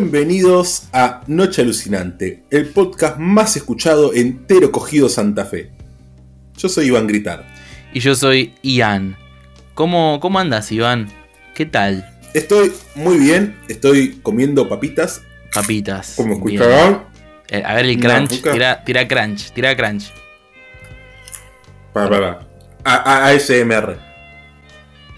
Bienvenidos a Noche Alucinante, el podcast más escuchado entero cogido Santa Fe. Yo soy Iván Gritar. Y yo soy Ian. ¿Cómo, cómo andas, Iván? ¿Qué tal? Estoy muy bien, estoy comiendo papitas. Papitas. Como escuchaban. Eh, a ver el crunch, tira, tira crunch, tira crunch. Para, para. A, ASMR.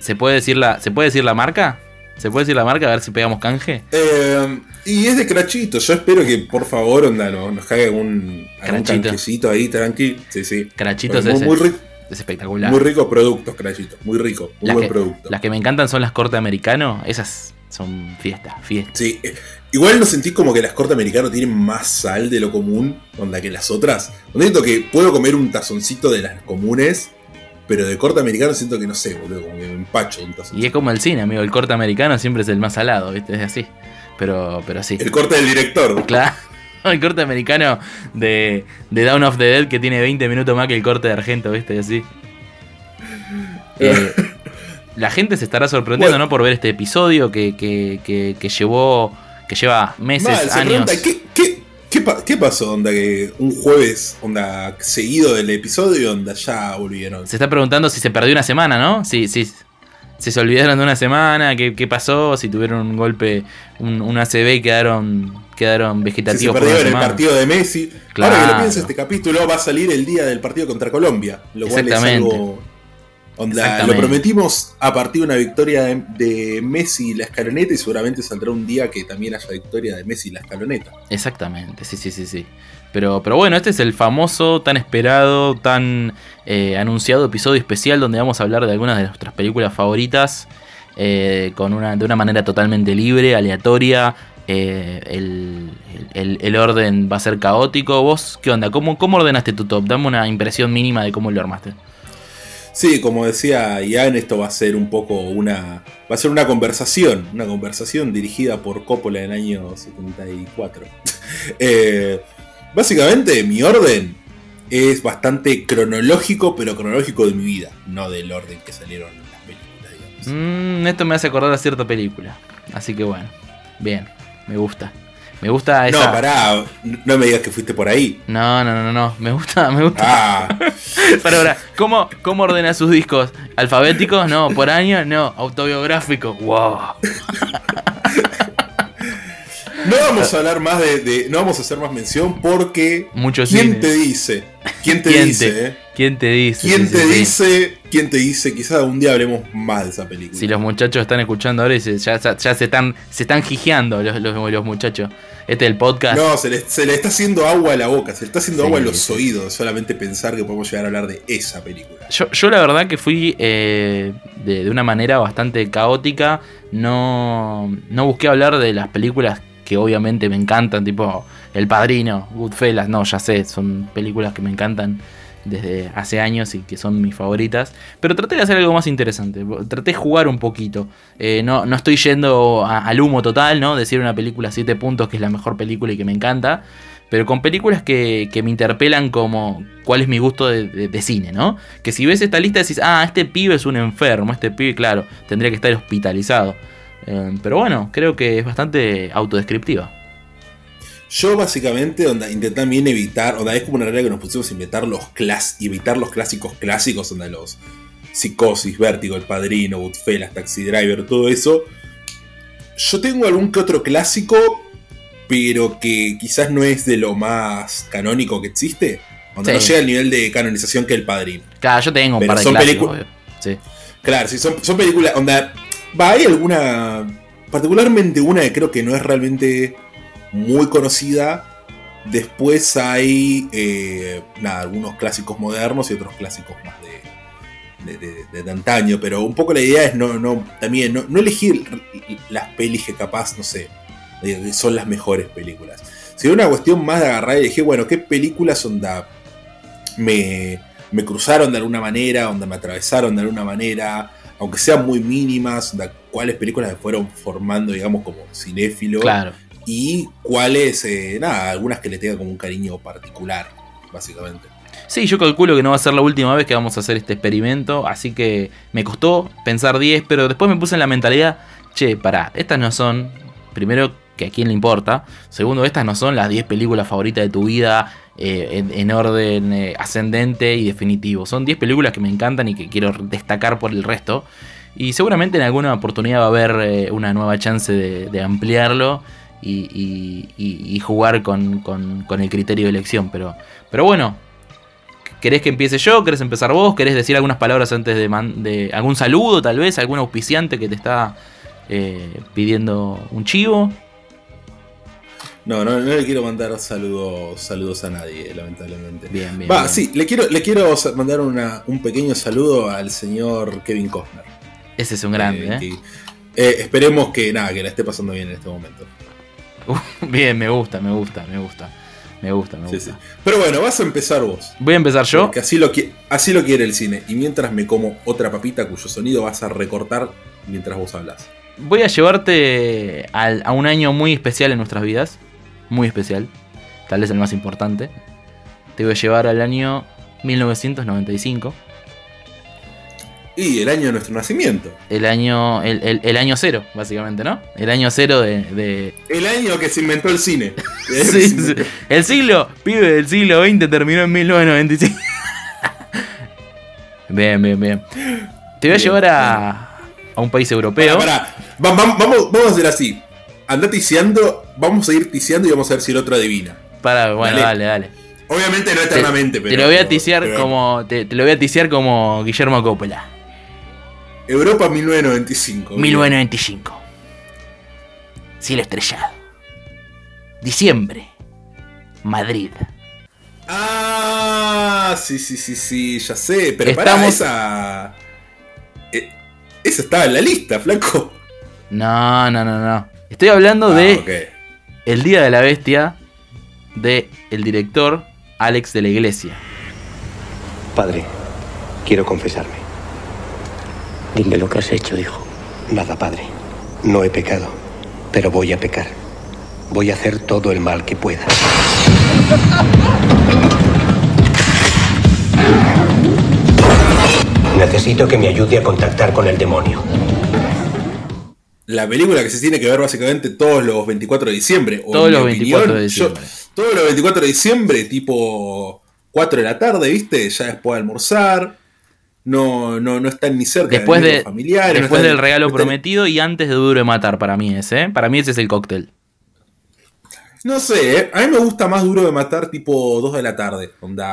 ¿Se puede, decir la, ¿Se puede decir la marca? ¿Se puede decir la marca? A ver si pegamos canje. Eh, y es de crachito. Yo espero que, por favor, onda, nos caiga un, canjecito ahí, tranqui. Sí, sí. Crachito es, muy, rico, es espectacular. Muy ricos productos, crachito. Muy rico. Muy las buen que, producto. Las que me encantan son las corte americano. Esas son fiestas, fiestas. Sí. Eh, igual no sentí como que las corte americano tienen más sal de lo común, onda que las otras. Siento que puedo comer un tazoncito de las comunes pero de corte americano siento que no sé, boludo, como que me empacho un Y es como el cine, amigo. El corte americano siempre es el más salado, ¿viste? Es así. Pero, pero sí. El corte del director. Claro. El corte americano de, de Down of the Dead que tiene 20 minutos más que el corte de Argento, ¿viste? Así. Eh, la gente se estará sorprendiendo, ¿no? Por ver este episodio que, que, que, que llevó. que lleva meses, años. ¿qué, qué, ¿Qué, pasó, onda, que un jueves, onda, seguido del episodio, onda, ya volvieron? Se está preguntando si se perdió una semana, ¿no? Si, si, si se olvidaron de una semana, qué, qué pasó, si tuvieron un golpe, un, un ACB y quedaron, quedaron vegetativos. Si se perdieron el partido de Messi. Claro. Ahora que lo pienso, este capítulo va a salir el día del partido contra Colombia, lo cual es algo lo prometimos a partir de una victoria de, Messi y la escaloneta y seguramente saldrá un día que también haya victoria de Messi y la escaloneta. Exactamente, sí, sí, sí, sí. Pero, pero bueno, este es el famoso, tan esperado, tan eh, anunciado episodio especial donde vamos a hablar de algunas de nuestras películas favoritas eh, con una, de una manera totalmente libre, aleatoria. Eh, el, orden va a ser caótico. ¿Vos qué onda? ¿Cómo, ¿Cómo ordenaste tu top? Dame una impresión mínima de cómo lo armaste. Sí, como decía Ian, esto va a ser un poco una. Va a ser una conversación. Una conversación dirigida por Coppola en el año 74. Eh, básicamente, mi orden es bastante cronológico, pero cronológico de mi vida, no del orden que salieron las películas, digamos. Mm, esto me hace acordar a cierta película. Así que bueno, bien, me gusta. Me gusta esa. No, pará, no me digas que fuiste por ahí. No, no, no, no. Me gusta, me gusta. Ah. Ahora, ¿cómo, ¿cómo ordena sus discos? ¿Alfabéticos? No. ¿Por año? No. ¿Autobiográfico? ¡Wow! No vamos a hablar más de, No vamos a hacer más mención porque. Muchos ¿Quién te dice? ¿Quién te dice? Eh? ¿Quién te dice? ¿Quién te dice? ¿Quién te dice? Quizás un día hablemos más de esa película. Si los muchachos están escuchando ahora y ya, ya, se están se están gijeando los, los, muchachos. Este es el podcast. No, se le, está haciendo agua a la boca, se le está haciendo agua a los oídos. Solamente pensar que podemos llegar a hablar de esa película. Yo, yo la verdad que fui eh, de, de, una manera bastante caótica. No, no busqué hablar de las películas que obviamente me encantan, tipo El Padrino, Goodfellas, no, ya sé, son películas que me encantan desde hace años y que son mis favoritas. Pero traté de hacer algo más interesante. Traté de jugar un poquito. Eh, no, no estoy yendo al humo total, ¿no? Decir una película 7 puntos que es la mejor película y que me encanta. Pero con películas que, me interpelan como cuál es mi gusto de, cine, ¿no? Que si ves esta lista decís, ah, este pibe es un enfermo, este pibe, claro, tendría que estar hospitalizado. Eh, pero bueno, creo que es bastante autodescriptiva. Yo básicamente onda, intenté también evitar, onda, es como una regla que nos pusimos a inventar los clas evitar los clásicos clásicos, donde los Psicosis, Vértigo, El Padrino, Goodfellas, Taxi Driver, todo eso. Yo tengo algún que otro clásico, pero que quizás no es de lo más canónico que existe. Onda no llega al nivel de canonización que El Padrino. Claro, yo tengo un par de clásicos, sí. Claro, sí, son, son películas, onda, va, hay alguna, particularmente una que creo que no es realmente muy conocida. Después hay eh, algunos clásicos modernos y otros clásicos más de, de, de, antaño. Pero un poco la idea es no, no, también no, elegir las pelis que capaz, no sé, son las mejores películas. Sino una cuestión más de agarrar y elegir, bueno, qué películas onda me, me cruzaron de alguna manera, onda me atravesaron de alguna manera, aunque sean muy mínimas, cuáles películas me fueron formando, digamos, como cinéfilo. Claro y cuáles, eh, nada, algunas que le tenga como un cariño particular, básicamente. Sí, yo calculo que no va a ser la última vez que vamos a hacer este experimento, así que me costó pensar 10, pero después me puse en la mentalidad, che, pará, estas no son, primero que a quién le importa. Segundo, estas no son las 10 películas favoritas de tu vida eh, en, orden eh, ascendente y definitivo. Son 10 películas que me encantan y que quiero destacar por el resto. Y seguramente en alguna oportunidad va a haber eh, una nueva chance de, ampliarlo y, jugar con, el criterio de elección. Pero, pero bueno, ¿querés que empiece yo? ¿Querés empezar vos? ¿Querés decir algunas palabras antes de, de algún saludo tal vez? ¿Algún auspiciante que te está pidiendo un chivo? No, no, no le quiero mandar saludos, saludos a nadie, lamentablemente. Bien, bien. Va, sí, le quiero, le quiero mandar un pequeño saludo al señor Kevin Costner. Ese es un grande, ¿eh? ¿eh? eh esperemos que nada, que la esté pasando bien en este momento. bien, me gusta, me gusta, me gusta. Me gusta, me gusta. Pero bueno, vas a empezar vos. Voy a empezar yo. Porque así lo, así lo quiere el cine. Y mientras me como otra papita cuyo sonido vas a recortar mientras vos hablas. Voy a llevarte a un año muy especial en nuestras vidas muy especial, tal vez el más importante. Te voy a llevar al año 1995. Y el año de nuestro nacimiento. El año, el, año cero, básicamente, ¿no? El año cero de... El año que se inventó el cine. El siglo, pibe del siglo XX terminó en 1995. bien, bien, bien. Te voy a llevar a, a un país europeo. Vamos, vamos a hacer así anda ticiando, vamos a ir ticiando y vamos a ver si el otro adivina. Para, bueno, dale, dale. Obviamente no eternamente, pero. Te lo voy a ticiar como. Te, lo voy a ticiar como Guillermo Coppola. Europa 1995. 1995. Cielo estrellado. Diciembre. Madrid. Ah, sí, sí, sí, sí, ya sé. Pero para esa. Eh, esa estaba en la lista, flaco. No, no, no, no. Estoy hablando ah, de El Día de la Bestia de el director Alex de la Iglesia. Padre, quiero confesarme. Dime lo que has hecho, hijo. Nada, padre. No he pecado, pero voy a pecar. Voy a hacer todo el mal que pueda. Necesito que me ayude a contactar con el demonio la película que se tiene que ver básicamente todos los 24 de diciembre. todos los 24 de diciembre. todos los 24 de diciembre, tipo 4 de la tarde, ¿viste? Ya después de almorzar. No, no, no están ni cerca después de, familiares. Después del regalo prometido y antes de Duro de Matar, para mí ese, ¿eh? Para mí ese es el cóctel. No sé, ¿eh? a mí me gusta más Duro de Matar tipo 2 de la tarde.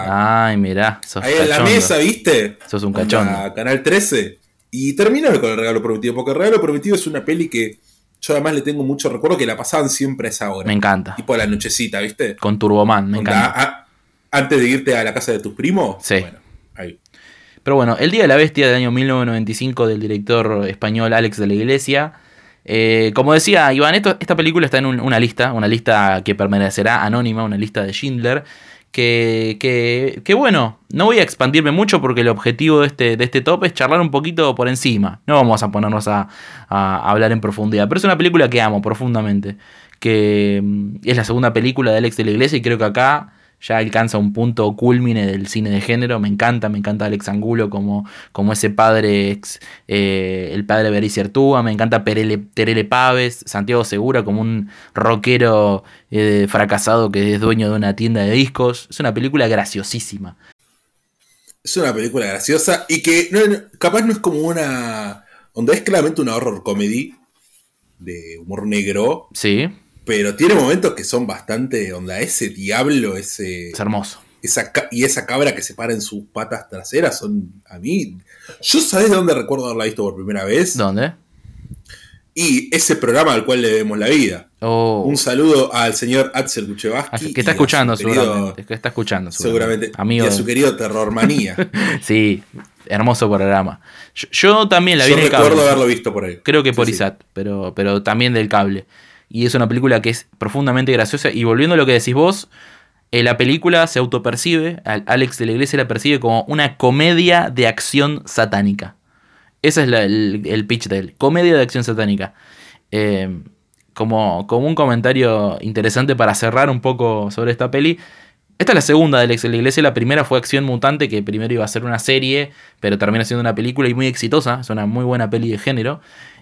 Ay, mirá. Ahí en la mesa, ¿viste? Sos un cachón. Canal 13. Y terminar con el regalo prometido, porque el regalo prometido es una peli que yo además le tengo mucho recuerdo que la pasaban siempre a esa hora. Me encanta. Tipo a la nochecita, ¿viste? Con Turboman, me encanta. antes de irte a la casa de tus primos. Sí. Bueno, ahí. Pero bueno, El Día de la Bestia del año 1995 del director español Alex de la Iglesia. Eh, como decía Iván, esta película está en una lista, una lista que permanecerá anónima, una lista de Schindler que, que, bueno, no voy a expandirme mucho porque el objetivo de este, de este top es charlar un poquito por encima. No vamos a ponernos a, a hablar en profundidad, pero es una película que amo profundamente. Que mm, es la segunda película de Alex de la Iglesia y creo que acá ya alcanza un punto culmine del cine de género. Me encanta, me encanta Alex Angulo como, como ese padre, ex, eh, el padre Bericio Artúa. Me encanta Perele, Terele Paves, Santiago Segura como un rockero eh, fracasado que es dueño de una tienda de discos. Es una película graciosísima. Es una película graciosa y que capaz no es como una... Donde es claramente una horror comedy de humor negro. Sí pero tiene momentos que son bastante onda. Ese diablo, ese. Es hermoso. Esa, y esa cabra que se para en sus patas traseras son. A mí. Yo sabes de dónde recuerdo haberla visto por primera vez. ¿Dónde? Y ese programa al cual le debemos la vida. Oh. Un saludo al señor Axel Kuchevaski. Que está escuchando, seguramente. Que está escuchando, seguramente. Amigo. Y a su querido Terror Manía. sí, hermoso programa. Yo, también la vi en el cable. recuerdo haberlo visto por ahí. Creo que por ISAT, Pero, pero también del cable. Y es una película que es profundamente graciosa. Y volviendo a lo que decís vos, eh, la película se autopercibe, Alex de la Iglesia la percibe como una comedia de acción satánica. Ese es el, pitch de él. Comedia de acción satánica. Eh, como, como un comentario interesante para cerrar un poco sobre esta peli. Esta es la segunda de Alex de la Iglesia. La primera fue Acción Mutante, que primero iba a ser una serie, pero termina siendo una película y muy exitosa. Es una muy buena peli de género.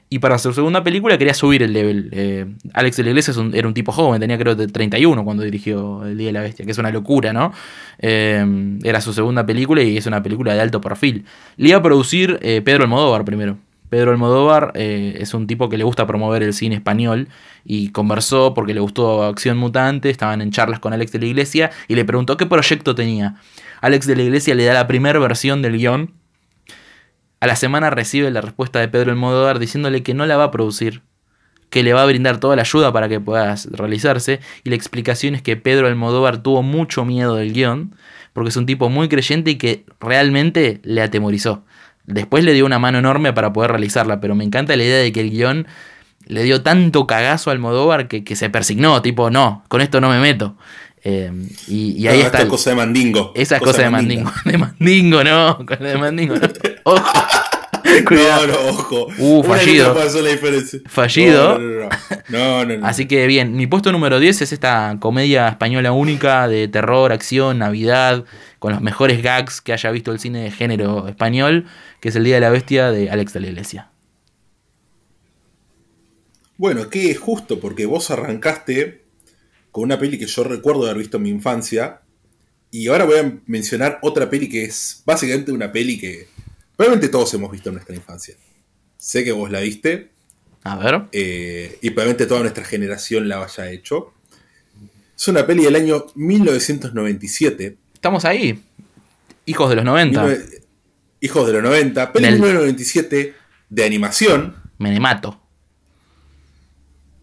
Y para su segunda película quería subir el level. Eh, Alex de la Iglesia era un tipo joven, tenía creo de 31 cuando dirigió El Día de la Bestia, que es una locura, ¿no? Eh, era su segunda película y es una película de alto perfil. Le iba a producir eh, Pedro Almodóvar primero. Pedro Almodóvar es un tipo que le gusta promover el cine español y conversó porque le gustó Acción Mutante, estaban en charlas con Alex de la Iglesia y le preguntó qué proyecto tenía. Alex de la Iglesia le da la primera versión del guion a la semana recibe la respuesta de Pedro Almodóvar diciéndole que no la va a producir, que le va a brindar toda la ayuda para que pueda realizarse, y la explicación es que Pedro Almodóvar tuvo mucho miedo del guion, porque es un tipo muy creyente y que realmente le atemorizó. Después le dio una mano enorme para poder realizarla, pero me encanta la idea de que el guion le dio tanto cagazo a Almodóvar que, que se persignó, tipo, no, con esto no me meto. Eh, y, ahí está. Esa cosa de mandingo. Esa cosa, de mandingo. De mandingo, no. De mandingo, no. Ojo. No, no, ojo. Uh, fallido. Fallido. No, no, no. Así que bien, mi puesto número 10 es esta comedia española única de terror, acción, navidad, con los mejores gags que haya visto el cine de género español, que es El Día de la Bestia de Alex de la Iglesia. Bueno, que es justo porque vos arrancaste con una peli que yo recuerdo haber visto en mi infancia. Y ahora voy a mencionar otra peli que es básicamente una peli que probablemente todos hemos visto en nuestra infancia. Sé que vos la viste. A ver. Eh, y probablemente toda nuestra generación la haya hecho. Es una peli del año 1997. Estamos ahí. Hijos de los 90. Hijos de los 90. Peli de 1997 de animación. Menemato.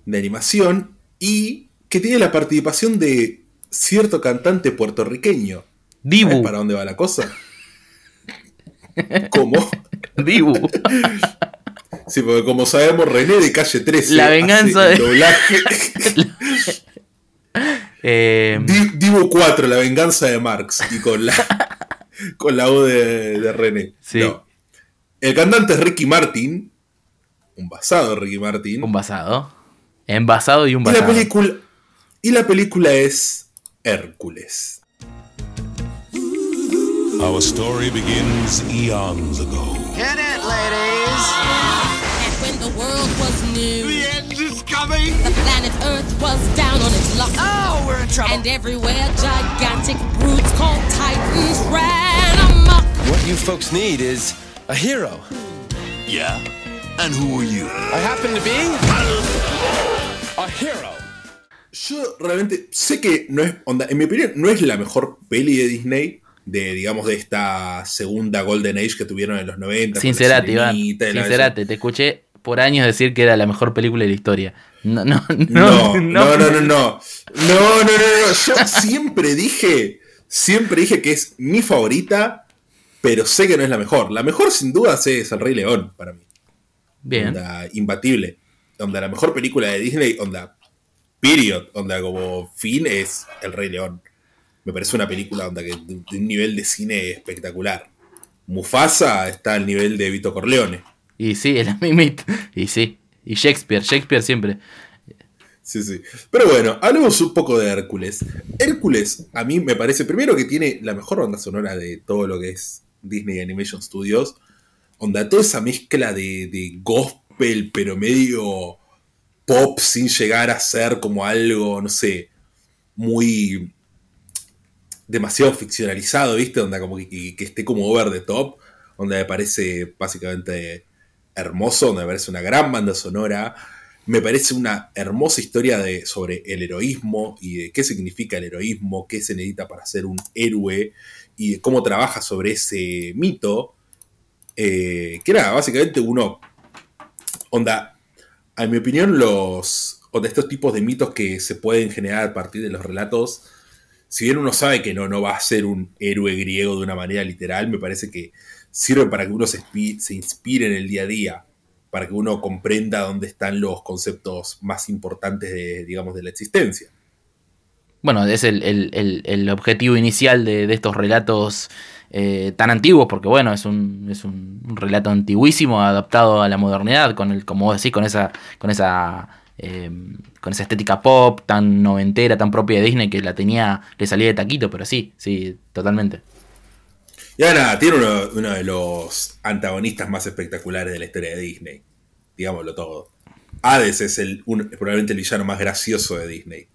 De animación. Y que tiene la participación de cierto cantante puertorriqueño. Dibu. ¿Para dónde va la cosa? ¿Cómo? Dibu. Sí, porque como sabemos, René de calle 13. La venganza de. Doblaje. Eh, Dibu 4, la venganza de Marx. Y con la, con la voz de, René. Sí. El cantante es Ricky Martin. Un basado, Ricky Martin. Un basado. Envasado y un basado. Y la película, y la película es Hércules. Our story begins eons ago. Get it, ladies! And when the world was new, The end is coming! the planet Earth was down on its luck. Oh, we're in trouble! And everywhere gigantic brutes called titans ran amok. What you folks need is a hero. Yeah? And who are you? I happen to be a hero. Yo realmente sé que no es, onda, en mi opinión, no es la mejor peli de Disney, de digamos de esta segunda Golden Age que tuvieron en los 90. Sincerate, Iván. Sincerate, te escuché por años decir que era la mejor película de la historia. No, no, no. No, no, no, no, no. No, no, no, no. Yo siempre dije, siempre dije que es mi favorita, pero sé que no es la mejor. La mejor sin duda es El Rey León para mí. Bien. Onda, imbatible. Onda, la mejor película de Disney, onda, period, onda, como fin es El Rey León. Me parece una película onda, que de, un nivel de cine espectacular. Mufasa está al nivel de Vito Corleone. Y sí, es la. Y sí. Y Shakespeare, Shakespeare siempre. Sí, sí. Pero bueno, hablemos un poco de Hércules. Hércules, a mí me parece, primero que tiene la mejor banda sonora de todo lo que es Disney Animation Studios. Onda, toda esa mezcla de, de gospel, pero medio pop sin llegar a ser como algo, no sé, muy demasiado ficcionalizado, ¿viste? Onda como que, que, esté como over the top, donde me parece básicamente hermoso, donde me parece una gran banda sonora, me parece una hermosa historia de, sobre el heroísmo y de qué significa el heroísmo, qué se necesita para ser un héroe y cómo trabaja sobre ese mito, eh, que era básicamente uno, onda, en mi opinión, los, o de estos tipos de mitos que se pueden generar a partir de los relatos, si bien uno sabe que no, no va a ser un héroe griego de una manera literal, me parece que sirve para que uno se, inspire en el día a día, para que uno comprenda dónde están los conceptos más importantes de, digamos, de la existencia. Bueno, es el, el, el objetivo inicial de, de estos relatos eh, tan antiguos, porque bueno, es un, es un, relato antiguísimo adaptado a la modernidad, con el, como vos decís, con esa, con esa, eh, con esa estética pop tan noventera, tan propia de Disney que la tenía, le salía de taquito, pero sí, sí, totalmente. Y ahora tiene uno, de los antagonistas más espectaculares de la historia de Disney. digámoslo todo. Hades es el, probablemente el villano más gracioso de Disney.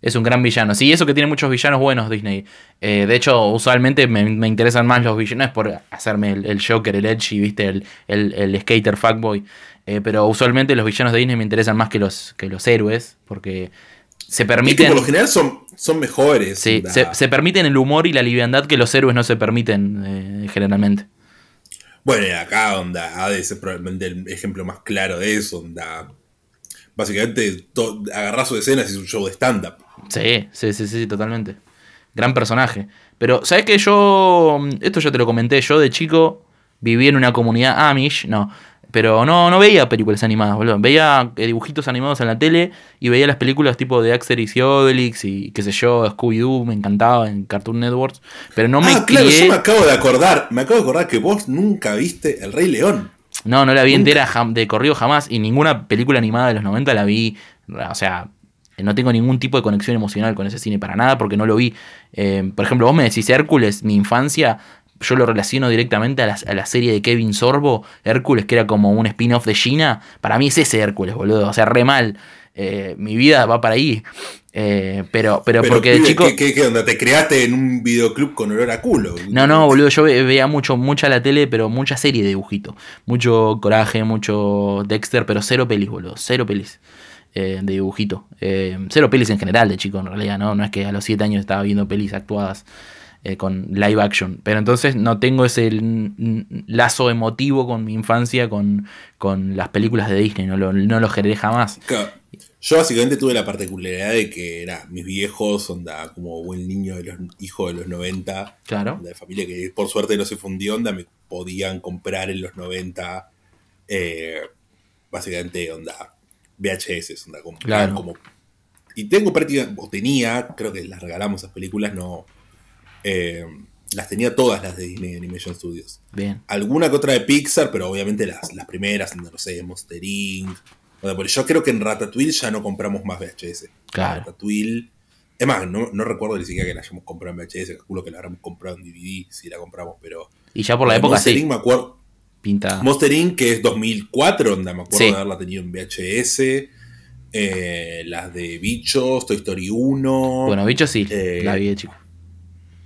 Es un gran villano. Sí, eso que tiene muchos villanos buenos Disney. Eh, de hecho, usualmente me, me interesan más los villanos. No es por hacerme el, el Joker, el Edgy, ¿viste? El, el, el skater fuckboy. Eh, pero usualmente los villanos de Disney me interesan más que los, que los héroes. Porque se Y que permiten. por lo general son, son mejores. sí, se, se permiten el humor y la liviandad que los héroes no se permiten eh, generalmente. Bueno, y acá, onda, Hades es probablemente el ejemplo más claro de eso, onda. Básicamente, agarrás su escena y es un show de stand-up. Sí, sí, sí, sí, totalmente. Gran personaje. Pero, ¿sabes qué? Yo, esto ya te lo comenté, yo de chico viví en una comunidad Amish, no, pero no, no veía películas animadas, boludo. Veía eh, dibujitos animados en la tele y veía las películas tipo de Asterix y Obelix y qué sé yo, Scooby-Doo, me encantaba en Cartoon Networks, pero no me ah, claro, crié... yo me acabo de acordar, me acabo de acordar que vos nunca viste El Rey León. No, no la vi Nunca. entera de corrido jamás y ninguna película animada de los 90 la vi. O sea, no tengo ningún tipo de conexión emocional con ese cine para nada porque no lo vi. Eh, por ejemplo, vos me decís Hércules, mi infancia, yo lo relaciono directamente a la, a la serie de Kevin Sorbo, Hércules, que era como un spin-off de Gina. Para mí es ese Hércules, boludo. O sea, re mal. Eh, mi vida va para ahí. Eh, pero, pero, Pero, porque de chico. ¿qué, qué, qué onda? ¿Te creaste en un videoclub con olor a culo? No, no, boludo, yo ve- veía mucho, mucha la tele, pero mucha serie de dibujito. Mucho coraje, mucho Dexter, pero cero pelis, boludo. Cero pelis eh, de dibujito. Eh, cero pelis en general de chico, en realidad, ¿no? No es que a los 7 años estaba viendo pelis actuadas eh, con live action. Pero entonces no tengo ese lazo emotivo con mi infancia, con, con las películas de Disney. No lo, no lo generé jamás. Claro, Yo básicamente tuve la particularidad de que era mis viejos, onda, como buen niño de los hijo de los 90, Claro. de familia que por suerte no se fundió, onda, me podían comprar en los 90, eh, básicamente, onda, VHS, onda, como, Claro. como- y tengo prácticamente, o tenía, creo que las regalamos esas películas, no, eh, las tenía todas las de Disney Animation Studios. Bien. Alguna que otra de Pixar, pero obviamente las, las primeras, no sé, Monster Inc. O sea, porque yo creo que en Ratatouille ya no compramos más VHS. Claro. Ratatouille. Es más, no, no recuerdo ni siquiera que la hayamos comprado en VHS, calculo que la habremos comprado en DVD si la compramos, pero. Y ya por la época Monster sí. Inc. me acuerdo. Pinta. Monster Inc. que es 2004, onda, me acuerdo Sí. de haberla tenido en VHS. eh, las de Bichos, Toy Story 1. Bueno, bicho sí, Eh, la vi de chico.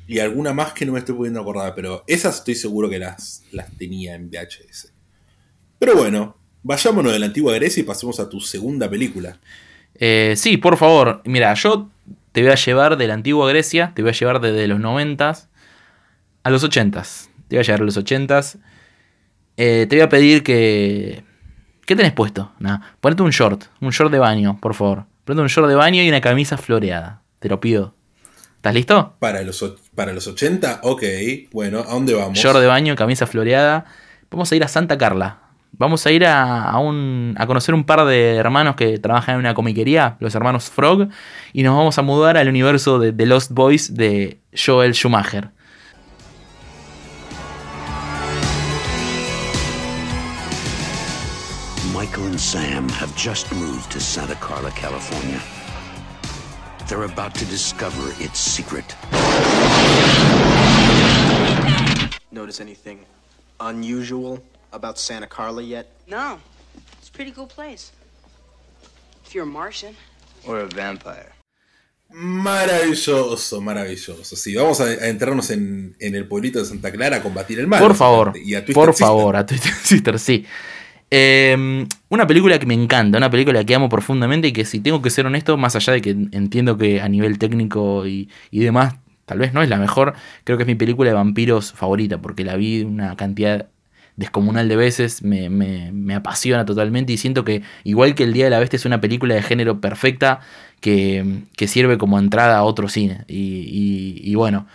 y alguna más que no me estoy pudiendo acordar, pero esas estoy seguro que las, las tenía en VHS. Pero bueno, vayámonos de la antigua Grecia y pasemos a tu segunda película. Eh, sí, por favor. Mira, yo te voy a llevar de la antigua Grecia, te voy a llevar desde los 90 a los 80 Te voy a llevar a los 80 Eh, te voy a pedir que. ¿Qué tenés puesto? Nada. Ponete un short, un short de baño, por favor. Ponete un short de baño y una camisa floreada. Te lo pido. ¿Estás listo? Para los, para los 80, ok. Bueno, ¿a dónde vamos? Short de baño, camisa floreada. Vamos a ir a Santa Carla. Vamos a ir a, a un, a conocer un par de hermanos que trabajan en una comiquería, los hermanos Frog, y nos vamos a mudar al universo de The Lost Boys de Joel Schumacher. Michael and Sam have just moved to Santa Carla, California. They're about to discover its secret. Notice anything unusual about Santa Carla yet? No. It's a pretty cool place. If you're a Martian. Or a vampire? Maravilloso, maravilloso. Sí, vamos a, a entrarnos en, en el pueblito de Santa Clara a combatir el mal. Por favor, Y a Twisted por Sister. favor, a Twisted Sister, sí. Eh, una película que me encanta, una película que amo profundamente y que si tengo que ser honesto, más allá de que entiendo que a nivel técnico y, y demás, tal vez no es la mejor, creo que es mi película de vampiros favorita, porque la vi una cantidad descomunal de veces, me, me- me apasiona totalmente y siento que igual que El Día de la Bestia es una película de género perfecta que, que sirve como entrada a otro cine. Y, y- y bueno,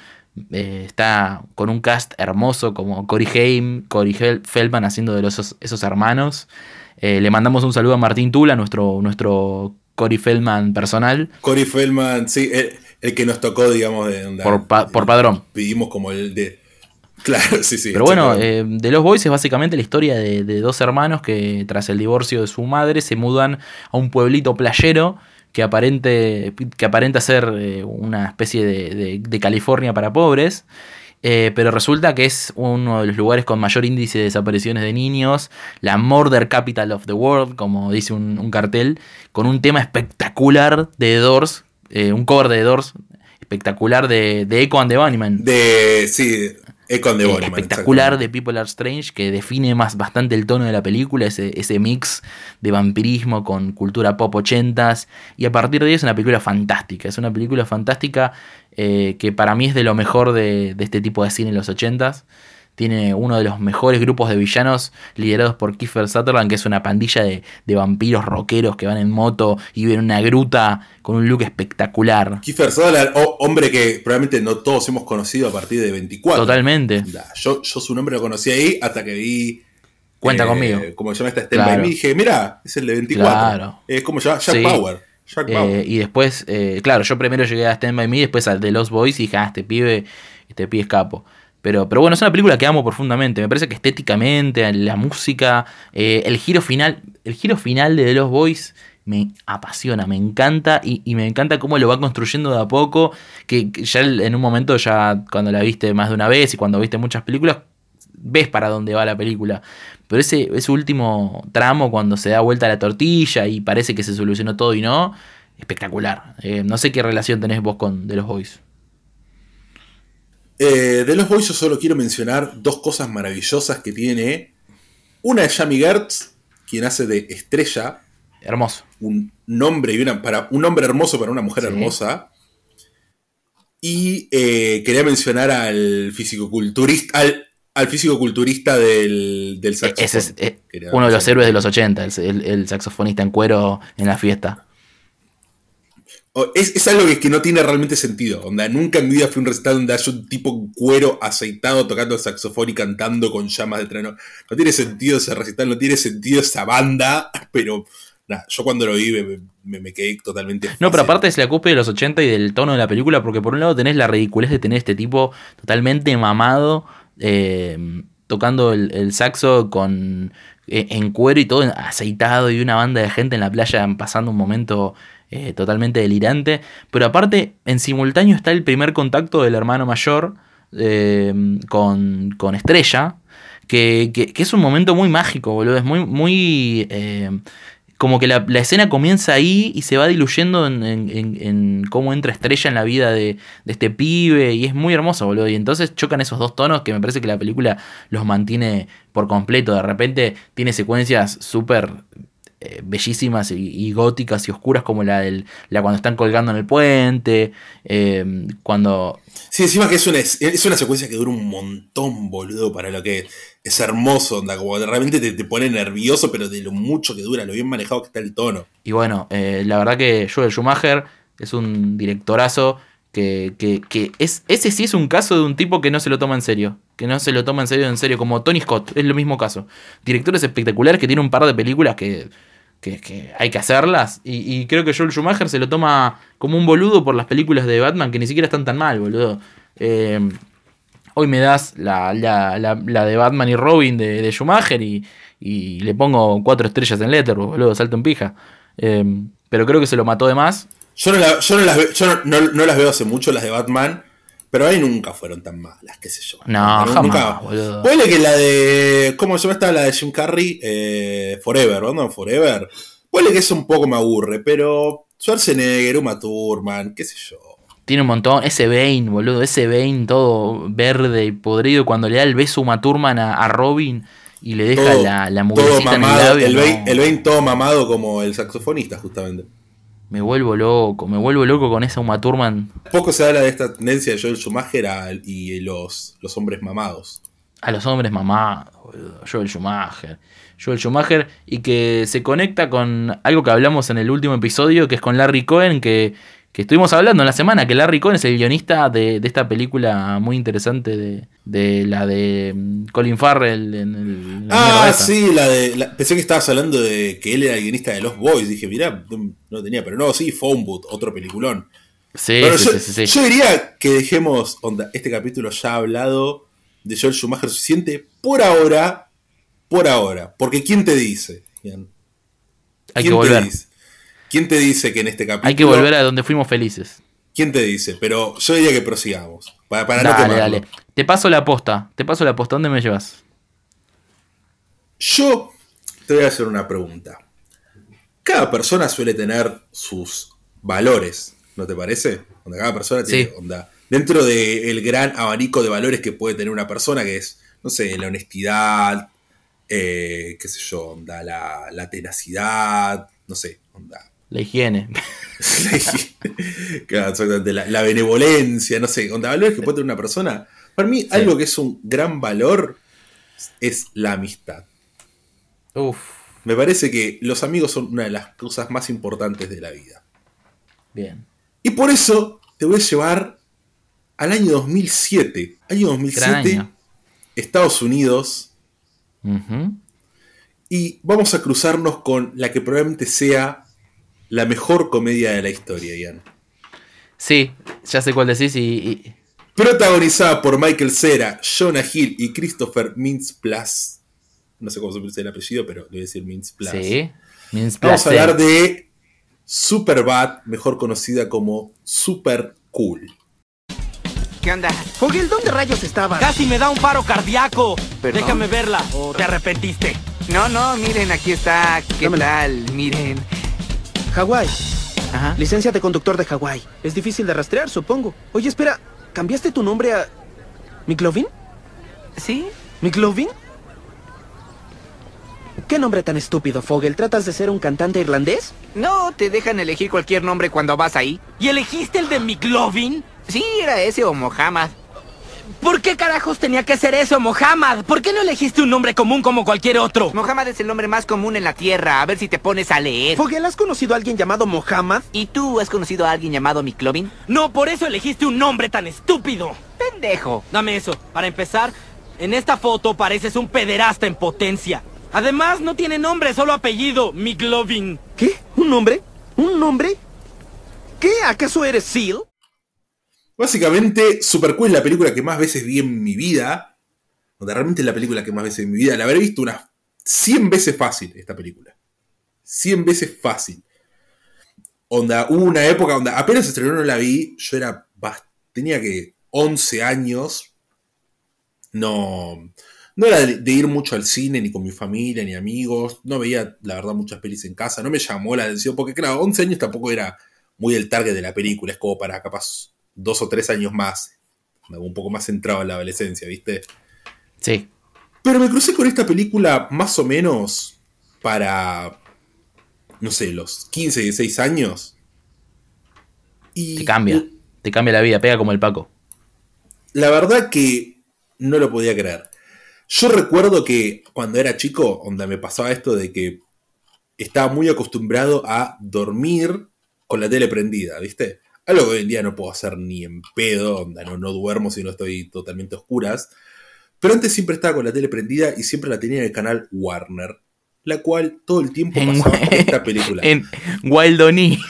eh, está con un cast hermoso como Cory Haim, Cory Feldman haciendo de los, esos, hermanos. Eh, le mandamos un saludo a Martín Tula, nuestro, nuestro Cory Feldman personal, Cory Feldman, sí, el, el que nos tocó, digamos, de por, pa- por padrón. Pedimos como el de. Claro, sí, sí. Pero bueno, eh, The Lost Boys es básicamente la historia de, de dos hermanos que tras el divorcio de su madre se mudan a un pueblito playero que, aparente, que aparenta ser eh, una especie de, de- California para pobres. Eh, pero resulta que es uno de los lugares con mayor índice de desapariciones de niños, la Murder Capital of the World, como dice un, cartel, con un tema espectacular de Doors, eh, un cover de Doors espectacular de, de Echo and the Bunnymen. De. Sí, Eh, espectacular de People Are Strange que define más bastante el tono de la película, ese, ese mix de vampirismo con cultura pop ochentas y a partir de ahí es una película fantástica, es una película fantástica eh, que para mí es de lo mejor de, de este tipo de cine en los ochentas. Tiene uno de los mejores grupos de villanos liderados por Kiefer Sutherland, que es una pandilla de, de vampiros rockeros que van en moto y viven en una gruta con un look espectacular. Kiefer Sutherland, hombre que probablemente no todos hemos conocido a partir de 24. Totalmente. Yo, yo su nombre lo conocí ahí hasta que vi. Cuenta eh, conmigo. Como se llama esta Stand Claro. By Me, dije, mira, es el de 24. Claro. Es como ya Jack Sí. Power. Jack Eh, Power. y después, eh, claro, yo primero llegué a Stand By Me, después al The Lost Boys y dije, ah, este pibe, este pibe es capo. Pero, pero bueno, es una película que amo profundamente. Me parece que estéticamente, la música, eh, el giro final, el giro final de The Lost Boys me apasiona, me encanta y, me encanta cómo lo va construyendo de a poco. Que, que ya en un momento, ya cuando la viste más de una vez y cuando viste muchas películas, ves para dónde va la película. Pero ese, ese último tramo, cuando se da vuelta la tortilla y parece que se solucionó todo y no, espectacular. Eh, no sé qué relación tenés vos con The Los Boys. Eh, de los Boys yo solo quiero mencionar dos cosas maravillosas que tiene. Una es Jamie Gertz, quien hace de Estrella. Hermoso. Un nombre y una para un hombre hermoso para una mujer Sí. hermosa. Y eh, quería mencionar al fisicoculturista, al, al fisicoculturista del, del saxofón. Ese es eh, uno de los héroes de los 80, el, el- el saxofonista en cuero en la fiesta. Es, es algo que, que no tiene realmente sentido. Onda, nunca en mi vida fui a un recital donde haya un tipo en cuero aceitado tocando el saxofón y cantando con llamas de treno. No tiene sentido ese recital, no tiene sentido esa banda, pero yo cuando lo vi me, me- me quedé totalmente. No, pero aparte es la copia de los 80 y del tono de la película, porque por un lado tenés la ridiculez de tener este tipo totalmente mamado, eh, tocando el, el saxo con eh, en cuero y todo aceitado y una banda de gente en la playa pasando un momento eh, totalmente delirante. Pero aparte, en simultáneo está el primer contacto del hermano mayor eh, con, con Estrella, que, que- es un momento muy mágico, boludo. Es muy, muy eh, como que la, la escena comienza ahí y se va diluyendo en, en- en- en cómo entra Estrella en la vida de, de este pibe. Y es muy hermoso, boludo. Y entonces chocan esos dos tonos que me parece que la película los mantiene por completo. De repente tiene secuencias súper eh, bellísimas y, y góticas y oscuras como la, del, la cuando están colgando en el puente. eh, cuando... Sí, encima que es una, es una secuencia que dura un montón, boludo, para lo que es, es hermoso, onda, como de repente te, te pone nervioso, pero de lo mucho que dura, lo bien manejado que está el tono. Y bueno, eh, la verdad que Joel Schumacher es un directorazo que, que, es, ese sí es un caso de un tipo que no se lo toma en serio. Que no se lo toma en serio, en serio, como Tony Scott, es lo mismo caso. Directores espectaculares que tiene un par de películas que, que, hay que hacerlas. Y, creo que Joel Schumacher se lo toma como un boludo por las películas de Batman que ni siquiera están tan mal, boludo. Eh, hoy me das la, la, de Batman y Robin de, Schumacher y, le pongo cuatro estrellas en Letterboxd, boludo, salto en pija. Eh, pero creo que se lo mató de más. Yo no, la- yo no las, ve- yo no, no- no las veo hace mucho, las de Batman, pero ahí nunca fueron tan malas, qué sé yo. No, Nunca- jamás, boludo. Ponle que la de. ¿Cómo se llama esta? La de Jim Carrey, eh, Forever, Batman Forever. Ponle que eso un poco me aburre, pero Schwarzenegger, Uma Thurman, qué sé yo. Tiene un montón. Ese Bane, boludo. Ese Bane todo verde y podrido. Cuando le da el beso Uma Thurman a, a Robin y le deja Todo- la, la Todo mugrecita en el mamado, labio. el, no. Bane, el Bane todo mamado como el saxofonista, justamente. Me vuelvo loco. Me vuelvo loco con esa Uma Thurman. Poco se habla de esta tendencia de Joel Schumacher a- y los, los hombres mamados. A los hombres mamados, boludo. Joel Schumacher. Joel Schumacher. Y que se conecta con algo que hablamos en el último episodio, que es con Larry Cohen, que, que estuvimos hablando en la semana, que Larry Cohen es el guionista de, de esta película muy interesante de, de la de mm, Colin Farrell en el... la Ah, sí, la de. la- pensé que estabas hablando de que él era el guionista de Los Boys. Dije, mirá, no, tenía, pero no, sí, Phone Booth, otro peliculón. Sí, Bueno, sí, yo, sí, sí, sí. yo diría que dejemos onda, este capítulo ya hablado de Joel Schumacher suficiente por ahora. Por ahora. Porque ¿quién te dice? Ian? Hay ¿Quién que te volver. dice? ¿Quién te dice que en este capítulo. Hay que volver a donde fuimos felices. ¿Quién te dice? Pero yo diría que prosigamos. Para, para no dale, quemarlo. dale. Te paso la posta. Te paso la posta. ¿Dónde me llevas? Yo te voy a hacer una pregunta. Cada persona suele tener sus valores, ¿no te parece? Onda, cada persona tiene Sí. onda. Dentro del gran abanico de valores que puede tener una persona, que es, no sé, la honestidad, eh, qué sé yo, onda, la, la tenacidad, no sé, onda. La higiene. Claro, exactamente, la, la benevolencia, no sé, onda, valores que puede tener una persona. Para mí, algo que es un gran valor es la amistad. Uf, Me parece que los amigos son una de las cosas más importantes de la vida. bien. Y por eso te voy a llevar al año 2007. Año 2007, Gran año. Estados Unidos. Ujú. Y vamos a cruzarnos con la que probablemente sea la mejor comedia de la historia, Ian. Sí, ya sé cuál decís y. y- Protagonizada por Michael Cera, Jonah Hill y Christopher Mintz-Plasse. No sé cómo se pronuncia el apellido, pero le voy a decir Mintz-Plasse. Sí. Means Vamos a hablar de Superbad, mejor conocida como Super Cool. ¿Qué onda? Fogel, ¿dónde rayos estabas? Casi me da un paro cardíaco. ¿Perdón? Déjame verla. ¿O te arrepentiste? No, no, miren, aquí está. ¿Qué tal? Miren. Hawái. Ajá. Licencia de conductor de Hawái. Es difícil de rastrear, supongo. Oye, espera, ¿cambiaste tu nombre a. ¿Miklovin? ¿Sí? ¿Miklovin? ¿Qué nombre tan estúpido, Fogel? ¿Tratas de ser un cantante irlandés? No, te dejan elegir cualquier nombre cuando vas ahí. ¿Y elegiste el de McLovin? Sí, era ese o Mohammed. ¿Por qué carajos tenía que ser eso, Mohammed? ¿Por qué no elegiste un nombre común como cualquier otro? Mohammed es el nombre más común en la Tierra. A ver si te pones a leer. Fogel, ¿has conocido a alguien llamado Mohammed? ¿Y tú has conocido a alguien llamado Miklovin? No, por eso elegiste un nombre tan estúpido. Pendejo. Dame eso. Para empezar, en esta foto pareces un pederasta en potencia. Además, no tiene nombre, solo apellido, Miklovin. ¿Qué? ¿Un nombre? ¿Un nombre? ¿Qué? ¿Acaso eres Seal? Básicamente, Super Cool es la película que más veces vi en mi vida. Donde realmente es la película que más veces en mi vida. La habré visto unas 100 veces fácil, esta película. 100 veces fácil. Onda, hubo una época donde apenas se estrenó no la vi. Yo era. Tenía que 11 años. No. No era de, de ir mucho al cine, ni con mi familia, ni amigos. No veía, la verdad, muchas pelis en casa. No me llamó la atención. Porque, claro, 11 años tampoco era muy el target de la película. Es como para capaz dos o tres años más. Un poco más centrado en la adolescencia, ¿viste? Sí. Pero me crucé con esta película más o menos para, no sé, los 15, 16 años. Y Te cambia. Te cambia la vida. Pega como el Paco. la verdad que no lo podía creer. Yo recuerdo que cuando era chico, onda me pasaba esto de que estaba muy acostumbrado a dormir con la tele prendida, ¿viste? Algo que hoy en día no puedo hacer ni en pedo, onda, no, no duermo si no estoy totalmente a oscuras. Pero antes siempre estaba con la tele prendida y siempre la tenía en el canal Warner, la cual todo el tiempo En- pasaba esta película. En Wild Oni.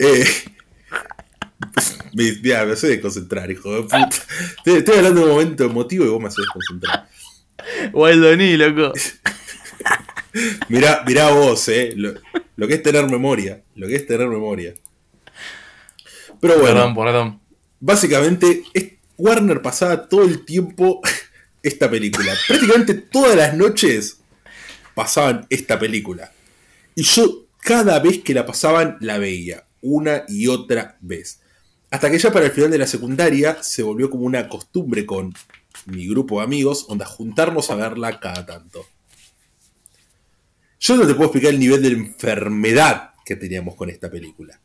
Eh, me, mira, me hace desconcentrar, hijo de puta. Estoy, estoy hablando de un momento emotivo y vos me haces desconcentrar. Wild Oni, loco. Mirá, mirá vos, eh. Lo, lo que es tener memoria. Lo que es tener memoria. Pero bueno, Perdón, perdón. básicamente Warner pasaba todo el tiempo esta película. Prácticamente todas las noches pasaban esta película. Y yo cada vez que la pasaban la veía. Una y otra vez. Hasta que ya para el final de la secundaria se volvió como una costumbre con mi grupo de amigos, onda juntarnos a verla cada tanto. Yo no te puedo explicar el nivel de enfermedad que teníamos con esta película.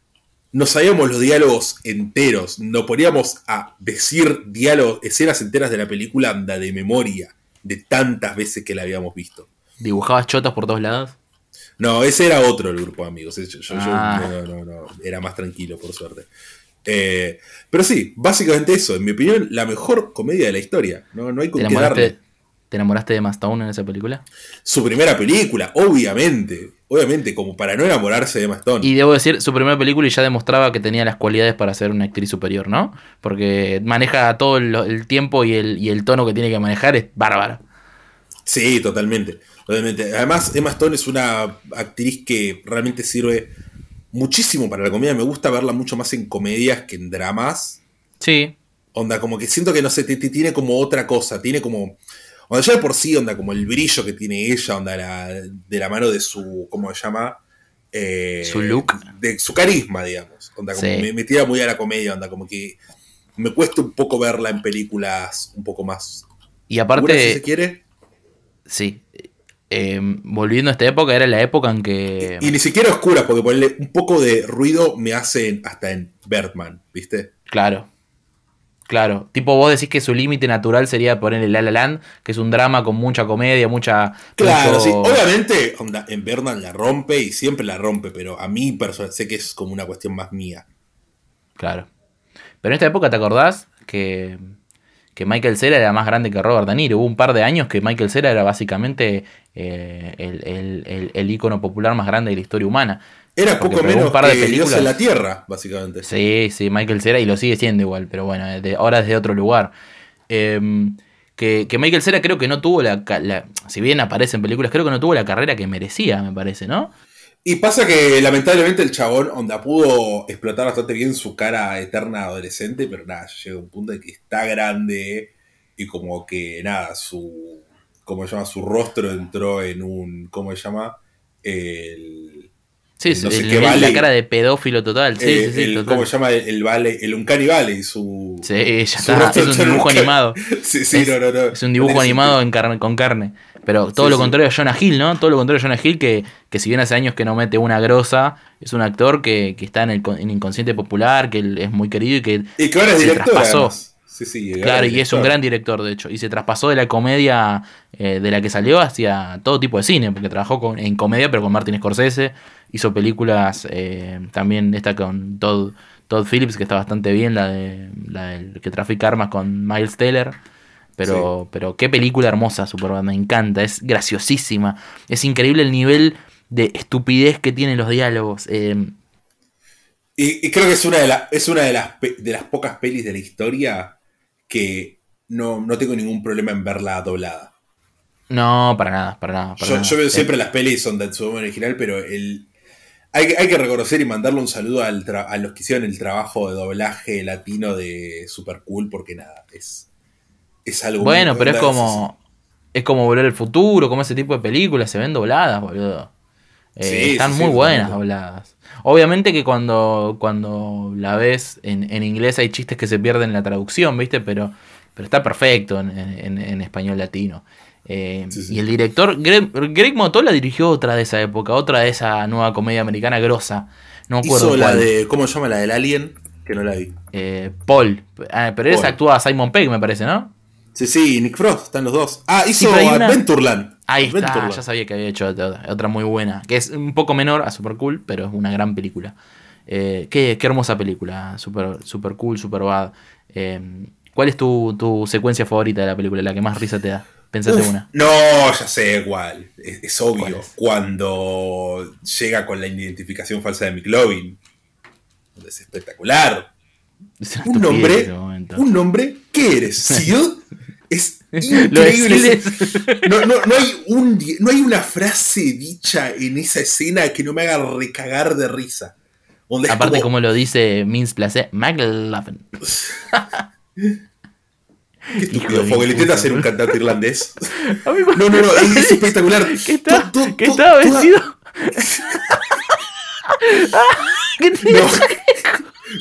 No sabíamos los diálogos enteros, nos poníamos a decir diálogos, escenas enteras de la película anda de memoria, de tantas veces que la habíamos visto. ¿Dibujabas chotas por todos lados? No, ese era otro el grupo de amigos. Yo, yo- Ah. no, no, no, no, era más tranquilo, por suerte. Eh, pero sí, básicamente eso, en mi opinión, la mejor comedia de la historia. No, no hay ¿Te con qué darle. ¿Te enamoraste de Mastone en esa película? Su primera película, obviamente. Obviamente, como para no enamorarse de Mastone. Y debo decir, su primera película y ya demostraba que tenía las cualidades para ser una actriz superior, ¿no? Porque maneja todo el, el tiempo y el, y el tono que tiene que manejar, es bárbaro. Sí, totalmente, totalmente. Además, Emma Stone es una actriz que realmente sirve muchísimo para la comedia. Me gusta verla mucho más en comedias que en dramas. Sí. Onda, como que siento que no sé, tiene como otra cosa. Tiene como. Onda, ya de por sí, onda, como el brillo que tiene ella, onda, la- de la mano de su. ¿Cómo se llama? Eh, Su look. De su carisma, digamos. Onda, como Sí. me, me tira muy a la comedia, onda, como que. Me cuesta un poco verla en películas un poco más. Y ¿Alguna, si aparte, se quiere? sí. eh, volviendo a esta época, era la época en que. Y ni siquiera oscuras, porque ponerle un poco de ruido me hace hasta en Birdman, ¿viste? Claro. Claro. Tipo, vos decís que su límite natural sería ponerle La La Land, que es un drama con mucha comedia, mucha. Claro, mucho- sí. Obviamente, onda, en Birdman la rompe y siempre la rompe, pero a mí personal sé que es como una cuestión más mía. Claro. Pero en esta época, ¿te acordás que, que Michael Cera era más grande que Robert De Niro? Hubo un par de años que Michael Cera era básicamente eh, el, el, el- el ícono popular más grande de la historia humana. Era Porque poco menos un par de que Dios en la Tierra, básicamente. Sí, sí, Michael Cera, y lo sigue siendo igual, pero bueno, de- ahora desde otro lugar. Eh, que, que Michael Cera creo que no tuvo la- Si bien aparece en películas, creo que no tuvo la carrera que merecía, me parece, ¿no? Y pasa que lamentablemente el chabón, onda, pudo explotar bastante bien su cara eterna adolescente, pero nada, llega un punto de que está grande y como que nada, su. ¿Cómo se llama? Su rostro entró en un. ¿Cómo se llama? El. Sí, el no sé el qué nivel- vale. la cara de pedófilo total. Sí, eh, sí, sí, el- total. ¿Cómo se llama? El, vale, el Uncanny Valley, su. Sí, ya su está. Es un dibujo animado. Sí, sí, es, no, no, no. es un dibujo animado en carne, con carne. Pero todo Sí, lo contrario a Jonah Hill, ¿no? Todo lo contrario a Jonah Hill, que, que si bien hace años que no mete una grosa, es un actor que, que está en el, en el inconsciente popular, que es muy querido y que, Y que ahora es director. Sí, sí, Claro, y es un gran director, de hecho. Y se traspasó de la comedia eh, de la que salió hacia todo tipo de cine, porque trabajó con- en comedia, pero con Martin Scorsese. Hizo películas eh, también, esta con Todd, Todd Phillips, que está bastante bien, la, de, la del que trafica armas con Miles Teller. Pero, pero qué película hermosa, Superbad, me encanta, es graciosísima. Es increíble el nivel de estupidez que tienen los diálogos. eh, Y, y creo que es una de, la- es una de, las, de las pocas pelis de la historia que no, no tengo ningún problema en verla doblada. no, para nada, para nada. para Yo, nada. yo veo Eh, siempre las pelis son de su original, pero el, hay, que- hay que reconocer y mandarle un saludo al tra- a los que hicieron el trabajo de doblaje latino de Super Cool, porque nada, es, es algo Bueno, pero es como. Es como volver al futuro, como ese tipo de películas, se ven dobladas, boludo. Eh, Sí, están sí, muy sí, buenas dobladas. Obviamente que cuando, cuando la ves en, en inglés hay chistes que se pierden en la traducción, ¿viste? Pero, pero está perfecto en, en- en español latino. Eh, Y el director, Greg, Greg Motola dirigió otra de esa época, otra de esa nueva comedia americana grosa. No me acuerdo Hizo la cuál. de, ¿cómo se llama? La del Alien, que no la vi. Eh, Paul. Ah, pero esa Paul. actúa Simon Pegg, me parece, ¿no? Sí, sí, Nick Frost, están los dos. Ah, Sí, hizo una- Adventureland. Ahí está, ya sabía que había hecho otra, otra muy buena, que es un poco menor a Super Cool, pero es una gran película. Eh, qué, qué hermosa película, super, super cool, super bad. Eh, ¿Cuál es tu, tu secuencia favorita de la película, la que más risa te da? Pensate Uf, una. No, ya sé cuál. Es, es obvio. Cuando llega con la identificación falsa de McLovin. Es espectacular. Es Un nombre. Un nombre. ¿Qué eres? ¿Seal? Es increíble. No, no, no, hay un, no hay una frase dicha en esa escena que no me haga recagar de risa. Donde Aparte, como- como lo dice Mince Placé, McLaughlin. Qué estúpido, Fogeliteta puta. ser un cantante irlandés. A mí No, no, no, es espectacular. Que está, To- que to- estaba toda- vencido.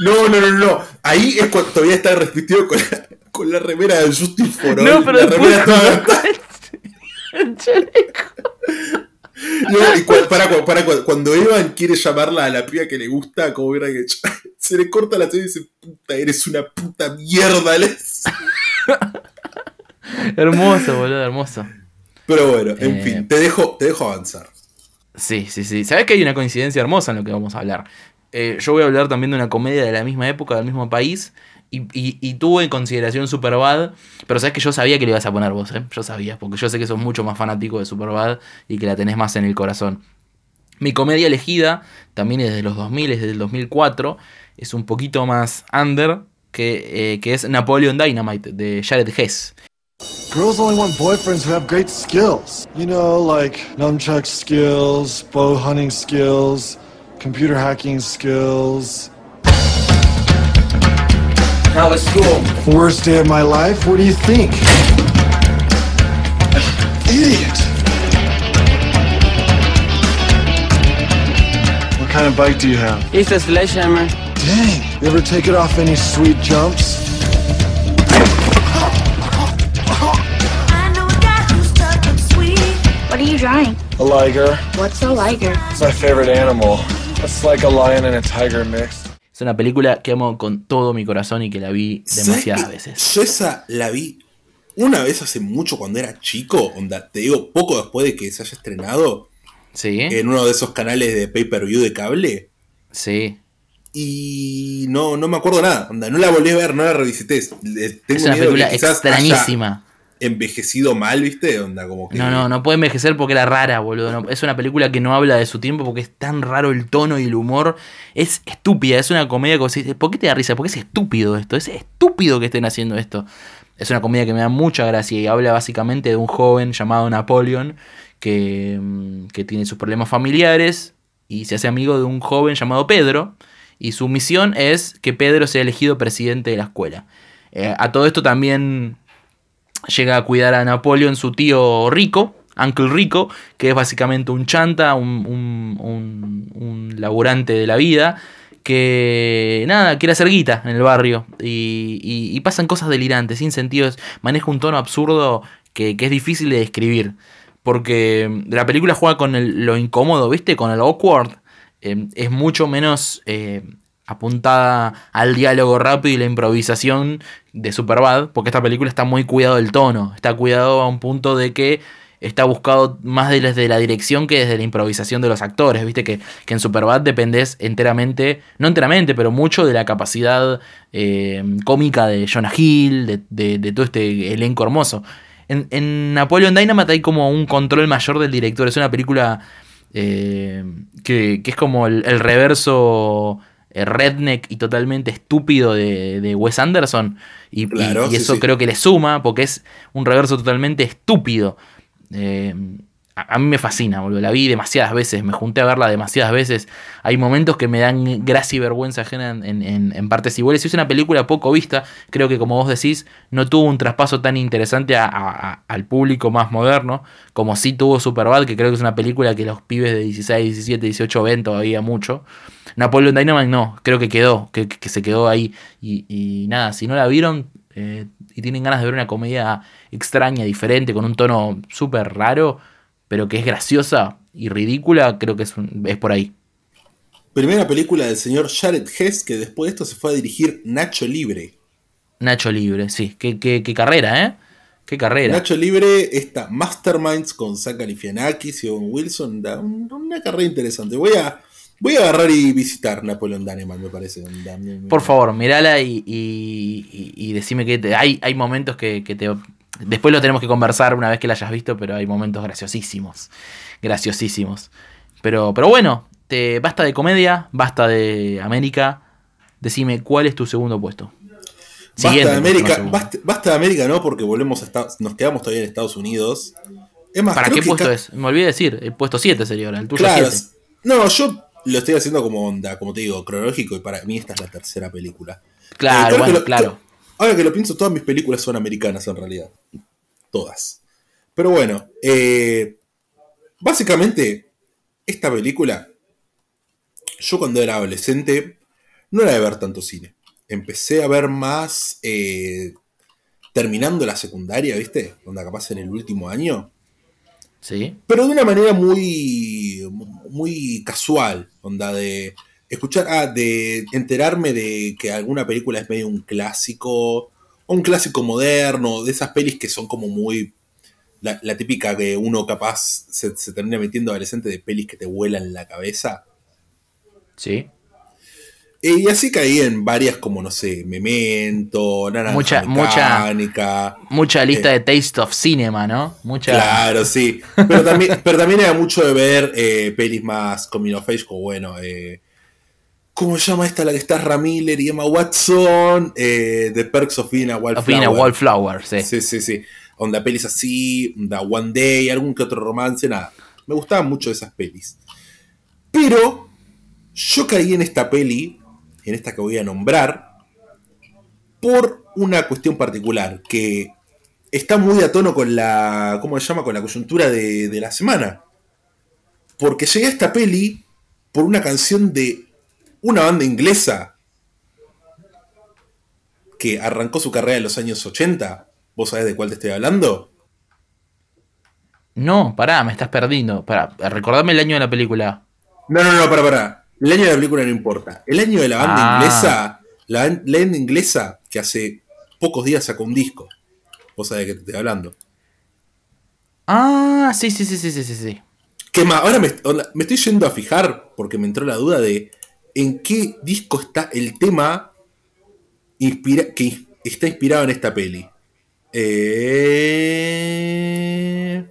No, no, no, no. Ahí es cuando todavía está repitido con la, con la remera de Justin For All. No, pero la después remera toda- No, y cu- para, cu- para cu- cuando Evan quiere llamarla a la piba que le gusta, como hubiera hecho, se le corta la serie y dice, puta, eres una puta mierda. le dice. hermoso, boludo, hermoso. Pero bueno, en Eh, fin, te dejo, te dejo avanzar. Sí, sí, sí. ¿Sabes que hay una coincidencia hermosa en lo que vamos a hablar? Eh, yo voy a hablar también de una comedia de la misma época, del mismo país. Y, y, tuve en consideración Superbad. Pero sabes que yo sabía que le ibas a poner vos, ¿eh? Yo sabía, porque yo sé que sos mucho más fanático de Superbad y que la tenés más en el corazón. Mi comedia elegida, también es de los 2000, es del 2004. Es un poquito más under, que, eh, que es Napoleon Dynamite, de Jared Hess. Girls only want boyfriends who have great skills. You know, like nunchuck skills, bow hunting skills, computer hacking. How was school? Worst day of my life? What do you think? Idiot! What kind of bike do you have? It's a sledgehammer. Dang! You ever take it off any sweet jumps? What are you drawing? A liger. What's a liger? It's my favorite animal. It's like a lion and a tiger mixed. Es una película que amo con todo mi corazón y que la vi ¿Sabes demasiadas veces. Yo esa la vi una vez hace mucho cuando era chico, onda, te digo, poco después de que se haya estrenado Sí. en uno de esos canales de pay-per-view de cable. Sí. Y no, no me acuerdo nada, onda, no la volví a ver, no la revisité. Tengo Es una película haya extrañísima. Envejecido mal, ¿viste? Onda, como. No, no, no puede envejecer porque era rara, boludo. Es una película que no habla de su tiempo porque es tan raro el tono y el humor. Es estúpida, es una comedia que ¿por qué te da risa? Porque es estúpido esto, es estúpido que estén haciendo esto. Es una comedia que me da mucha gracia y habla básicamente de un joven llamado Napoleon que, mm, que tiene sus problemas familiares y se hace amigo de un joven llamado Pedro y su misión es que Pedro sea elegido presidente de la escuela. Eh, a todo esto también llega a cuidar a Napoleón su tío Rico, Uncle Rico, que es básicamente un chanta, un, un, un- laburante de la vida, que nada, quiere hacer guita en el barrio y, y- pasan cosas delirantes, sin sentidos, maneja un tono absurdo que, que es difícil de describir, porque la película juega con lo incómodo, ¿viste? Con el awkward, eh, es mucho menos eh, apuntada al diálogo rápido y la improvisación de Superbad, porque esta película está muy cuidado del tono, está cuidado a un punto de que está buscado más de- desde la dirección que desde la improvisación de los actores, viste que, que en Superbad dependés enteramente, no enteramente, pero mucho de la capacidad eh, cómica de Jonah Hill, de, de- todo este elenco hermoso. En, en Napoleon Dynamite hay como un control mayor del director, es una película eh, que, que es como el, el reverso redneck y totalmente estúpido de, de Wes Anderson. Y, Claro, y eso sí. creo que le suma, porque es un reverso totalmente estúpido. Eh, a, mí me fascina, boludo. La vi demasiadas veces, me junté a verla demasiadas veces. Hay momentos que me dan gracia y vergüenza ajena en, en- partes iguales. Y es una película poco vista. Creo que, como vos decís, no tuvo un traspaso tan interesante a- a- al público más moderno como sí tuvo Superbad, que creo que es una película que los pibes de 16, 17, 18 ven todavía mucho. Napoleon Dynamite no, creo que quedó, que, que se quedó ahí. Y, y nada, si no la vieron eh, y tienen ganas de ver una comedia extraña, diferente, con un tono súper raro, pero que es graciosa y ridícula, creo que es, un- es por ahí. Primera película del señor Jared Hess, que después de esto se fue a dirigir Nacho Libre. Nacho Libre, sí. Qué, qué- qué carrera, ¿eh? Qué carrera. Nacho Libre, esta Masterminds con Zach Galifianakis y Owen Wilson, da un- una carrera interesante. Voy a, voy a agarrar y visitar Napoleon Dynamite, me parece. Por favor, mirala y, y, y- y decime que te- hay, hay momentos que, que te... Después lo tenemos que conversar una vez que la hayas visto, pero hay momentos graciosísimos. Graciosísimos. Pero, pero bueno, te, basta de comedia, basta de América. Decime, ¿cuál es tu segundo puesto? Basta Siguiente, de no América, segundo. basta, basta de América, ¿no? Porque volvemos a Estados, nos quedamos todavía en Estados Unidos. Es más, ¿Para qué puesto es? Me olvidé de decir, el puesto 7 sería ahora, el tuyo Claro, 7. no, yo lo estoy haciendo como onda, como te digo, cronológico, y para mí esta es la tercera película. Claro, Eh, que bueno, lo- claro. Ahora que lo pienso, todas mis películas son americanas en realidad. Todas. Pero bueno, eh, básicamente, esta película, yo cuando era adolescente, no era de ver tanto cine. Empecé a ver más eh, terminando la secundaria, ¿viste? Onda capaz en el último año. Sí. Pero de una manera muy, muy casual, onda de escuchar, ah, de enterarme de que alguna película es medio un clásico, o un clásico moderno, de esas pelis que son como muy, la, la típica que uno capaz se, se termina metiendo adolescente de pelis que te vuelan la cabeza. Sí. Eh, Y así caí en varias como, no sé, Memento, Naranja Mucha- mucha- Mecánica. Mucha lista eh, de Taste of Cinema, ¿no? Mucha. Claro, sí. Pero también, pero también era mucho de ver eh, pelis más coming of age, como bueno, eh, ¿cómo se llama esta? La que está Ramiller y Emma Watson, eh, The Perks of Being a Of being a. Wallflower, sí. Sí, sí, sí. Onda pelis así, onda One Day, algún que otro romance, nada. Me gustaban mucho esas pelis. Pero Yo caí en esta peli, en esta que voy a nombrar, por una cuestión particular, que está muy a tono con la. ¿Cómo se llama? Con la coyuntura de, de la semana. Porque llegué a esta peli por una canción de una banda inglesa que arrancó su carrera en los años 80. ¿Vos sabés de cuál te estoy hablando? No, pará, me estás perdiendo. Pará, recordame el año de la película. No, no, no, pará, pará. El año de la película no importa. El año de la banda Ah. inglesa, la, la banda inglesa que hace pocos días sacó un disco. Vos sabés de qué te estoy hablando. Ah, sí, sí, sí, sí, sí, sí, sí. ¿Qué más? Ahora me estoy yendo a fijar porque me entró la duda de en qué disco está el tema inspira- que está inspirado en esta peli. Eh,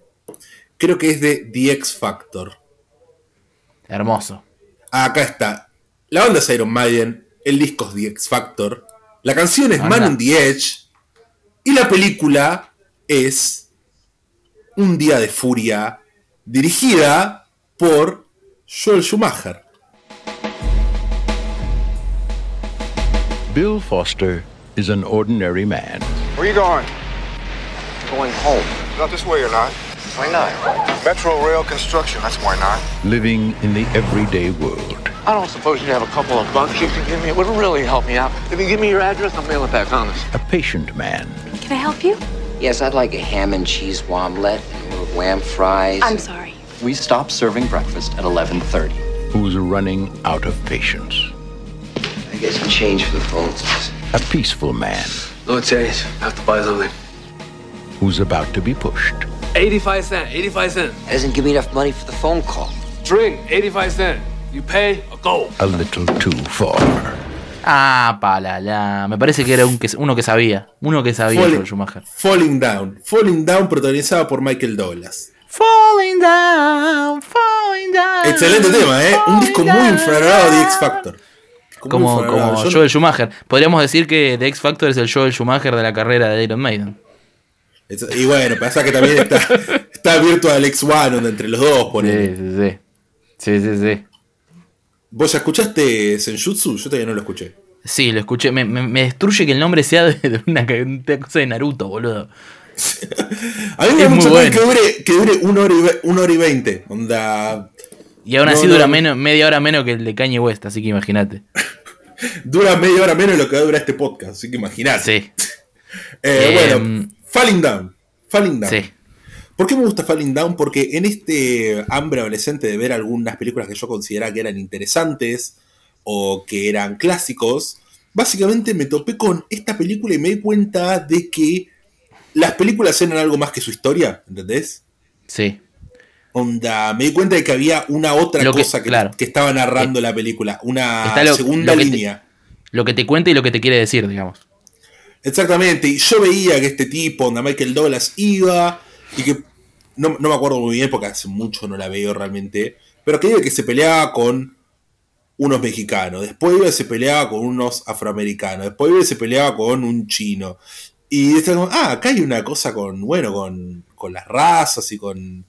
creo que es de The X Factor. Hermoso. Acá está. La banda es Iron Maiden, el disco es The X Factor, la canción es Man on the Edge y la película es Un Día de Furia, dirigida por Joel Schumacher. Bill Foster is an ordinary man. Where you going? Going home. Not this way, you're not. Why not? Metro rail construction, that's why not. living in the everyday world. I don't suppose you have a couple of bucks you can give me. It would really help me out. If you give me your address, I'll mail it back honest. A patient man Can I help you? Yes, I'd like a ham and cheese omelet and a little lamb fries. I'm sorry. We stopped serving breakfast at 11:30. who's running out of patience. Get some change for the phone. A peaceful man No change. I have to buy something. who's about to be pushed. 85 cent. 85 cent. Doesn't give me enough money for the phone call. Drink. 85 cent. You pay or go. A little too far. Ah, palala. Me parece que era un que, uno que sabía. Uno que sabía, Falling, Schumacher. Falling Down. Falling Down protagonizada por Michael Douglas. Falling down, falling down. Excelente tema, ¿eh? Un disco muy infravalorado de X Factor. Como, como Joel Schumacher. Podríamos decir que The X Factor es el Joel Schumacher de la carrera de Iron Maiden. Y bueno, pasa que también está, está Virtual X1 donde entre los dos Sí, ponele. sí, sí. Sí, sí, sí. ¿Vos ya escuchaste Senjutsu? Yo todavía no lo escuché. Sí, lo escuché. Me, me- me destruye que el nombre sea de, una, una cosa de Naruto, boludo. A mí me mal bueno. que dure, que dure una, hora y, una hora y veinte. Onda. Y aún No, así no, dura no. menos, media hora menos que el de Kanye West, así que imagínate. Dura media hora menos de lo que dura este podcast, así que imagínate. Sí. Eh, bueno, Falling Down. Falling Down. Sí. ¿Por qué me gusta Falling Down? Porque en este hambre adolescente de ver algunas películas que yo consideraba que eran interesantes o que eran clásicos, básicamente me topé con esta película y me di cuenta de que las películas eran algo más que su historia, ¿entendés? Sí. Onda, me di cuenta de que había una otra Lo cosa que, claro. que estaba narrando la película, una lo- segunda lo que te- línea. Lo que te cuenta y lo que te quiere decir, digamos. Exactamente, y yo veía que este tipo, onda Michael Douglas, iba y que no, no me acuerdo muy bien porque hace mucho no la veo realmente, pero que iba que se peleaba con unos mexicanos, después iba y se peleaba con unos afroamericanos, después iba y se peleaba con un chino. Y está como, ah, acá hay una cosa con, bueno, con, con las razas y con,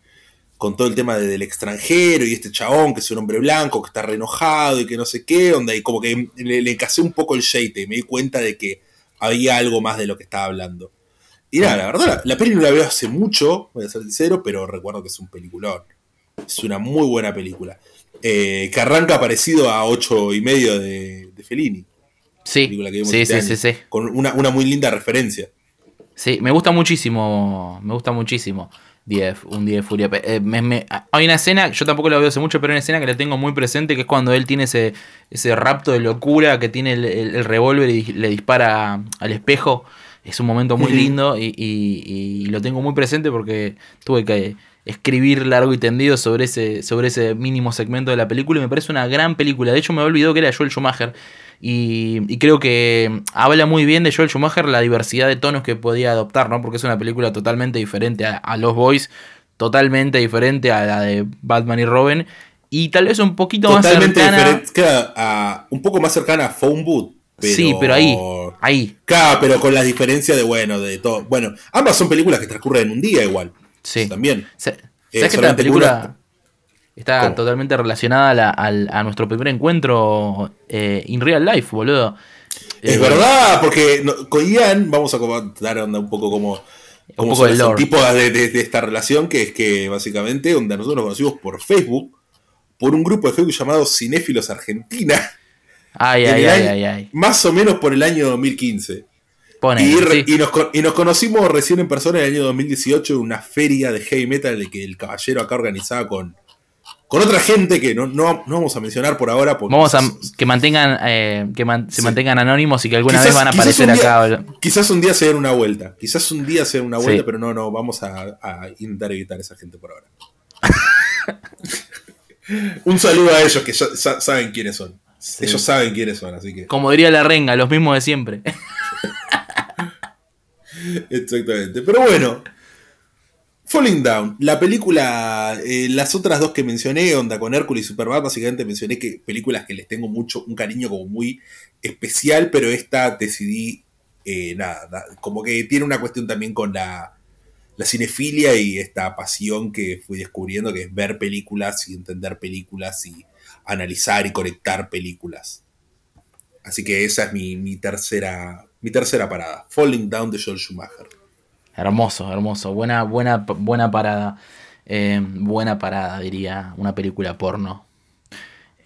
con todo el tema de- del extranjero y este chabón que es un hombre blanco que está re enojado y que no sé qué, onda, y como que le, le casé un poco el shade y me di cuenta de que había algo más de lo que estaba hablando. Y nada, la verdad, la, la peli no la veo hace mucho, voy a ser sincero, pero recuerdo que es un peliculón. Es una muy buena película. Eh, que arranca parecido a 8 y medio de, de Fellini. Sí, película que vimos sí, este sí, año, sí, sí. Con una, una muy linda referencia. Sí, me gusta muchísimo. Me gusta muchísimo. Día de- un día de furia. Eh, me- me- hay una escena, yo tampoco la veo hace mucho, pero hay una escena que la tengo muy presente, que es cuando él tiene ese, ese rapto de locura, que tiene el, el- el revólver y le dispara al espejo. Es un momento muy lindo y, y- y lo tengo muy presente porque tuve que escribir largo y tendido sobre ese, sobre ese mínimo segmento de la película y me parece una gran película. De hecho me olvidado que era Joel Schumacher y, y creo que habla muy bien de Joel Schumacher la diversidad de tonos que podía adoptar, ¿no? Porque es una película totalmente diferente a, a Los Boys, totalmente diferente a la de Batman y Robin y tal vez un poquito Totalmente más cercana. diferente, a- un poco más cercana a Phone. Pero, Sí, pero ahí, ahí. Claro, pero con las diferencias de, bueno, de todo. Bueno, ambas son películas que transcurren en un día igual. Sí. También. Se- Eh, ¿Sabes que esta película una- Está ¿Cómo? totalmente relacionada a, la- a nuestro primer encuentro eh, in real life, boludo. Es Eh, verdad, porque no- con Ian vamos a comentar onda, un poco como, como poco son los tipos de, de- de esta relación, que es que básicamente onda, nosotros nos conocimos por Facebook, por un grupo de Facebook llamado Cinéfilos Argentina, Ay, ay, ay, año- ay, ay. más o menos por el año 2015. Ponele, y, re- sí. y nos, y nos conocimos recién en persona en el año 2018 en una feria de heavy metal de que el caballero acá organizaba con, con otra gente que no, no, no vamos a mencionar por ahora. Porque Vamos a que mantengan eh, que man- se Sí. mantengan anónimos y que alguna quizás- vez van a aparecer día- acá. Quizás un día se den una vuelta. Quizás un día se den una vuelta, Sí. pero no, no, vamos a, a intentar evitar a esa gente por ahora. un saludo a ellos que ya sa- saben quiénes son. Ellos saben quiénes son, así que. Como diría la renga, los mismos de siempre. Exactamente. Pero bueno. Falling Down, la película, eh, las otras dos que mencioné, Onda con Hércules y Superbad, básicamente mencioné que películas que les tengo mucho, un cariño como muy especial, pero esta decidí, eh, nada, da- como que tiene una cuestión también con la, la cinefilia y esta pasión que fui descubriendo, que es ver películas y entender películas y analizar y conectar películas. Así que esa es mi, mi tercera, mi tercera parada, Falling Down de Joel Schumacher. Hermoso, hermoso. Buena, buena, buena parada. Eh, buena parada, diría una película porno.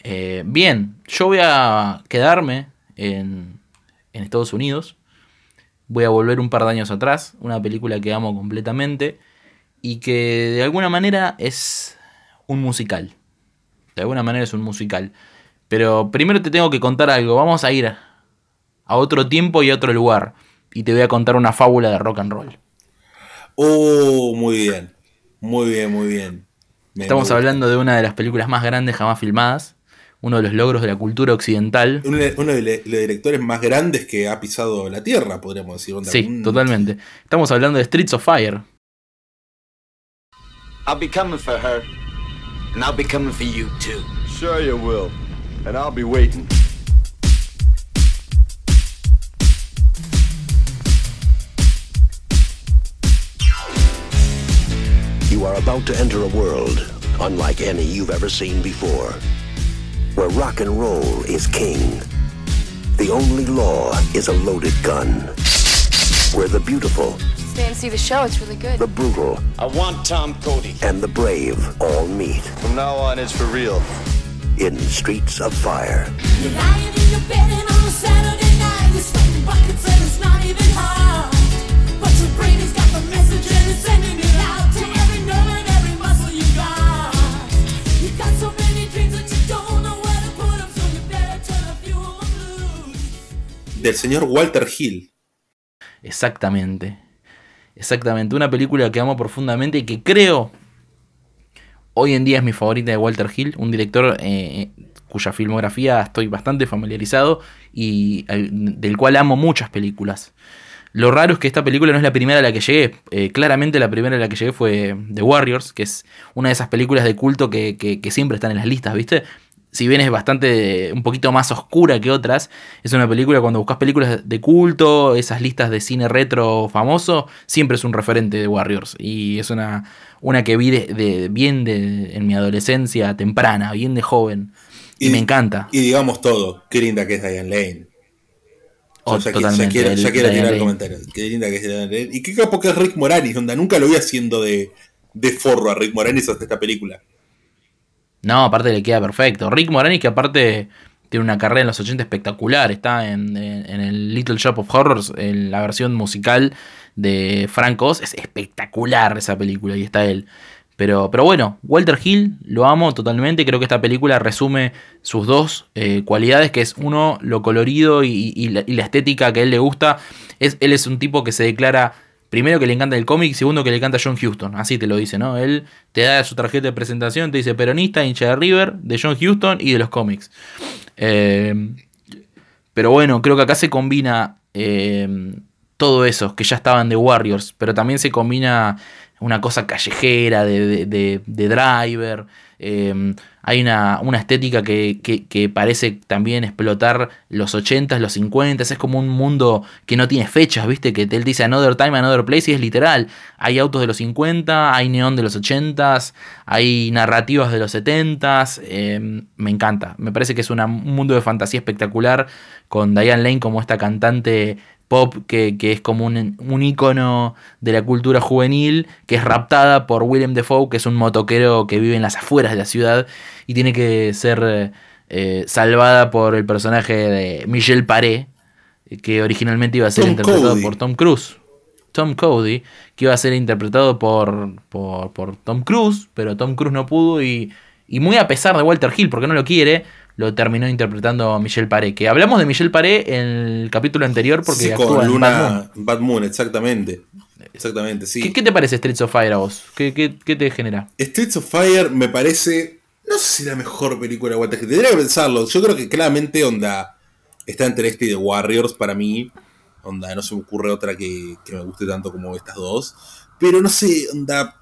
Eh, bien, yo voy a quedarme en, en Estados Unidos. Voy a volver un par de años atrás. Una película que amo completamente. Y que de alguna manera es un musical. De alguna manera es un musical. Pero primero te tengo que contar algo. Vamos a ir a otro tiempo y a otro lugar. Y te voy a contar una fábula de rock and roll. Oh, muy bien. Muy bien, muy bien. Me- Estamos me hablando de una de las películas más grandes jamás filmadas, uno de los logros de la cultura occidental. Uno de, uno de le- los directores más grandes que ha pisado la tierra, podríamos decir. onda, Sí, totalmente. Estamos hablando de Streets of Fire. I'll be coming for her. And I'll be coming for you too. Sure you will. And I'll be waiting. Are about to enter a world unlike any you've ever seen before, where rock and roll is king. The only law is a loaded gun. Where the beautiful, Stay and see the show. It's really good. the brutal, I want Tom Cody. and the brave all meet From now on, it's for real. in Streets of Fire. You're lying in your bed and on a Saturday night you're sweating buckets and it's not even hot. Del señor Walter Hill. Exactamente. Exactamente. Una película que amo profundamente y que creo hoy en día es mi favorita de Walter Hill, un director eh, cuya filmografía estoy bastante familiarizado y eh, del cual amo muchas películas. Lo raro es que esta película no es la primera a la que llegué. Eh, claramente la primera a la que llegué fue The Warriors, que es una de esas películas de culto que, que- que siempre están en las listas, ¿viste? Si bien es bastante, un poquito más oscura que otras, es una película, cuando buscas películas de culto, esas listas de cine retro famoso, siempre es un referente de Warriors. Y es una, una que vi de, de- bien de, en mi adolescencia temprana, bien de joven. Y, me encanta. Y digamos todo, qué linda que es Diane Lane. Oh, ya, qui- ya totalmente, quiero, ya quiero tirar el comentario. Qué linda que es Diane Lane. Y qué capo que es Rick Moranis, onda. Nunca lo vi haciendo de, de forro a Rick Moranis hasta esta película. No, aparte le queda perfecto. Rick Moranis, que aparte tiene una carrera en los 80 espectacular, está en, en- el Little Shop of Horrors, en la versión musical de Frank Oz. Es espectacular esa película y está él. Pero, pero bueno, Walter Hill lo amo totalmente. Creo que esta película resume sus dos eh, cualidades, que es uno, lo colorido y, y la, y la estética que a él le gusta. Es, él es un tipo que se declara, primero que le encanta el cómic, segundo que le encanta John Huston. Así te lo dice, ¿no? Él te da su tarjeta de presentación, te dice peronista, hincha de River, de John Huston y de los cómics. Eh, pero bueno, creo que acá se combina eh, todo eso, que ya estaban de Warriors, pero también se combina una cosa callejera de- de- de driver. Eh, hay una, una estética que, que- parece también explotar los 80s, los 50s. Es como un mundo que no tiene fechas, ¿viste? Que él dice Another Time, Another Place y es literal. Hay autos de los 50, hay neón de los 80s, hay narrativas de los 70s. eh, me encanta. Me parece que es un mundo de fantasía espectacular con Diane Lane como esta cantante pop que, que es como un, un ícono de la cultura juvenil, que es raptada por Willem Dafoe, que es un motoquero que vive en las afueras de la ciudad y tiene que ser eh, eh, salvada por el personaje de Michel Paré, que originalmente iba a ser Tom interpretado Cody. por Tom Cruise. Tom Cody, que iba a ser interpretado por, por, por Tom Cruise, pero Tom Cruise no pudo y, y muy a pesar de Walter Hill, porque no lo quiere, lo terminó interpretando Michel Paré. Que hablamos de Michel Paré en el capítulo anterior porque Sí, actúa con en Luna, Bad Moon. Bad Moon, exactamente. Exactamente, sí. ¿Qué, qué te parece Streets of Fire a vos? ¿Qué, qué, qué te genera? Streets of Fire me parece. No sé si la mejor película de Walter Hill. Tendría que pensarlo. Yo creo que claramente, onda. Está entre este y The Warriors para mí. Onda, no se me ocurre otra que, que me guste tanto como estas dos. Pero no sé, onda.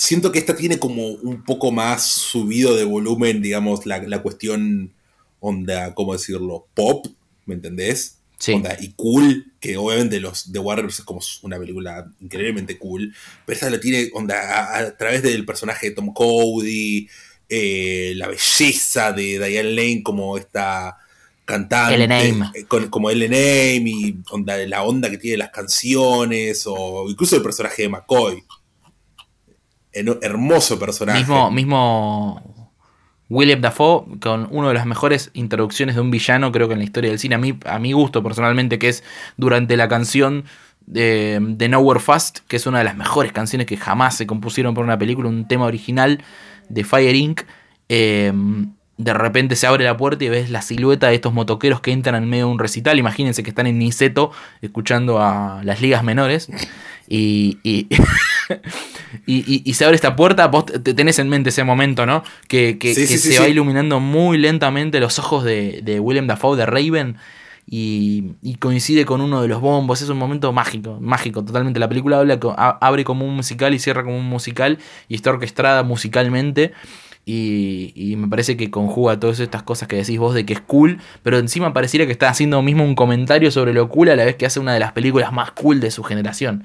Siento que esta tiene como un poco más subido de volumen, digamos, la, la cuestión, onda, ¿cómo decirlo? Pop, ¿me entendés? Sí. Onda, y cool, que obviamente los The Warriors es como una película increíblemente cool, pero esta lo tiene onda a, a través del personaje de Tom Cody, eh, la belleza de Diane Lane como esta cantante, eh, con- como Ellen Aim y onda, la onda que tiene las canciones, o incluso el personaje de McCoy. Hermoso personaje. Mismo, mismo William Dafoe con una de las mejores introducciones de un villano, creo que en la historia del cine, a a mi gusto personalmente, que es durante la canción de, de Nowhere Fast, que es una de las mejores canciones que jamás se compusieron por una película, un tema original de Fire Inc. Eh, de repente se abre la puerta y ves la silueta de estos motoqueros que entran en medio de un recital. Imagínense que están en Niceto escuchando a las ligas menores. Y, y, y, se abre esta puerta, vos te tenés en mente ese momento, ¿no? Que, que- Sí, que sí, sí, se va iluminando muy lentamente los ojos de, de William Dafoe, de Raven, y, y coincide con uno de los bombos. Es un momento mágico, mágico, totalmente. La película habla abre como un musical y cierra como un musical, y está orquestada musicalmente. Y, me parece que conjuga todas estas cosas que decís vos de que es cool, pero encima pareciera que está haciendo mismo un comentario sobre lo cool a la vez que hace una de las películas más cool de su generación.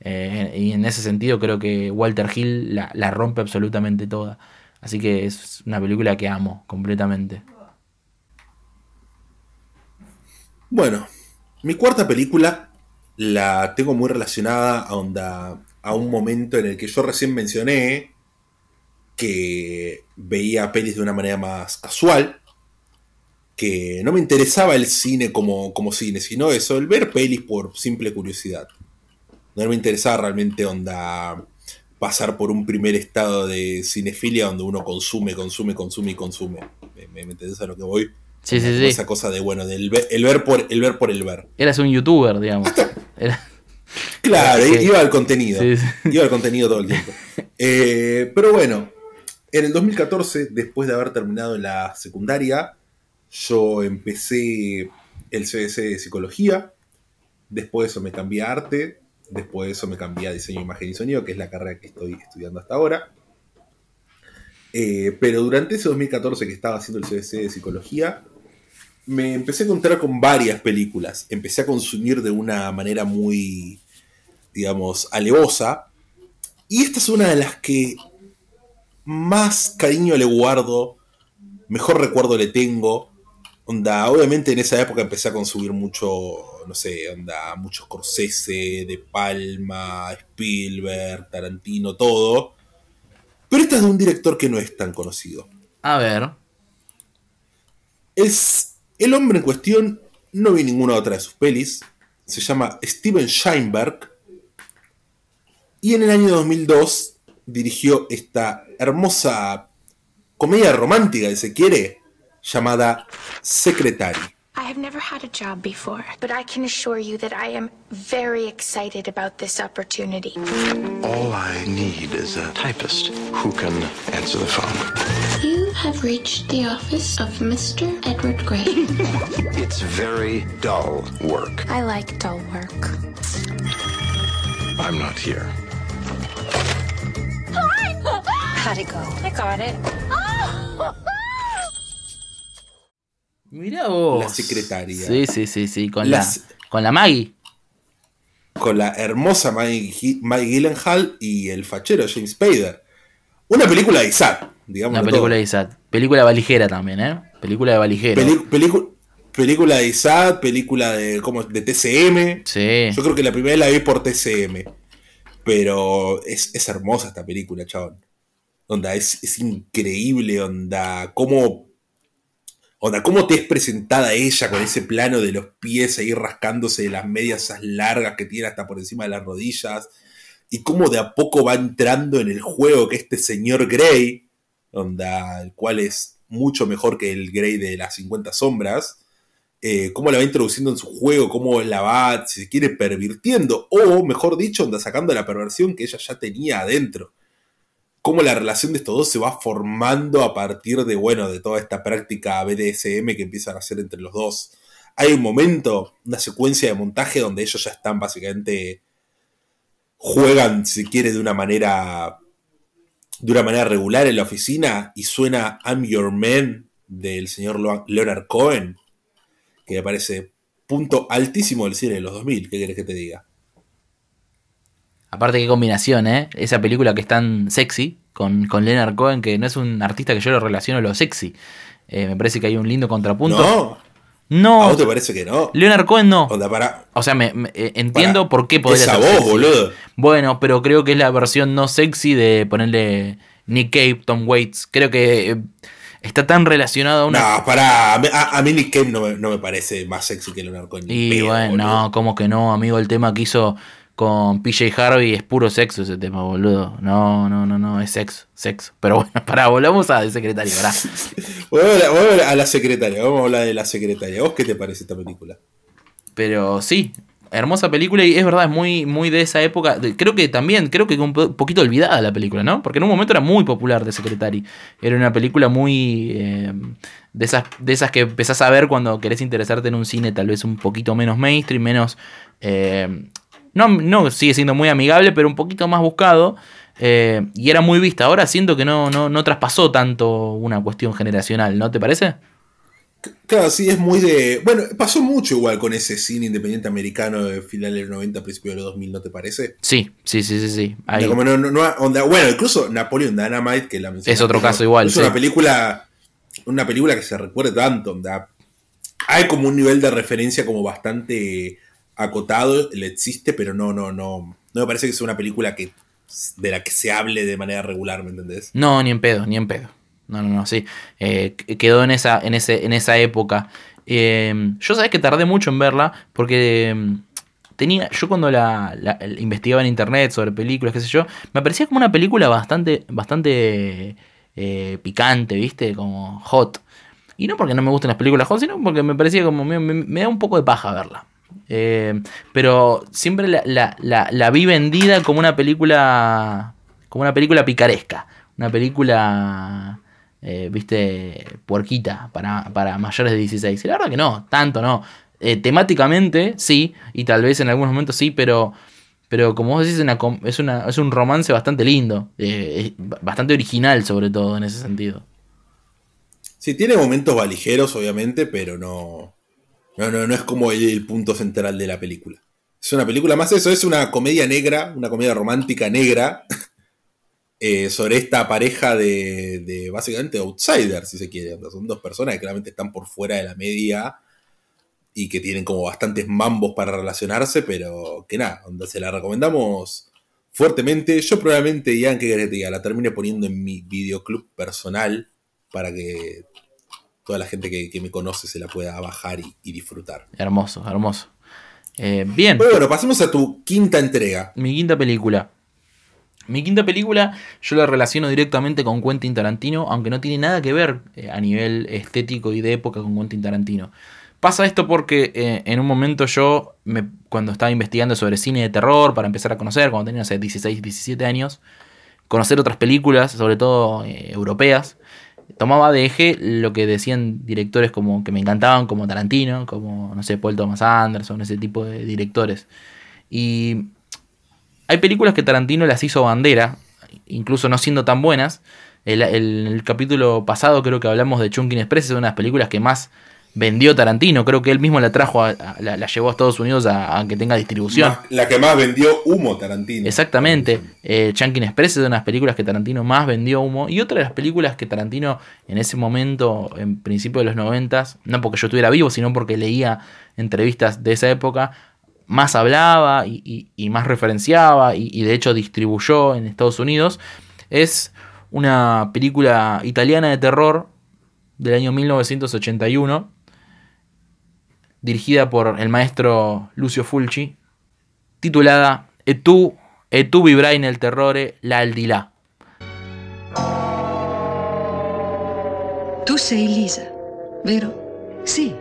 Eh, y en ese sentido creo que Walter Hill la, rompe absolutamente toda. Así que es una película que amo completamente. Bueno, mi cuarta película la tengo muy relacionada a un momento en el que yo recién mencioné que veía pelis de una manera más casual, que no me interesaba el cine como, como cine, sino eso, el ver pelis por simple curiosidad. No me interesaba realmente onda pasar por un primer estado de cinefilia donde uno consume, consume, consume y consume. ¿Me, me, me entendés a lo que voy? Sí, sí, sí. Esa cosa de, bueno, del ver, el, ver por, el ver por el ver. Eras un youtuber, digamos. Era- Claro, Sí. iba al contenido. Sí, sí. Iba al contenido todo el tiempo. Eh, pero bueno, en el 2014, después de haber terminado la secundaria, yo empecé el CBC de psicología. Después de eso me cambié a arte. Después de eso me cambié a diseño, imagen y sonido, que es la carrera que estoy estudiando hasta ahora. Eh, pero durante ese 2014 que estaba haciendo el CBC de psicología, me empecé a encontrar con varias películas. Empecé a consumir de una manera muy, digamos, alevosa. Y esta es una de las que más cariño le guardo, mejor recuerdo le tengo. Onda, obviamente en esa época empecé a consumir mucho, no sé, onda, mucho Scorsese, De Palma, Spielberg, Tarantino, todo. Pero esta es de un director que no es tan conocido. A ver. Es el hombre en cuestión, no vi ninguna otra de sus pelis. Se llama Steven Scheinberg. Y en el año 2002 dirigió esta hermosa comedia romántica, si se quiere, llamada Secretary. I have never had a job before, but I can assure you that I am very excited about this opportunity. All I need is a typist who can answer the phone. You have reached the office of Mr. Edward Gray. It's very dull work. I like dull work. I'm not here How'd it go? I got it. Mirá vos. La secretaria. Sí, sí, sí, sí. Con, Las- la, con la Maggie. Con la hermosa Maggie, Gi- Maggie Gyllenhaal y el fachero James Spader. Una película de Isaac, digamos. Una película de Isaac. Película valijera también, ¿eh? Película de valijero. película de Isaac, película de, ¿cómo? de TCM. Sí. Yo creo que la primera la vi por TCM. Pero es, es hermosa esta película, chabón. Onda, es, es increíble, onda, cómo. Onda, cómo te es presentada ella con ese plano de los pies ahí rascándose de las medias esas largas que tiene hasta por encima de las rodillas. Y cómo de a poco va entrando en el juego que este señor Grey, onda, el cual es mucho mejor que el Grey de las 50 sombras. eh, cómo la va introduciendo en su juego, cómo la va, si se quiere, pervirtiendo, o mejor dicho, onda, sacando la perversión que ella ya tenía adentro. Cómo la relación de estos dos se va formando a partir de, bueno, de toda esta práctica BDSM que empiezan a hacer entre los dos. Hay un momento, una secuencia de montaje donde ellos ya están básicamente juegan, si quiere, de una manera de una manera regular en la oficina y suena I'm Your Man del señor Leonard Cohen, que me parece punto altísimo del cine de los 2000, ¿qué querés que te diga? Aparte, qué combinación, ¿eh? Esa película que es tan sexy con, con Leonard Cohen, que no es un artista que yo lo relaciono a lo sexy. Eh, me parece que hay un lindo contrapunto. No. No. ¿A vos te parece que no? Leonard Cohen no. Onda, para, O sea, me, me- eh, entiendo por qué podría esa ser voz, sexy. boludo. Bueno, pero creo que es la versión no sexy de ponerle Nick Cave, Tom Waits. Creo que eh, está tan relacionado a una. No, pará, a, mí- a, a mí Nick Cave no me, no me parece más sexy que Leonard Cohen. Y pedo, bueno, no, como que no, amigo, el tema que hizo con PJ Harvey es puro sexo ese tema, boludo. No, no, no, no, es sexo, sexo. Pero bueno, pará, volvamos a de secretario, pará. Vamos a, la secretaria, vamos a hablar de la secretaria. ¿Vos qué te parece esta película? Pero sí, hermosa película y es verdad, es muy, muy de esa época. Creo que también, creo que un po- poquito olvidada la película, ¿no? Porque en un momento era muy popular de Secretary. Era una película muy... eh, de, esas, de esas que empezás a ver cuando querés interesarte en un cine tal vez un poquito menos mainstream, menos... eh, no, no sigue siendo muy amigable, pero un poquito más buscado. eh, y era muy vista. Ahora siento que no, no, no traspasó tanto una cuestión generacional, ¿no te parece? Claro, sí, es muy de. Bueno, pasó mucho igual con ese cine independiente americano de finales de los 90, principios de los 2000, ¿no te parece? Sí, sí, sí, sí. sí. Ahí- Como no- no- no- onda- bueno, incluso Napoleon Dynamite, que la mencioné. Es otro caso igual, Es sí. una película. Una película que se recuerde tanto. onda. Hay como un nivel de referencia como bastante acotado, le existe, pero no, no, no. No me parece que sea una película que de la que se hable de manera regular, ¿me entendés? No, ni en pedo, ni en pedo. No, no, no, sí. Eh, qu- quedó en esa, en ese, en esa época. Eh, yo sabes que tardé mucho en verla porque eh, tenía. Yo cuando la, investigaba en internet sobre películas, qué sé yo, me parecía como una película bastante, bastante picante, ¿viste? Como hot. Y no porque no me gusten las películas hot, sino porque me parecía como. Me da un poco de paja verla. Eh, pero siempre la, la- la- la vi vendida como una película. Como una película picaresca. Una película. eh, viste. puerquita para, para mayores de 16. Y la verdad que no, tanto no. Eh, temáticamente, sí. Y tal vez en algunos momentos sí, pero. Pero como vos decís, es, una es, un romance bastante lindo. bastante original, sobre todo, en ese sentido. Sí, tiene momentos valijeros, obviamente, pero no. No, no, no es como el, punto central de la película. Es una película más eso, es una comedia negra, una comedia romántica negra, eh, sobre esta pareja de, de básicamente outsiders, si se quiere. Son dos personas que claramente están por fuera de la media y que tienen como bastantes mambos para relacionarse, pero que nada, onda, se la recomendamos fuertemente. Yo probablemente, Ian, que querés la termine poniendo en mi videoclub personal para que toda la gente que, que me conoce se la pueda bajar y, y disfrutar. Hermoso, hermoso. Eh, bien. Bueno, bueno, pasemos a tu quinta entrega. Mi quinta película. Mi quinta película yo la relaciono directamente con Quentin Tarantino, aunque no tiene nada que ver eh, a nivel estético y de época con Quentin Tarantino. Pasa esto porque eh, en un momento yo, me- cuando estaba investigando sobre cine de terror, para empezar a conocer, cuando tenía no sé, 16, 17 años, conocer otras películas, sobre todo eh, europeas, tomaba de eje lo que decían directores como que me encantaban, como Tarantino, como, no sé, Paul Thomas Anderson, ese tipo de directores. Y hay películas que Tarantino las hizo bandera incluso no siendo tan buenas. El, el- el capítulo pasado creo que hablamos de Chunkin Express, es una de las películas que más vendió Tarantino. Creo que él mismo la trajo, a- a- la, la llevó a Estados Unidos a, a que tenga distribución. Más- la que más vendió humo Tarantino. Exactamente. Eh, Chunkin Express es una de las películas que Tarantino más vendió humo. Y otra de las películas que Tarantino en ese momento, en principio de los noventas, no porque yo estuviera vivo, sino porque leía entrevistas de esa época, más hablaba y, y- y más referenciaba y, y de hecho distribuyó en Estados Unidos, es una película italiana de terror del año 1981, dirigida por el maestro Lucio Fulci, titulada E tu, e tu vivrai nel terrore l'aldilà. Tu sei Lisa, vero? Sì,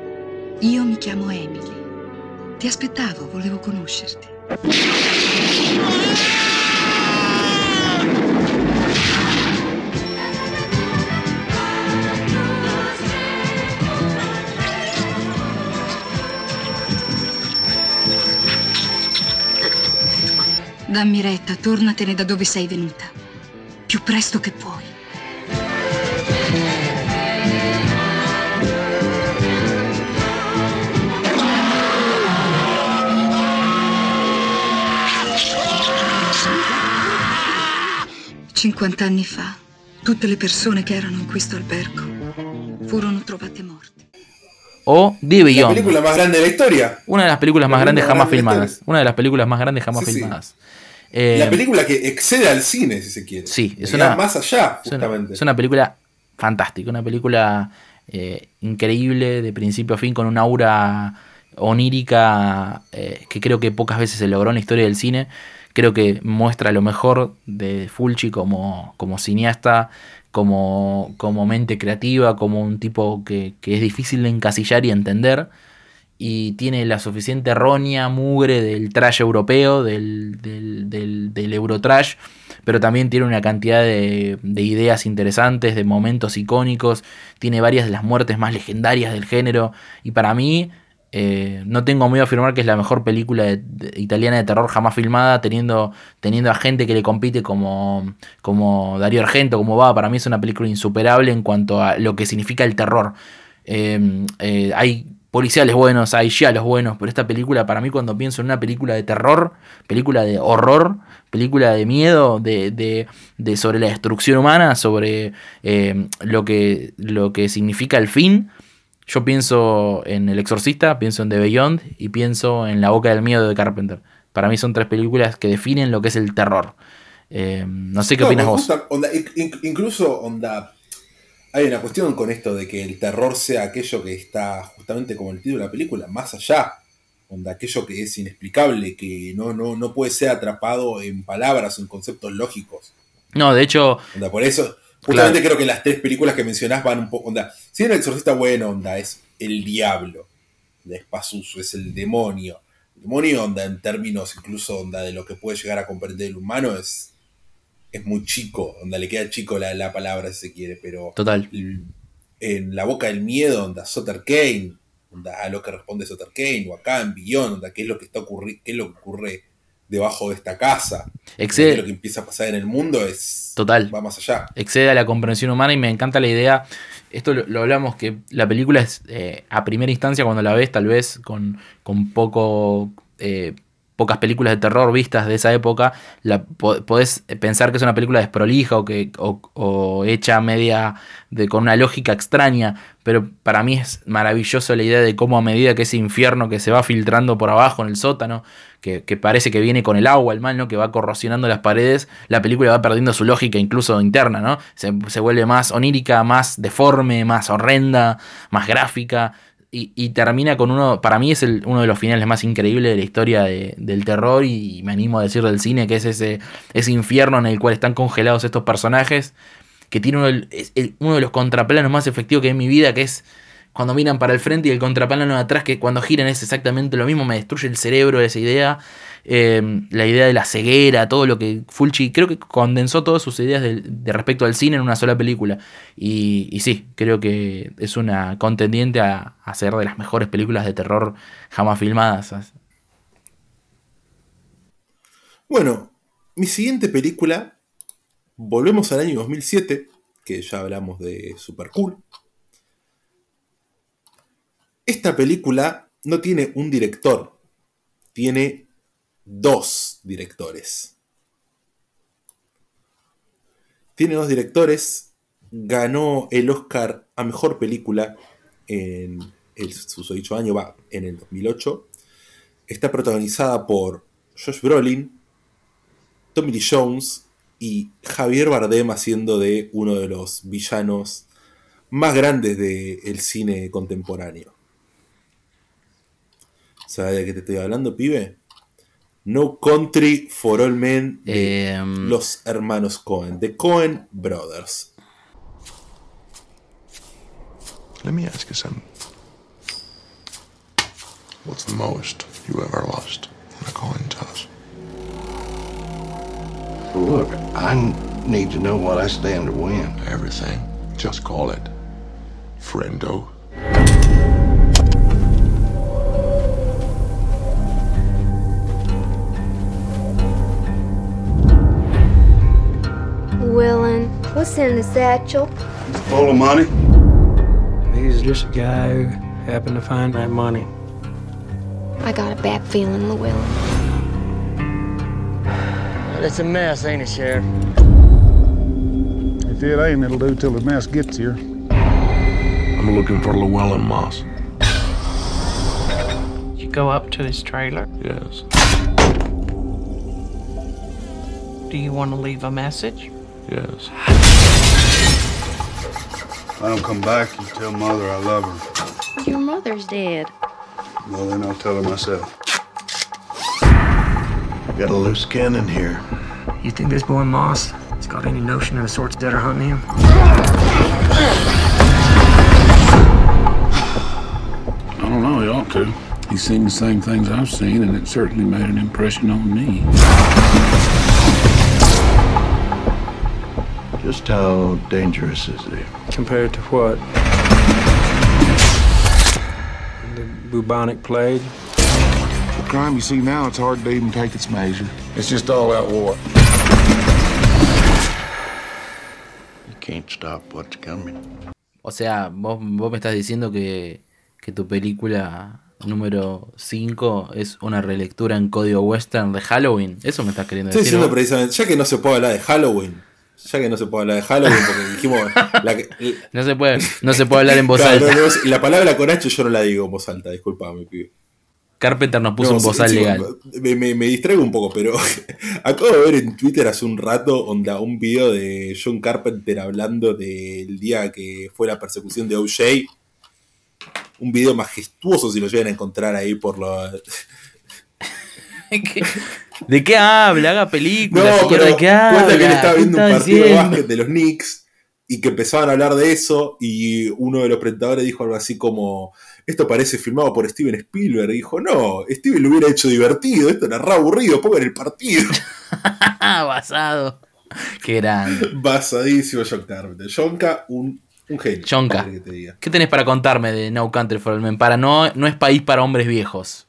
io mi chiamo Emily. Ti aspettavo, volevo conoscerti. Dammi retta, tornatene da dove sei venuta. Più presto che puoi. Cinquant'anni fa, tutte le persone che erano in questo albergo furono trovate morte. O The La Beyond. película más grande de la historia. Una de las películas La más grandes jamás grande la filmadas. Una de las películas más grandes jamás Sí, sí. filmadas. Eh, la película que excede al cine, si se quiere. Sí, es una, más allá, justamente. es una película fantástica, una película eh, increíble de principio a fin con una aura onírica eh, que creo que pocas veces se logró en la historia del cine. Creo que muestra lo mejor de Fulci como, como cineasta, como, como mente creativa, como un tipo que, que es difícil de encasillar y entender y tiene la suficiente roña, mugre del trash europeo, del, del, del, del Eurotrash, pero también tiene una cantidad de, de ideas interesantes, de momentos icónicos, tiene varias de las muertes más legendarias del género, y para mí eh, no tengo miedo a afirmar que es la mejor película de- italiana de terror jamás filmada, teniendo, teniendo a gente que le compite como, como Darío Argento, como va, para mí es una película insuperable en cuanto a lo que significa el terror. Eh, eh, hay policiales buenos, hay giallos buenos, pero esta película, para mí, cuando pienso en una película de terror, película de horror, película de miedo, de, de- de sobre la destrucción humana, sobre eh, lo, que, lo que significa el fin, yo pienso en El Exorcista, pienso en The Beyond y pienso en La Boca del Miedo de Carpenter. Para mí son tres películas que definen lo que es el terror. Eh, no sé qué No, opinas vos. gusta, onda, incluso, onda, hay una cuestión con esto de que el terror sea aquello que está justamente como el título de la película, más allá. Onda, aquello que es inexplicable, que no, no, no puede ser atrapado en palabras o en conceptos lógicos. No, de hecho, Onda, por eso, justamente Claro. creo que las tres películas que mencionás van un poco. Onda, si el exorcista bueno, onda, es el diablo. Es Pazuzu, es el demonio. El demonio, onda, en términos incluso onda, de lo que puede llegar a comprender el humano, es, es muy chico. Onda, le queda chico la, la palabra si se quiere, pero. Total. el- en la boca del miedo, onda, Sutter Kane, onda, a lo que responde Sutter Kane, o acá en Billón, onda, qué es lo que está ocurri qué es lo que ocurre debajo de esta casa. Excede- lo que empieza a pasar en el mundo es. Total. Va más allá. excede a la comprensión humana y me encanta la idea. Esto lo, lo hablamos que la película es eh, a primera instancia cuando la ves, tal vez con, con poco. eh, pocas películas de terror vistas de esa época, la, po- podés pensar que es una película desprolija o, que, o, o hecha media de, con una lógica extraña, pero para mí es maravilloso la idea de cómo a medida que ese infierno que se va filtrando por abajo en el sótano, que, que parece que viene con el agua, el mal, ¿no? que va corrosionando las paredes, la película va perdiendo su lógica incluso interna, ¿no? Se, se vuelve más onírica, más deforme, más horrenda, más gráfica. Y, y termina con uno, para mí es el- uno de los finales más increíbles de la historia de- del terror y, me animo a decir del cine, que es ese, ese infierno en el cual están congelados estos personajes, que tiene uno, uno de los contraplanos más efectivos que hay en mi vida, que es cuando miran para el frente y el contraplano de atrás, que cuando giran es exactamente lo mismo, me destruye el cerebro esa idea. Eh, la idea de la ceguera, todo lo que Fulci creo que condensó todas sus ideas de, respecto al cine en una sola película. Y, y sí, creo que es una contendiente a, a ser de las mejores películas de terror jamás filmadas. Bueno, mi siguiente película volvemos al año 2007, que ya hablamos de Super Cool. Esta película no tiene un director, tiene dos directores. Tiene dos directores, ganó el Oscar a Mejor Película en el susodicho año, va, en el 2008. Está protagonizada por Josh Brolin, Tommy Lee Jones y Javier Bardem haciendo de uno de los villanos más grandes del cine contemporáneo. ¿Sabes de qué te estoy hablando, pibe? No Country for All Men de Em. los hermanos Cohen, The Cohen Brothers. Let me ask you something. What's the most you ever lost in a coin toss? Look, I need to know what I stand to win. Everything. Just call it friendo. Willin, what's in the satchel? Full of money? He's just a guy who happened to find that money. I got a bad feeling, Llewellyn. It's a mess, ain't it, Sheriff? If it ain't, it'll do till the mess gets here. I'm looking for Llewellyn Moss. You go up to his trailer. Yes. Do you want to leave a message? Yes. If I don't come back, you tell Mother I love her. Your mother's dead. Well, then I'll tell her myself. Got a loose cannon here. You think this boy Moss has got any notion of the sorts that are hunting him? I don't know, he ought to. He's seen the same things I've seen, and it certainly made an impression on me. Just how dangerous is he? Compared to what? The bubonic plague? The crime you see now, it's hard to even take its measure. It's just all out war. You can't stop what's coming. O sea, vos, vos me estás diciendo que, que tu película número 5 es una relectura en código western de Halloween. Eso me estás queriendo Estoy decir. diciendo vos? precisamente, ya que no se puede hablar de Halloween, ya que no se puede hablar de Halloween, porque dijimos. la que- No se puede, no se puede hablar en voz Claro, alta. no, no, la palabra con H yo no la digo en voz alta, disculpame, pibe. Carpenter nos puso un bozal sí, legal. Me, me- me distraigo un poco, pero acabo de ver en Twitter hace un rato onda, un video de John Carpenter hablando del día que fue la persecución de OJ. Un video majestuoso si lo llegan a encontrar ahí por lo... ¿De qué habla? Haga película, No, pero ¿de qué habla? cuenta que él estaba ¿Qué viendo un partido de diciendo? básquet de los Knicks y que empezaban a hablar de eso y uno de los presentadores dijo algo así como esto parece filmado por Steven Spielberg y dijo no, Steven lo hubiera hecho divertido, esto era re aburrido, pongan el partido. Basado. Qué grande. Basadísimo John Carpenter. Jonka, un, un genio. ¿qué querés que te diga? ¿Qué tenés para contarme de No Country for Old Men? Para no, no es país para hombres viejos.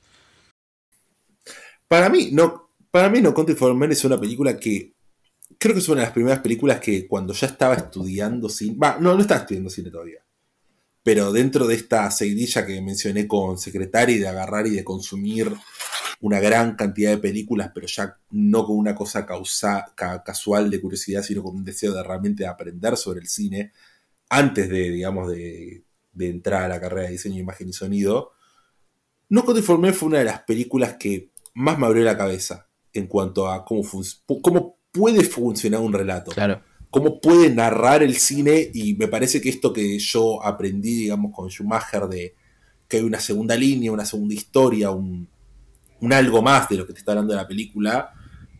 Para mí, no, para mí No Country for Men es una película que creo que es una de las primeras películas que cuando ya estaba estudiando cine, va, no, no estaba estudiando cine todavía, pero dentro de esta seguidilla que mencioné con Secretary de agarrar y de consumir una gran cantidad de películas, pero ya no con una cosa casual de curiosidad, sino con un deseo de realmente aprender sobre el cine, antes de, digamos, de, de entrar a la carrera de diseño, imagen y sonido, No Country for Men fue una de las películas que más me abrió la cabeza en cuanto a cómo, cómo puede funcionar un relato. Claro. Cómo puede narrar el cine y me parece que esto que yo aprendí, digamos, con Schumacher de que hay una segunda línea, una segunda historia, un, un algo más de lo que te está hablando de la película,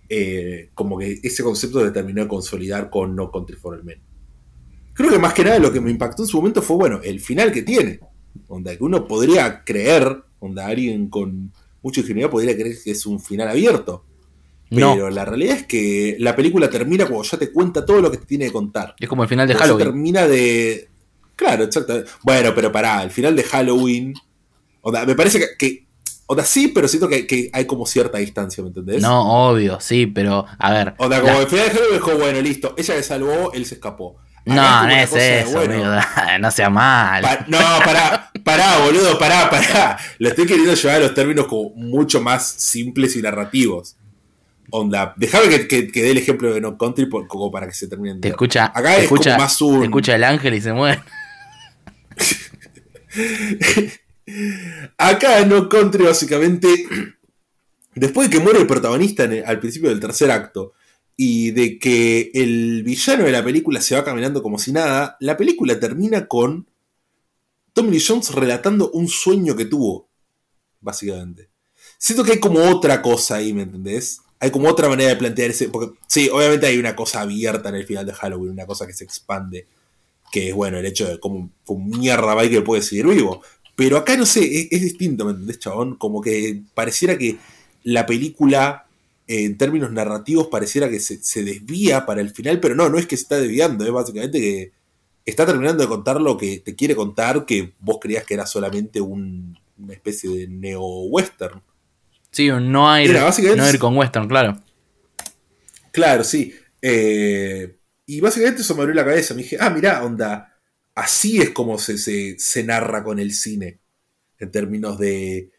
eh, como que ese concepto se terminó de consolidar con No Country for Old Men. Creo que más que nada lo que me impactó en su momento fue, bueno, el final que tiene. Que uno podría creer, onda, alguien con mucha ingenuidad podría creer que es un final abierto. No. Pero la realidad es que la película termina cuando ya te cuenta todo lo que te tiene que contar. Es como el final de Cuando Halloween. termina de. Claro, exacto. Bueno, pero pará, el final de Halloween. onda, me parece que, que O sea, sí, pero siento que, que hay como cierta distancia, ¿me entendés? No, obvio, sí, pero a ver. O sea, como la- el final de Halloween dijo, bueno, listo, ella se salvó, él se escapó. Acá No, no es eso, bueno, amigo. No sea mal. Pa- no, pará, pará, boludo, pará, pará. Lo estoy queriendo llevar a los términos como mucho más simples y narrativos. Onda, déjame que, que- que dé el ejemplo de No Country por- como para que se termine. Te escucha, Acá te es escucha, como más un. te escucha el ángel y se muere. Acá No Country básicamente, después de que muere el protagonista en el- al principio del tercer acto y de que el villano de la película se va caminando como si nada, la película termina con Tommy Lee Jones relatando un sueño que tuvo, básicamente. Siento que hay como otra cosa ahí, ¿me entendés? Hay como otra manera de plantear ese... Porque sí, obviamente hay una cosa abierta en el final de Halloween, una cosa que se expande, que es, bueno, el hecho de cómo, cómo mierda Michael puede seguir vivo. Pero acá, no sé, es, distinto, ¿me entendés, chabón? Como que pareciera que la película, en términos narrativos, pareciera que se, se desvía para el final, pero no, no es que se está desviando, es básicamente que está terminando de contar lo que te quiere contar, que vos creías que era solamente un- una especie de neo-western. Sí, un no ir, básicamente no ir con western, claro. Claro, sí. Eh, y básicamente eso me abrió la cabeza. Me dije, ah, mirá, onda, así es como se, se- se narra con el cine. En términos de,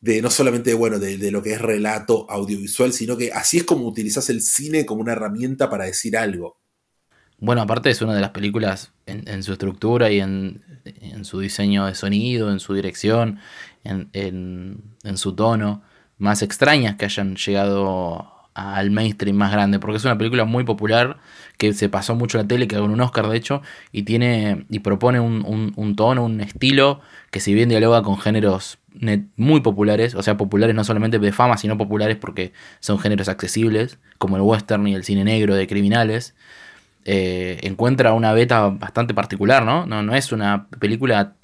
de no solamente bueno, de, de lo que es relato audiovisual, sino que así es como utilizas el cine como una herramienta para decir algo. Bueno, aparte es una de las películas en, en su estructura y en, en su diseño de sonido, en su dirección, en, en- en su tono, más extrañas que hayan llegado al mainstream más grande, porque es una película muy popular que se pasó mucho la tele, que ganó un Oscar de hecho, y tiene y propone un, un- tono, un estilo que si bien dialoga con géneros muy populares, o sea, populares no solamente de fama, sino populares porque son géneros accesibles, como el western y el cine negro de criminales, eh, encuentra una beta bastante particular, ¿no? ¿no? No es una película,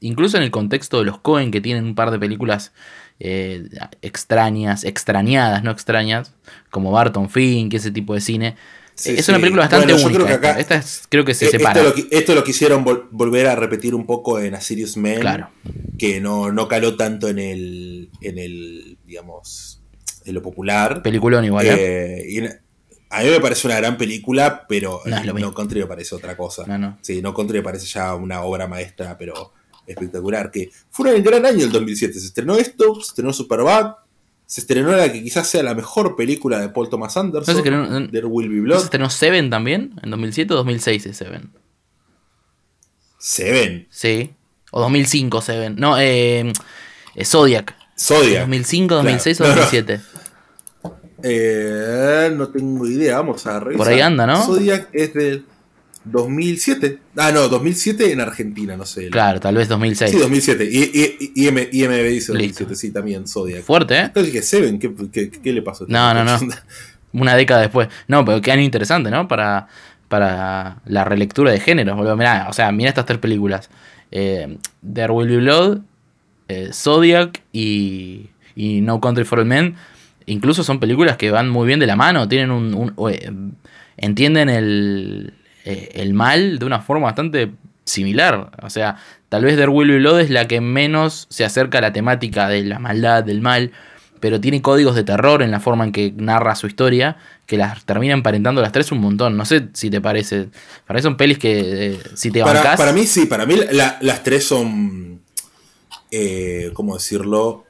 incluso en el contexto de los Cohen, que tienen un par de películas eh, extrañas, extrañadas, no extrañas, como Barton Fink, ese tipo de cine. Sí, es sí. una película bastante Bueno, única. creo que acá- esta. Esta es- creo que se separa. Esto lo, qui- esto lo quisieron vol- volver a repetir un poco en A Serious Man. Claro. Que no, no caló tanto en el, en el, digamos, en lo popular. Peliculón igual, ¿eh? Eh, y en- a mí me parece una gran película, pero No lo No. Country me parece otra cosa. No, no. Sí, No Country me parece ya una obra maestra, pero espectacular. Que fue un gran año el 2007. Se estrenó esto, se estrenó Superbad, se estrenó la que quizás sea la mejor película de Paul Thomas Anderson, ¿No se estrenó- There Will Be ¿No Blood. se estrenó Seven también? ¿En 2007 o 2006 es Seven? Seven. Sí. O 2005 Seven. No, eh, eh, Zodiac. Zodiac. 2005, Claro. 2006 o No, no. 2007. Eh, no tengo idea, vamos a revisar. Por ahí anda, ¿no? Zodiac es del 2007. Ah, no, 2007 en Argentina, no sé. Claro, tal vez 2006. Sí, 2007. Y, y, y, IM IMDb dice 2007, sí, también Zodiac. Fuerte, ¿eh? Entonces dije, Seven, ¿qué, qué, qué le pasó? No, no, no. Una década después. No, pero qué año interesante, ¿no? Para, para la relectura de géneros. boludo. Mirá, o sea, mira estas tres películas. Eh, There Will Be Blood, eh, Zodiac y, y No Country for Old Men. Incluso son películas que van muy bien de la mano. Tienen un... eh, entienden el, eh, el mal de una forma bastante similar. O sea, tal vez There Will Blood es la que menos se acerca a la temática de la maldad, del mal, pero tiene códigos de terror en la forma en que narra su historia, que las termina emparentando las tres un montón. No sé si te parece. Para mí son pelis que eh, si te Para, bancás. para mí sí, para mí la- las tres son, eh, ¿cómo decirlo?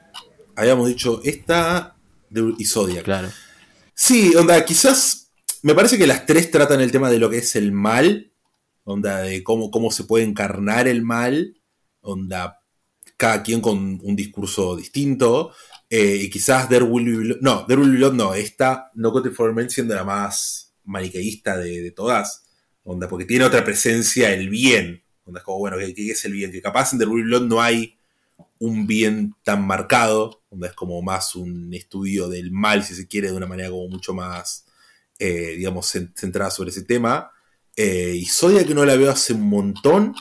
Habíamos dicho esta de- y Zodiac. Claro. Sí, onda, quizás me parece que las tres tratan el tema de lo que es el mal, onda, de cómo, cómo se puede encarnar el mal, onda, cada quien con un discurso distinto, eh, y quizás There Will Be Blood, no, There Will no, esta No Country for Men siendo la más maniqueísta de, todas, onda, porque tiene otra presencia el bien, onda, es como, bueno, ¿qué, es el bien? Que capaz en There Will no hay un bien tan marcado, donde es como más un estudio del mal, si se quiere, de una manera como mucho más, eh, digamos, cen- centrada sobre ese tema. Eh, y Zodiac que no la veo hace un montón,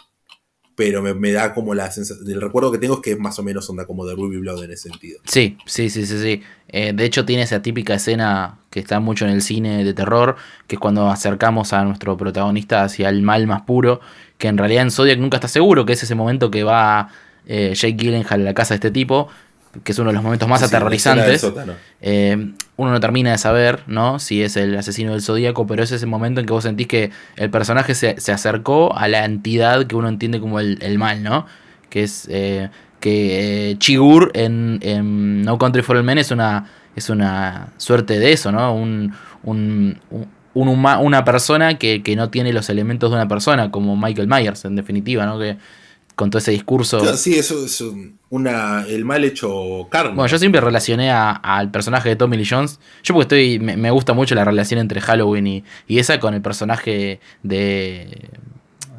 pero me, me da como la sensación, el recuerdo que tengo es que es más o menos onda como de Ruby Blood en ese sentido. Sí, sí, sí, sí, sí. Eh, de hecho tiene esa típica escena que está mucho en el cine de terror, que es cuando acercamos a nuestro protagonista hacia el mal más puro, que en realidad en Zodiac nunca está seguro, que es ese momento que va eh, Jake Gyllenhaal a la casa de este tipo, que es uno de los momentos más Sí, aterrorizantes. Eh, uno no termina de saber, ¿no? Si es el asesino del zodíaco, pero es ese momento en que vos sentís que el personaje se, se acercó a la entidad que uno entiende como el, el mal, ¿no? Que es eh, que eh, Chigur en, en No Country for All Men es una, es una suerte de eso, ¿no? Un, un- un- una persona que, que no tiene los elementos de una persona, como Michael Myers, en definitiva, ¿no? Que con todo ese discurso. Claro, sí, eso es un- una, el mal hecho carne. Bueno, yo siempre relacioné al personaje de Tommy Lee Jones. Yo porque estoy. Me, me gusta mucho la relación entre Halloween y, y esa con el personaje de.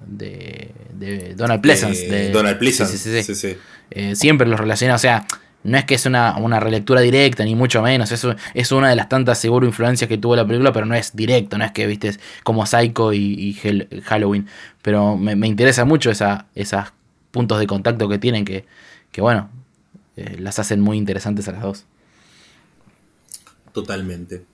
de. de Donald Pleasance. De- Donald Pleasance, Sí, sí, sí. Eh, siempre los relacioné. O sea, no es que es una, una relectura directa, ni mucho menos. Es, es una de las tantas seguro influencias que tuvo la película, pero no es directo. No es que, viste, como Psycho y, y Halloween. Pero me, me interesa mucho esa, esos puntos de contacto que tienen que, que bueno, eh, las hacen muy interesantes a las dos. Totalmente.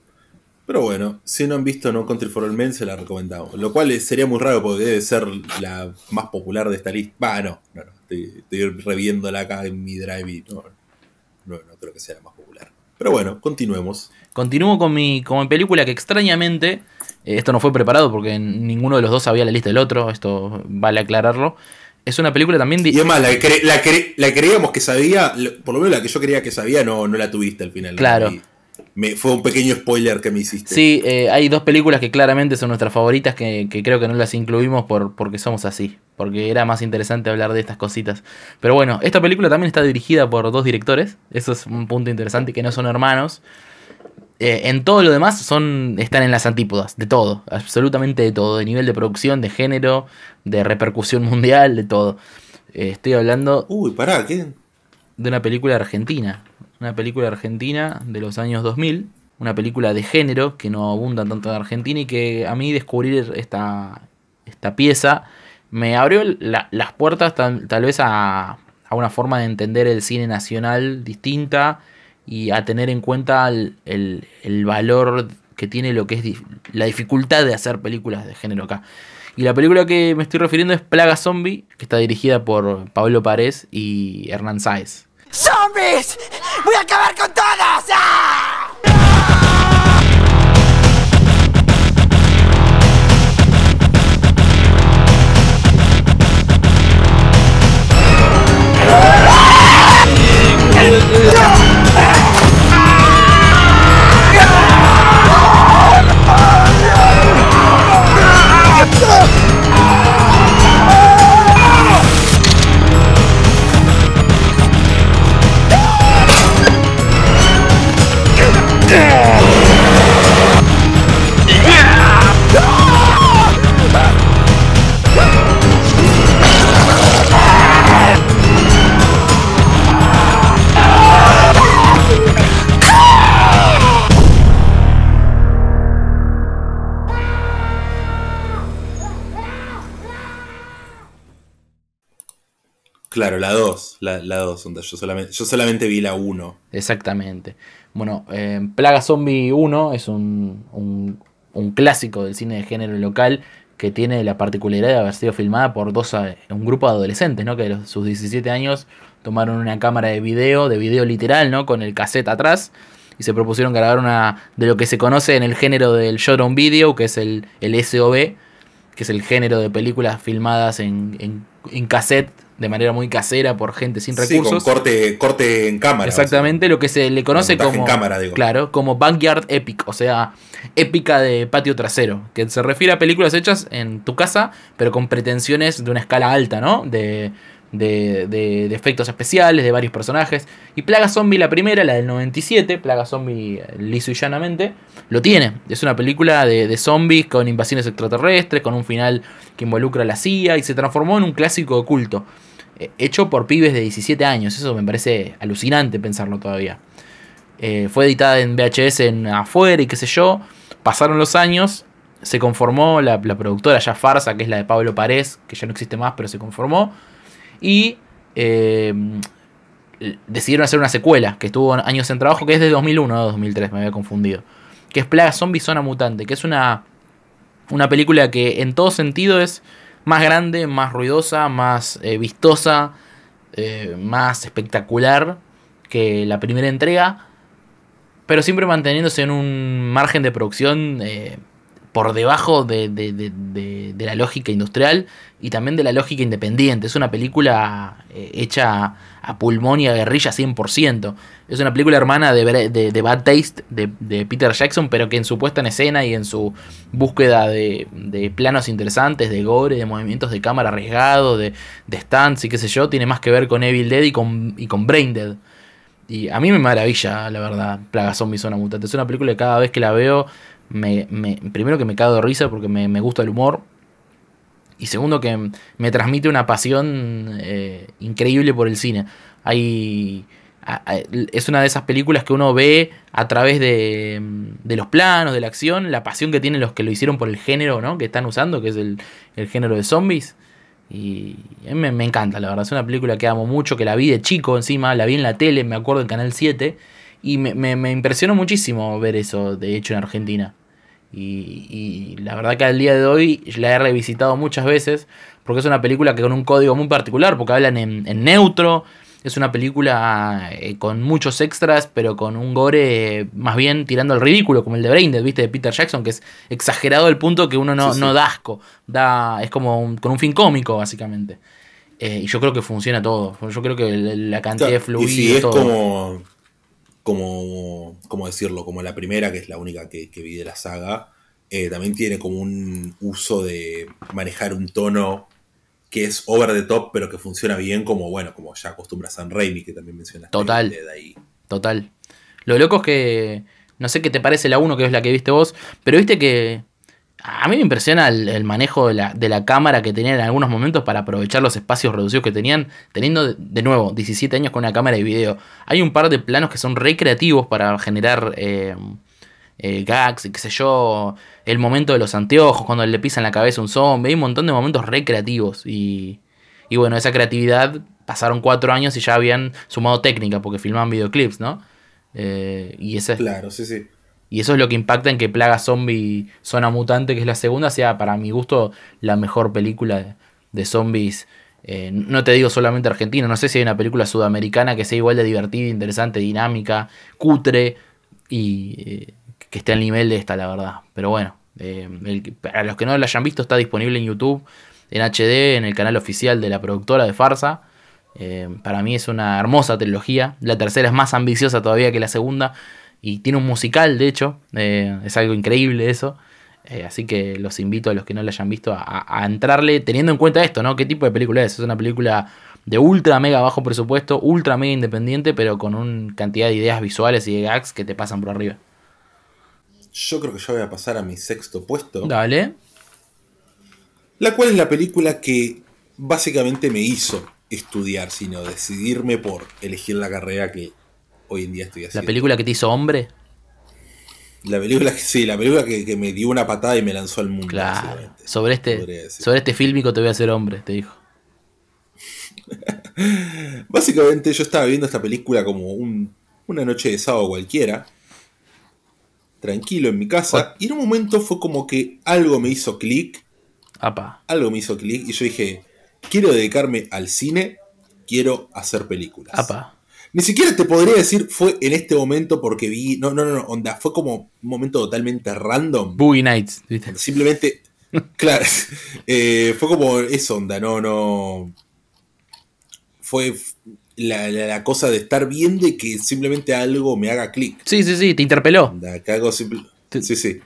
Pero bueno, si no han visto No Country for All Men, se la recomendamos. Lo cual es- sería muy raro porque debe ser la más popular de esta lista. Va, no, no, no. Estoy, estoy reviéndola acá en mi drive y no, no, no creo que sea la más popular. Pero bueno, continuemos. Continúo con mi, con mi película que extrañamente, eh, esto no fue preparado porque ninguno de los dos sabía la lista del otro, esto vale aclararlo. Es una película también... Y además, la que, cre- la, cre- la creíamos que sabía, por lo menos la que yo creía que sabía, no, no la tuviste al final. Claro. Y me, fue un pequeño spoiler que me hiciste. Sí, eh, hay dos películas que claramente son nuestras favoritas que, que creo que no las incluimos por, porque somos así, porque era más interesante hablar de estas cositas. Pero bueno, esta película también está dirigida por dos directores, eso es un punto interesante, que no son hermanos. Eh, en todo lo demás son están en las antípodas, de todo, absolutamente de todo, de nivel de producción, de género, de repercusión mundial, de todo. Eh, estoy hablando Uy, pará, ¿qué? de una película argentina, una película argentina de los años 2000, una película de género que no abunda tanto en Argentina y que a mí descubrir esta, esta pieza me abrió la- las puertas tal, tal vez a, a una forma de entender el cine nacional distinta y a tener en cuenta el, el- valor que tiene lo que es la dificultad de hacer películas de género acá. Y la película que me estoy refiriendo es Plaga Zombie, que está dirigida por Pablo Párez y Hernán Sáez. ¡Zombies! ¡Voy a acabar con todos! ¡Ah! Claro, la 2. La, la 2, onda, yo solamente, yo solamente vi la 1. Exactamente. Bueno, eh, Plaga Zombie 1 es un, un- un clásico del cine de género local que tiene la particularidad de haber sido filmada por dos, un grupo de adolescentes, ¿no? Que a sus 17 años tomaron una cámara de video, de video literal, ¿no? Con el cassette atrás y se propusieron grabar una de lo que se conoce en el género del shot on video, que es el, el SOV, que es el género de películas filmadas en, en, en cassette de manera muy casera por gente sin Sí, con recursos. corte, corte en cámara. Exactamente, lo que se le conoce Montaje en como. cámara, digo. Claro, como Backyard Epic, o sea, épica de patio trasero, que se refiere a películas hechas en tu casa, pero con pretensiones de una escala alta, ¿no? De, de, de- de efectos especiales, de varios personajes. Y Plaga Zombie, la primera, la del 97, Plaga Zombie eh, liso y llanamente, lo tiene. Es una película de, de zombies con invasiones extraterrestres, con un final que involucra a la CIA y se transformó en un clásico de culto. Eh, Hecho por pibes de 17 años, eso me parece alucinante pensarlo todavía. Eh, fue editada en VHS en afuera y qué sé yo. Pasaron los años, se conformó la, productora ya Farsa, que es la de Pablo Parés, que ya no existe más, pero se conformó. Y eh, decidieron hacer una secuela, que estuvo años en trabajo, que es de 2001 o 2003, me había confundido. Que es Plaga Zombie Zona Mutante, que es una, una película que en todo sentido es más grande, más ruidosa, más eh, vistosa, eh, más espectacular que la primera entrega, pero siempre manteniéndose en un margen de producción eh, por debajo de, de- de- de- la lógica industrial y también de la lógica independiente. Es una película eh, hecha a pulmón y a guerrilla 100%. Es una película hermana de, Bad Taste de, Peter Jackson, pero que en su puesta en escena y en su búsqueda de, planos interesantes, de gore, de movimientos de cámara arriesgados, de, de stunts y qué sé yo, tiene más que ver con Evil Dead y con, y con Brain. Y a mí me maravilla, la verdad, Plaga Zombie Zona Mutante. Es una película que cada vez que la veo, me, me- primero que me cago de risa porque me, gusta el humor. Y segundo que me transmite una pasión eh, increíble por el cine. Hay, es una de esas películas que uno ve a través de, de los planos, de la acción, la pasión que tienen los que lo hicieron por el género ¿no? que están usando, que es el, el género de zombies. Y a me encanta, la verdad. Es una película que amo mucho, que la vi de chico encima, la vi en la tele, me acuerdo en Canal 7. Y me, me- me impresionó muchísimo ver eso, de hecho, en Argentina. Y, y la verdad que al día de hoy la he revisitado muchas veces, porque es una película que con un código muy particular, porque hablan en, en neutro. Es una película eh, con muchos extras, pero con un gore eh, más bien tirando al ridículo, como el de Braindead, ¿viste? De Peter Jackson, que es exagerado al punto que uno no, Sí, sí. no da asco. Da, es como un- con un fin cómico, básicamente. Eh, y yo creo que funciona todo. Yo creo que la cantidad de fluido. y si es todo. como, como, ¿cómo decirlo? Como la primera, que es la única que, que vi de la saga, eh, también tiene como un uso de manejar un tono que es over the top, pero que funciona bien, como bueno, como ya acostumbra San Raimi, que también mencionaste. Total. de ahí. Total. Lo loco es que. No sé qué te parece la 1, que es la que viste vos. Pero viste que. A mí me impresiona el, manejo de la, de la cámara que tenían en algunos momentos para aprovechar los espacios reducidos que tenían. Teniendo, de, nuevo, 17 años con una cámara de video. Hay un par de planos que son recreativos para generar. eh, eh, gags qué sé yo, el momento de los anteojos, cuando le pisan la cabeza a un zombie, hay un montón de momentos recreativos y, y bueno, esa creatividad pasaron cuatro años y ya habían sumado técnica porque filmaban videoclips, ¿no? Eh, y ese es, Claro, sí, sí. Y eso es lo que impacta en que Plaga Zombie Zona Mutante, que es la segunda, sea para mi gusto la mejor película de, zombies. eh, no te digo solamente argentina, no sé si hay una película sudamericana que sea igual de divertida, interesante, dinámica, cutre y eh, que esté al nivel de esta, la verdad. Pero bueno, eh, para los que no la hayan visto, está disponible en YouTube, en HD, en el canal oficial de la productora de Farsa. Para mí es una hermosa trilogía. La tercera es más ambiciosa todavía que la segunda. Y tiene un musical, de hecho. Eh, es algo increíble eso. Eh, así que los invito a los que no la hayan visto a, entrarle teniendo en cuenta esto, ¿no? ¿Qué tipo de película es? Es una película de ultra mega bajo presupuesto, ultra mega independiente, pero con una cantidad de ideas visuales y de gags que te pasan por arriba. Yo creo que ya voy a pasar a mi sexto puesto. Dale. La cual es la película que básicamente me hizo estudiar, sino decidirme por elegir la carrera que hoy en día estoy La haciendo. película que te hizo hombre. La película que sí, la película que, que me dio una patada y me lanzó al mundo. Claro. Sobre este, sobre este fílmico te voy a hacer hombre, te dijo. Básicamente yo estaba viendo esta película como un- una noche de sábado cualquiera, tranquilo en mi casa, y en un momento fue como que algo me hizo clic, algo me hizo clic, y yo dije, quiero dedicarme al cine, quiero hacer películas. Apa. Ni siquiera te podría decir fue en este momento porque vi, no, no, no, no, onda, fue como un momento totalmente random. Boogie Nights, ¿viste? Simplemente, claro, eh, fue como eso, onda, no, no. Fue la- la cosa de estar viendo y que simplemente algo me haga clic. Sí, sí, sí, te interpeló. Onda, que algo simple- Sí, sí.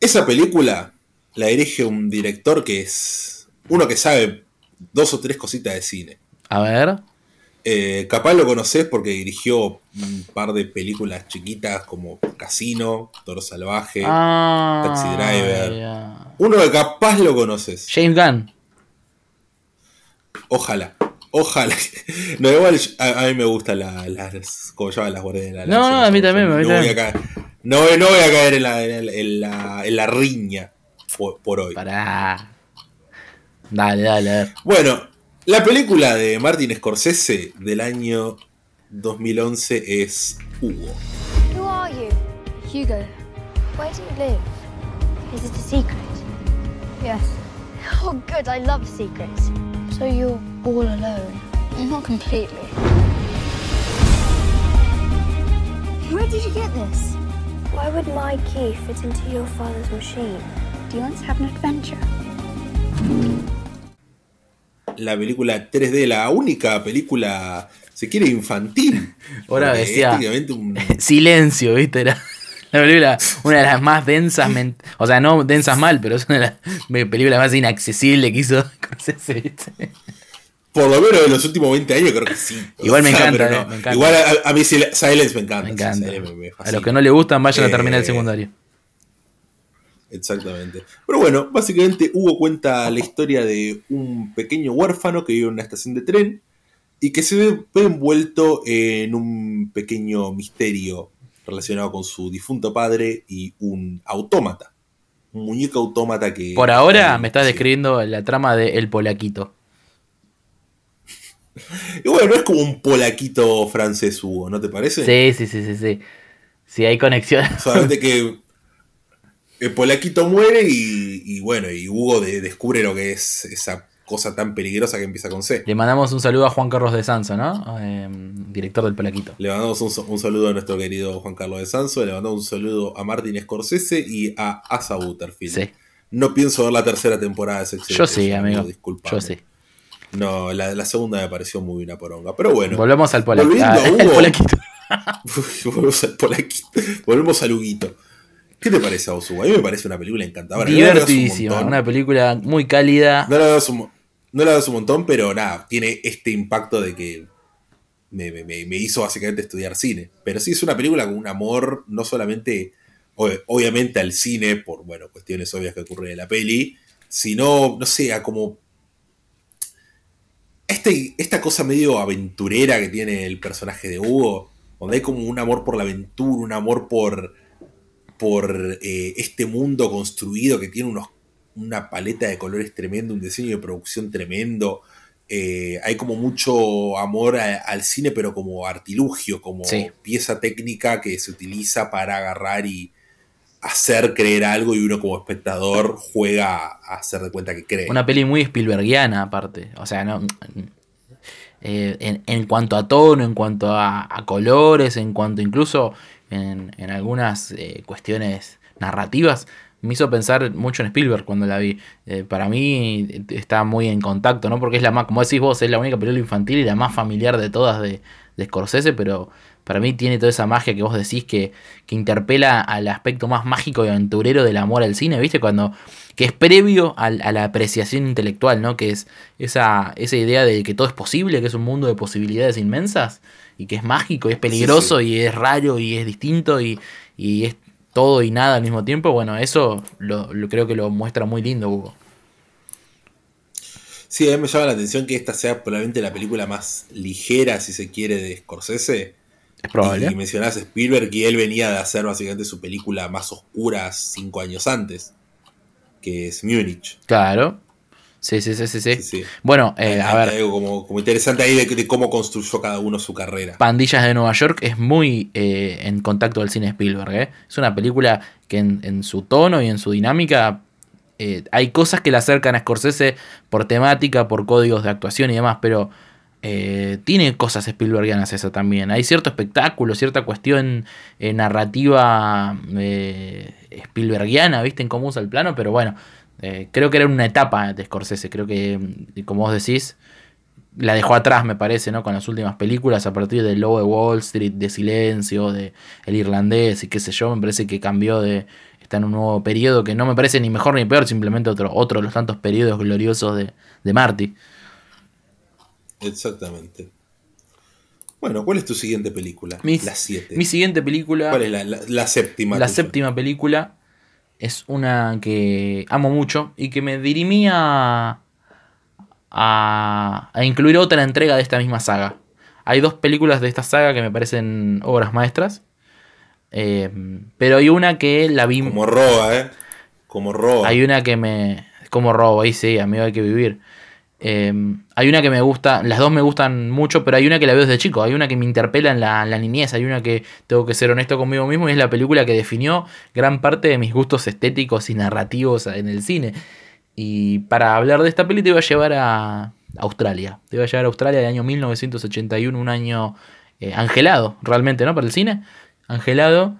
Esa película la dirige un director que es uno que sabe dos o tres cositas de cine. A ver. Eh, capaz lo conoces porque dirigió un par de películas chiquitas como Casino, Toro Salvaje, Ah, Taxi Driver. Uno que capaz lo conoces. James Gunn. Ojalá. Ojalá. No, igual a, a mí me gustan la- las. como llaman las guardias de la No, no, a mí también, no voy a caer, no, voy- no voy a caer en la, en la, en la- en la riña por, por hoy. Pará. Dale, dale, a ver. Bueno, la película de Martin Scorsese del año 2011 es Hugo. Who are you? Hugo. Where do you live? Is it a secret? Yes. Oh, good. I love secrets. So you're all alone? Not completely. Where did you get this? Why would my key fit into your father's machine? Do you want to have an adventure? La película 3D, la única película, se quiere, infantil. Ahora decía- un- Silencio, ¿viste? Era la película, una de las más densas, o sea, no densas mal, pero es una de las películas más inaccesibles que hizo Scorsese, ¿viste? Por lo menos en los últimos 20 años creo que sí. Igual me O sea, encanta, eh, me encanta. Igual a, a mí Sil- Silence me encanta. Me sí, encanta. Silence me- me A los que no le gustan, vayan a terminar el Eh, secundario. Exactamente. Pero bueno, básicamente Hugo cuenta la historia de un pequeño huérfano que vive en una estación de tren y que se ve, ve envuelto en un pequeño misterio relacionado con su difunto padre y un autómata. Un muñeco autómata que... Por ahora me estás describiendo la trama de El Polaquito. Y bueno, es como un polaquito francés, Hugo, ¿no te parece? Sí, sí, sí, sí, sí. Sí, hay conexión. Solamente que el polaquito muere y, y bueno, y Hugo de- descubre lo que es esa cosa tan peligrosa que empieza con C. Le mandamos un saludo a Juan Carlos de Sanso, ¿no? Eh, director del Polaquito. Le mandamos un, un saludo a nuestro querido Juan Carlos de Sanso, le mandamos un saludo a Martin Scorsese y a Asa Butterfield. Sí. No pienso ver la tercera temporada de Sex Yo sí, amigo. disculpame. Yo sí. No, la, la segunda me pareció muy una poronga. Pero bueno. Volvemos al Polaquito. Volviendo a Ah, el Hugo. Polaquito. Volvemos al Polaquito. Volvemos al Huguito. ¿Qué te parece a Hugo? A mí me parece una película encantadora. Un Divertidísima. Una película muy cálida. No la das un, no la das un montón, pero nada, tiene este impacto de que me, me- hizo básicamente estudiar cine. Pero sí es una película con un amor, no solamente, ob- obviamente al cine, por bueno, cuestiones obvias que ocurren en la peli, sino, no sé, a como. Este, esta cosa medio aventurera que tiene el personaje de Hugo, donde hay como un amor por la aventura, un amor por, por eh, este mundo construido que tiene unos, una paleta de colores tremendo, un diseño de producción tremendo. Eh, hay como mucho amor a- al cine, pero como artilugio, como Sí. pieza técnica que se utiliza para agarrar y hacer creer algo y uno como espectador juega a hacer de cuenta que cree. Una peli muy Spielbergiana, aparte. O sea, no. eh, en, en cuanto a tono, en cuanto a, a colores, en cuanto incluso en, algunas eh, cuestiones narrativas, me hizo pensar mucho en Spielberg cuando la vi. Eh, para mí eh, está muy en contacto, ¿no? Porque es la más, como decís vos, es la única película infantil y la más familiar de todas de, de Scorsese, pero para mí tiene toda esa magia que vos decís que, que interpela al aspecto más mágico y aventurero del amor al cine, ¿viste? Cuando que es previo al- a, la apreciación intelectual, ¿no? Que es esa, esa idea de que todo es posible, que es un mundo de posibilidades inmensas y que es mágico y es peligroso y es raro y es distinto y, y es todo y nada al mismo tiempo. Bueno, eso lo, lo creo que lo muestra muy lindo, Hugo. Sí, a mí me llama la atención que esta sea probablemente la película más ligera, si se quiere, de Scorsese. Es probable. Y mencionás a Spielberg y él venía de hacer básicamente su película más oscura cinco años antes, que es Múnich. Claro. Sí, sí, sí, sí. sí. Sí. Bueno, eh, a ver. algo como, como interesante ahí de, de cómo construyó cada uno su carrera. Pandillas de Nueva York es muy eh, en contacto del cine Spielberg. ¿eh? Es una película que en, en su tono y en su dinámica eh, hay cosas que la acercan a Scorsese por temática, por códigos de actuación y demás, pero tiene cosas Spielbergianas esa también. Hay cierto espectáculo, cierta cuestión narrativa Spielbergiana, ¿viste? En cómo usa el plano, pero bueno, eh, creo que era una etapa de Scorsese. Creo que, mm, como vos decís, la dejó atrás, me parece, ¿no? Con las últimas películas, a partir de Lobo de Wall Street, de Silencio, de El Irlandés y qué sé yo, me parece que cambió de. Está en un nuevo periodo que no me parece ni mejor ni peor, simplemente otro, otro de los tantos periodos gloriosos de, de Marty. Exactamente. Bueno, ¿cuál es tu siguiente película? Mi, la 7. mi siguiente película. ¿Cuál es la, la- la séptima? La tuya? séptima película es una que amo mucho y que me dirimía a, a incluir otra entrega de esta misma saga. Hay dos películas de esta saga que me parecen obras maestras. eh, pero hay una que la vi. Como roba, ¿eh? Como roba. Hay una que me. Como robo, ahí sí, amigo, hay que vivir. Eh, hay una que me gusta, las dos me gustan mucho, pero hay una que la veo desde chico. Hay una que me interpela en la, la niñez. Hay una que tengo que ser honesto conmigo mismo y es la película que definió gran parte de mis gustos estéticos y narrativos en el cine. Y para hablar de esta peli te iba a llevar a Australia. Te iba a llevar a Australia del año 1981, un año eh, angelado realmente, ¿no? Para el cine. Angelado.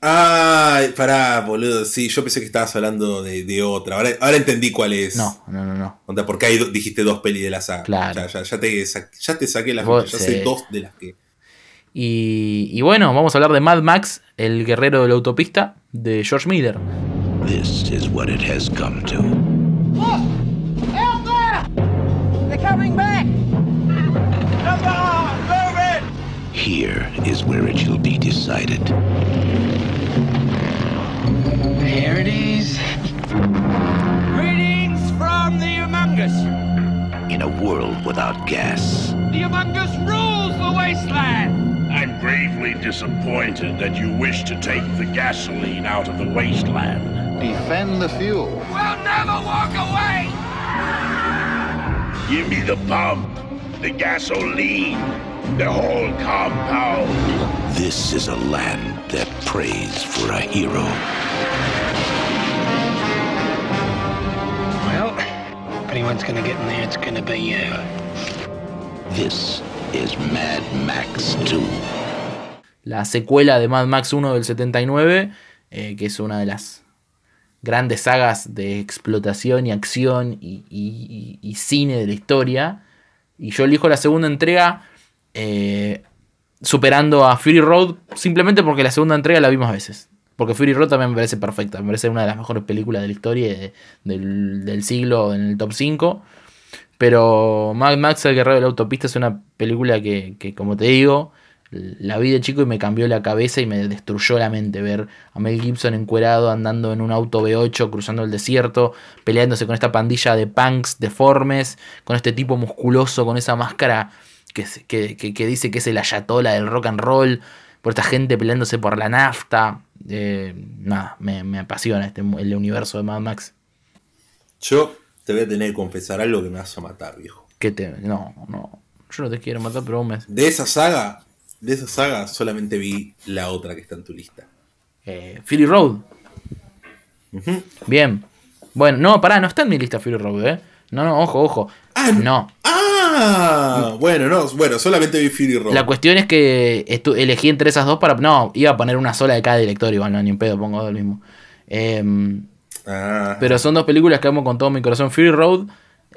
Ay, pará, boludo. Sí, yo pensé que estabas hablando de, de otra. Ahora, ahora entendí cuál es. No, no, no, no. Onda, porque ahí dijiste dos pelis de la saga. Claro. Ya, ya, ya te, ya te saqué la Vos. Ya sí. sé dos de las que. Y, y bueno, vamos a hablar de Mad Max, el guerrero de la autopista, de George Miller. This is what it has come to. Look! Out there! They're coming back! Come on! Move it! Here is where it shall be decided. There it is. Greetings from the Humongous. In a world without gas, The Humongous rules the wasteland. I'm gravely disappointed that you wish to take the gasoline out of the wasteland. Defend the fuel. We'll never walk away. Give me the pump, the gasoline, the whole compound. this is a land that prays for a hero. Well, if anyone's gonna get in there, it's gonna be you. This is Mad Max 2. La secuela de Mad Max 1 del 79, eh, que es una de las grandes sagas de explotación y acción y, y- y- y cine de la historia. Y yo elijo la segunda entrega eh, superando a Fury Road simplemente porque la segunda entrega la vi más veces. Porque Fury Road también me parece perfecta, me parece una de las mejores películas de la historia de- del, del siglo en el top 5. Pero Mad Max, el guerrero de la autopista, es una película que, que, como te digo, la vi de chico y me cambió la cabeza y me destruyó la mente. Ver a Mel Gibson encuerado andando en un auto V8 cruzando el desierto, peleándose con esta pandilla de punks deformes, con este tipo musculoso, con esa máscara que, que, que- dice que es el ayatola del rock and roll, por esta gente peleándose por la nafta. Eh, nada, me, me apasiona este, el universo de Mad Max. Yo te voy a tener que confesar algo que me vas a matar, viejo. Que te, no, no, yo no te quiero matar, pero vos me, De esa saga, de esa saga solamente vi la otra que está en tu lista. Eh, Fury Road. Bien. Bueno, no, pará, no está en mi lista Fury Road, ¿eh? No, no, ojo, ojo. no. Ah, bueno, no, bueno, solamente vi Fury Road. La cuestión es que elegí entre esas dos para. No, iba a poner una sola de cada director, igual, no, ni en pedo, pongo dos del mismo. Em, Ah. pero son dos películas que amo con todo mi corazón. Fury Road,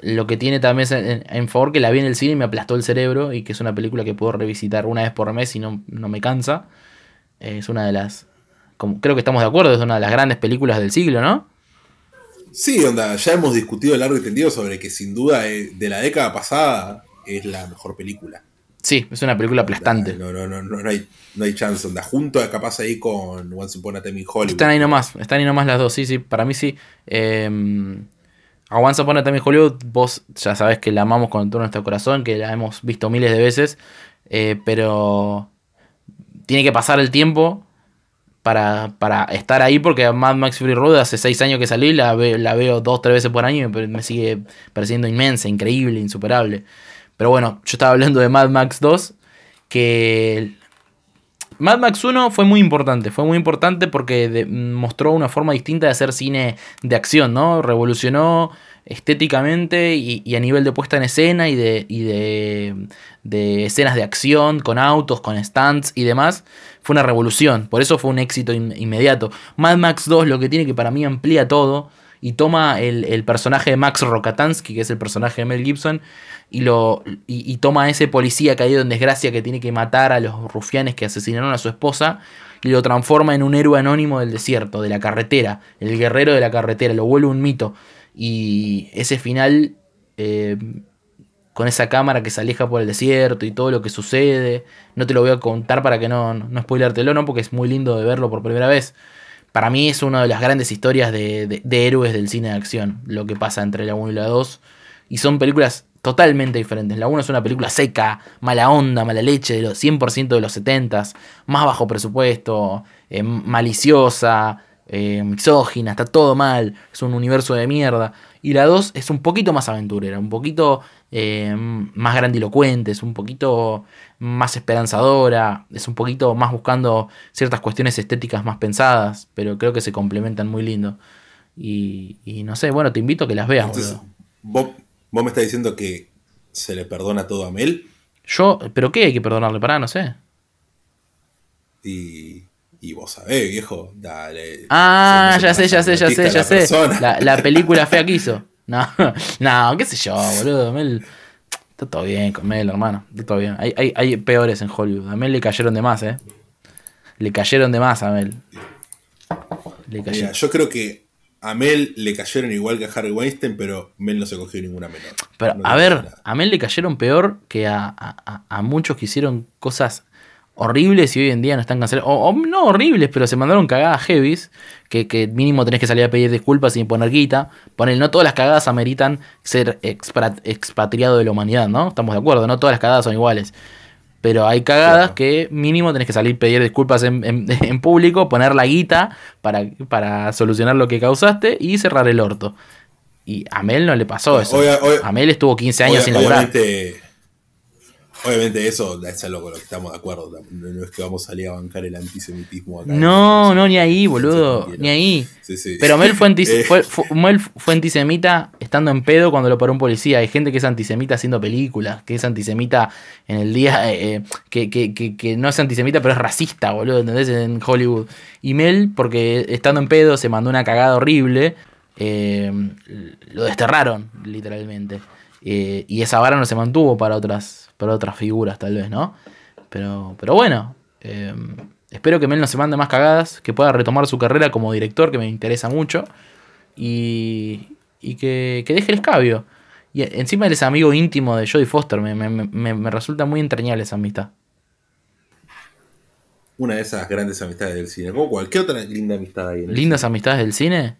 lo que tiene también es en, en favor que la vi en el cine y me aplastó el cerebro y que es una película que puedo revisitar una vez por mes y no, no me cansa. Eh, es una de las. como- creo que estamos de acuerdo, es una de las grandes películas del siglo, ¿no? Sí, onda, ya hemos discutido largo y tendido sobre que sin duda eh, de la década pasada es la mejor película. Sí, es una película aplastante. No, no, no, no, no hay, no hay chance, onda. Junto a capaz ahí con Once Upon a Time in Hollywood. Están ahí nomás, están ahí nomás las dos, sí, sí, para mí sí. Eh, a Once Upon a Time in Hollywood, vos ya sabés que la amamos con todo nuestro corazón, que la hemos visto miles de veces, eh, pero tiene que pasar el tiempo para, para estar ahí, porque Mad Max Fury Road hace seis años que salí, la, ve- la veo dos, tres veces por año y me, sigue pareciendo inmensa, increíble, insuperable. Pero bueno, yo estaba hablando de Mad Max 2, que Mad Max 1 fue muy importante, fue muy importante porque mostró una forma distinta de hacer cine de acción, ¿no? Revolucionó estéticamente y, y a nivel de puesta en escena y de, y de, de escenas de acción con autos, con stunts y demás. Fue una revolución, por eso fue un éxito in- inmediato. Mad Max 2 lo que tiene que para mí amplía todo y toma el, el personaje de Max Rokatansky, que es el personaje de Mel Gibson, y, lo, y, y toma a ese policía caído en desgracia que tiene que matar a los rufianes que asesinaron a su esposa y lo transforma en un héroe anónimo del desierto, de la carretera, el guerrero de la carretera, lo vuelve un mito. Y ese final, eh, con esa cámara que se aleja por el desierto y todo lo que sucede, no te lo voy a contar para que no, no, spoileártelo, ¿no? porque es muy lindo de verlo por primera vez. Para mí es una de las grandes historias de, de- héroes del cine de acción, lo que pasa entre la 1 y la 2. Y son películas totalmente diferentes. La 1 es una película seca, mala onda, mala leche, de los 100% de los 70s, más bajo presupuesto, eh, maliciosa, eh, misógina, está todo mal, es un universo de mierda. Y la 2 es un poquito más aventurera, un poquito eh, más grandilocuente, es un poquito más esperanzadora, es un poquito más buscando ciertas cuestiones estéticas más pensadas, pero creo que se complementan muy lindo. Y, y no sé, bueno, te invito a que las veas. Entonces, vos, vos me estás diciendo que se le perdona todo a Mel. Yo, pero ¿qué hay que perdonarle? Pará, no sé. Y, y vos sabés, viejo, dale. Ah, ya sé, ya sé, ya sé, ya sé. La, la película fea que hizo. No, no, qué sé yo, boludo. Mel, está todo bien con Mel, hermano. Está todo bien. Hay, hay, hay peores en Hollywood. A Mel le cayeron de más, eh. Le cayeron de más a Mel. Le Mira, cayeron. yo creo que a Mel le cayeron igual que a Harry Weinstein, pero Mel no se cogió ninguna menor. Pero, No a ver, nada. a Mel le cayeron peor que a- a- a muchos que hicieron cosas horribles y hoy en día no están cancelados. O, o no horribles, pero se mandaron cagadas heavies. Que, que mínimo tenés que salir a pedir disculpas sin poner guita. Poner, no todas las cagadas ameritan ser expatriado de la humanidad, ¿no? Estamos de acuerdo, no todas las cagadas son iguales. Pero hay cagadas que mínimo tenés que salir a pedir disculpas en, en- en público, poner la guita para, para solucionar lo que causaste y cerrar el orto. Y a Mel no le pasó eso. Obvia- obvia- a Mel estuvo 15 años Obvia- sin laburar. Obviamente, obviamente eso es algo con lo que estamos de acuerdo. No, es que vamos a salir a bancar el antisemitismo acá. No, no, ni ahí, boludo. Ni ahí. Sí, sí. Pero Mel fue, Eh. fue, fue- Mel fue antisemita estando en pedo cuando lo paró un policía. Hay gente que es antisemita haciendo películas, que es antisemita en el día, eh, eh, que, que- que- que no es antisemita, pero es racista, boludo, ¿entendés? En Hollywood. Y Mel, porque estando en pedo se mandó una cagada horrible, eh, lo desterraron, literalmente. Eh, y esa vara no se mantuvo para otras, para otras figuras, tal vez, ¿no? Pero, pero bueno, eh, espero que Mel no se mande más cagadas, que pueda retomar su carrera como director, que me interesa mucho, y, y que, que deje el escabio. Y encima él es amigo íntimo de Jodie Foster, me, me- me- me resulta muy entrañable esa amistad. Una de esas grandes amistades del cine. Como cualquier otra linda amistad ahí. en ¿Lindas amistades del cine?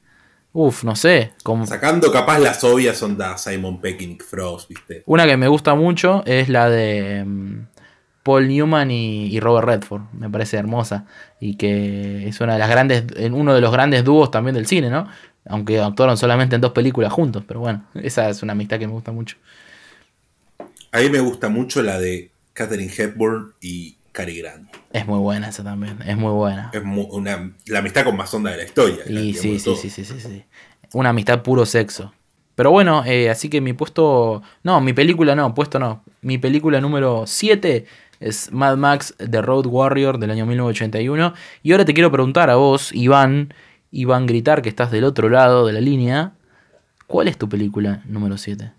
Uf, no sé. Como... Sacando capaz las obvias son da Simon Peck y Nick Frost, ¿viste? Una que me gusta mucho es la de mm, Paul Newman y, y Robert Redford. Me parece hermosa. Y que es una de las grandes, en uno de los grandes dúos también del cine, ¿no? Aunque actuaron solamente en dos películas juntos. Pero bueno, esa es una amistad que me gusta mucho. A mí me gusta mucho la de Katherine Hepburn y Cary Grant. Es muy buena esa también. Es muy buena. Es una, la amistad con más onda de la historia. Y sí, sí, sí, sí, sí, sí. Una amistad puro sexo. Pero bueno, eh, así que mi puesto. No, mi película no, puesto no. Mi película número 7 es Mad Max The Road Warrior del año 1981. Y ahora te quiero preguntar a vos, Iván, Iván Gritar, que estás del otro lado de la línea. ¿Cuál es tu película número 7?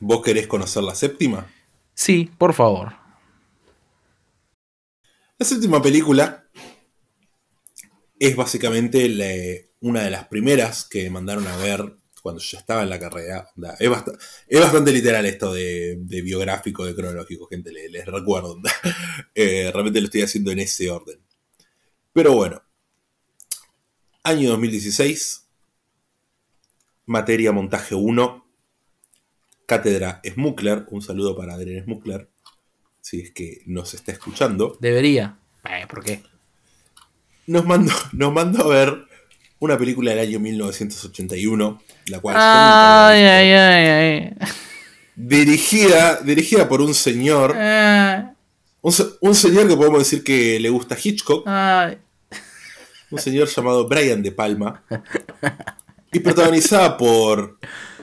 ¿Vos querés conocer la séptima? Sí, por favor. La séptima película es básicamente una de las primeras que mandaron a ver cuando yo estaba en la carrera. Es, bast- es bastante literal esto de, biográfico, de cronológico, gente, le- les, recuerdo. Eh, realmente lo estoy haciendo en ese orden. Pero bueno, año 2016, materia montaje 1, cátedra Smuckler, un saludo para Adrián Smuckler, si es que nos está escuchando. Debería. Eh, ¿Por qué? nos mandó, nos mandó a ver una película del año 1981, la cual Ay, ay, ay, ay. dirigida, dirigida por un señor, Ah, un, un señor que podemos decir que le gusta Hitchcock, ay. un señor llamado Brian De Palma, y protagonizada por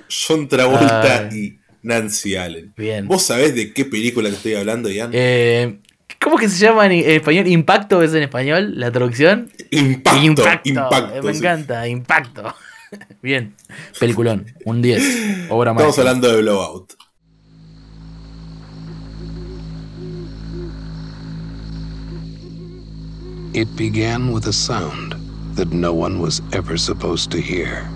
John Travolta Ay. y Nancy Allen. Bien. ¿Vos sabés de qué película te estoy hablando, Ian? Eh, ¿Cómo que se llama en español? ¿Impacto es en español la traducción? Impacto, impacto, eh, Me sí. encanta, impacto. Bien. Peliculón, un 10. Obra Estamos maestra. hablando de Blowout. It began with a sound that no one was ever supposed to hear.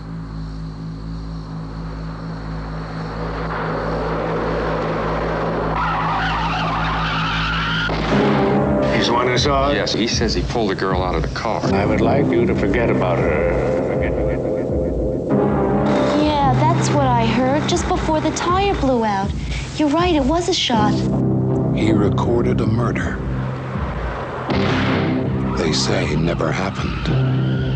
The one who saw it? Yes, he says he pulled the girl out of the car. I would like you to forget about her. Yeah, that's what I heard just before the tire blew out. You're right, it was a shot. He recorded a murder. They say it never happened.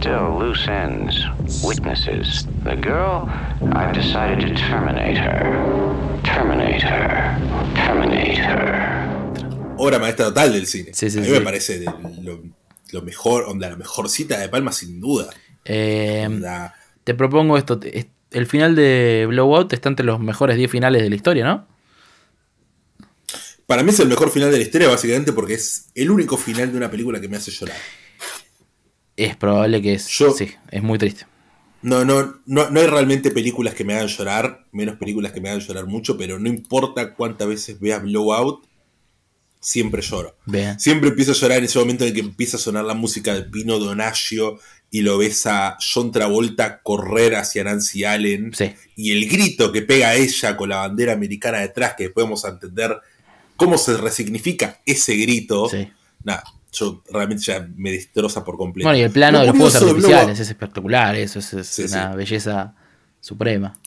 Still loose ends, witnesses. The girl, I've decided to terminate her. Terminate her. Terminate her. Obra maestra total del cine. Sí, sí, a mí sí. me parece de lo, lo mejor, onda, la mejor cita de Palma sin duda. Eh, te propongo esto. el final de Blowout está entre los mejores 10 finales de la historia, ¿no? Para mí es el mejor final de la historia, básicamente porque es el único final de una película que me hace llorar. Es probable que es. sí, es muy triste. No, no, no, no hay realmente películas que me hagan llorar, menos películas que me hagan llorar mucho, pero no importa cuántas veces veas Blowout, siempre lloro. Bien. Siempre empiezo a llorar en ese momento en que empieza a sonar la música de Pino Donaggio y lo ves a John Travolta correr hacia Nancy Allen. Y el grito que pega ella con la bandera americana detrás, que después vamos a entender cómo se resignifica ese grito. Nada, yo realmente ya me destroza por completo. Bueno, y el plano de los fuegos artificiales es espectacular, eso es, es Sí, una sí. belleza suprema.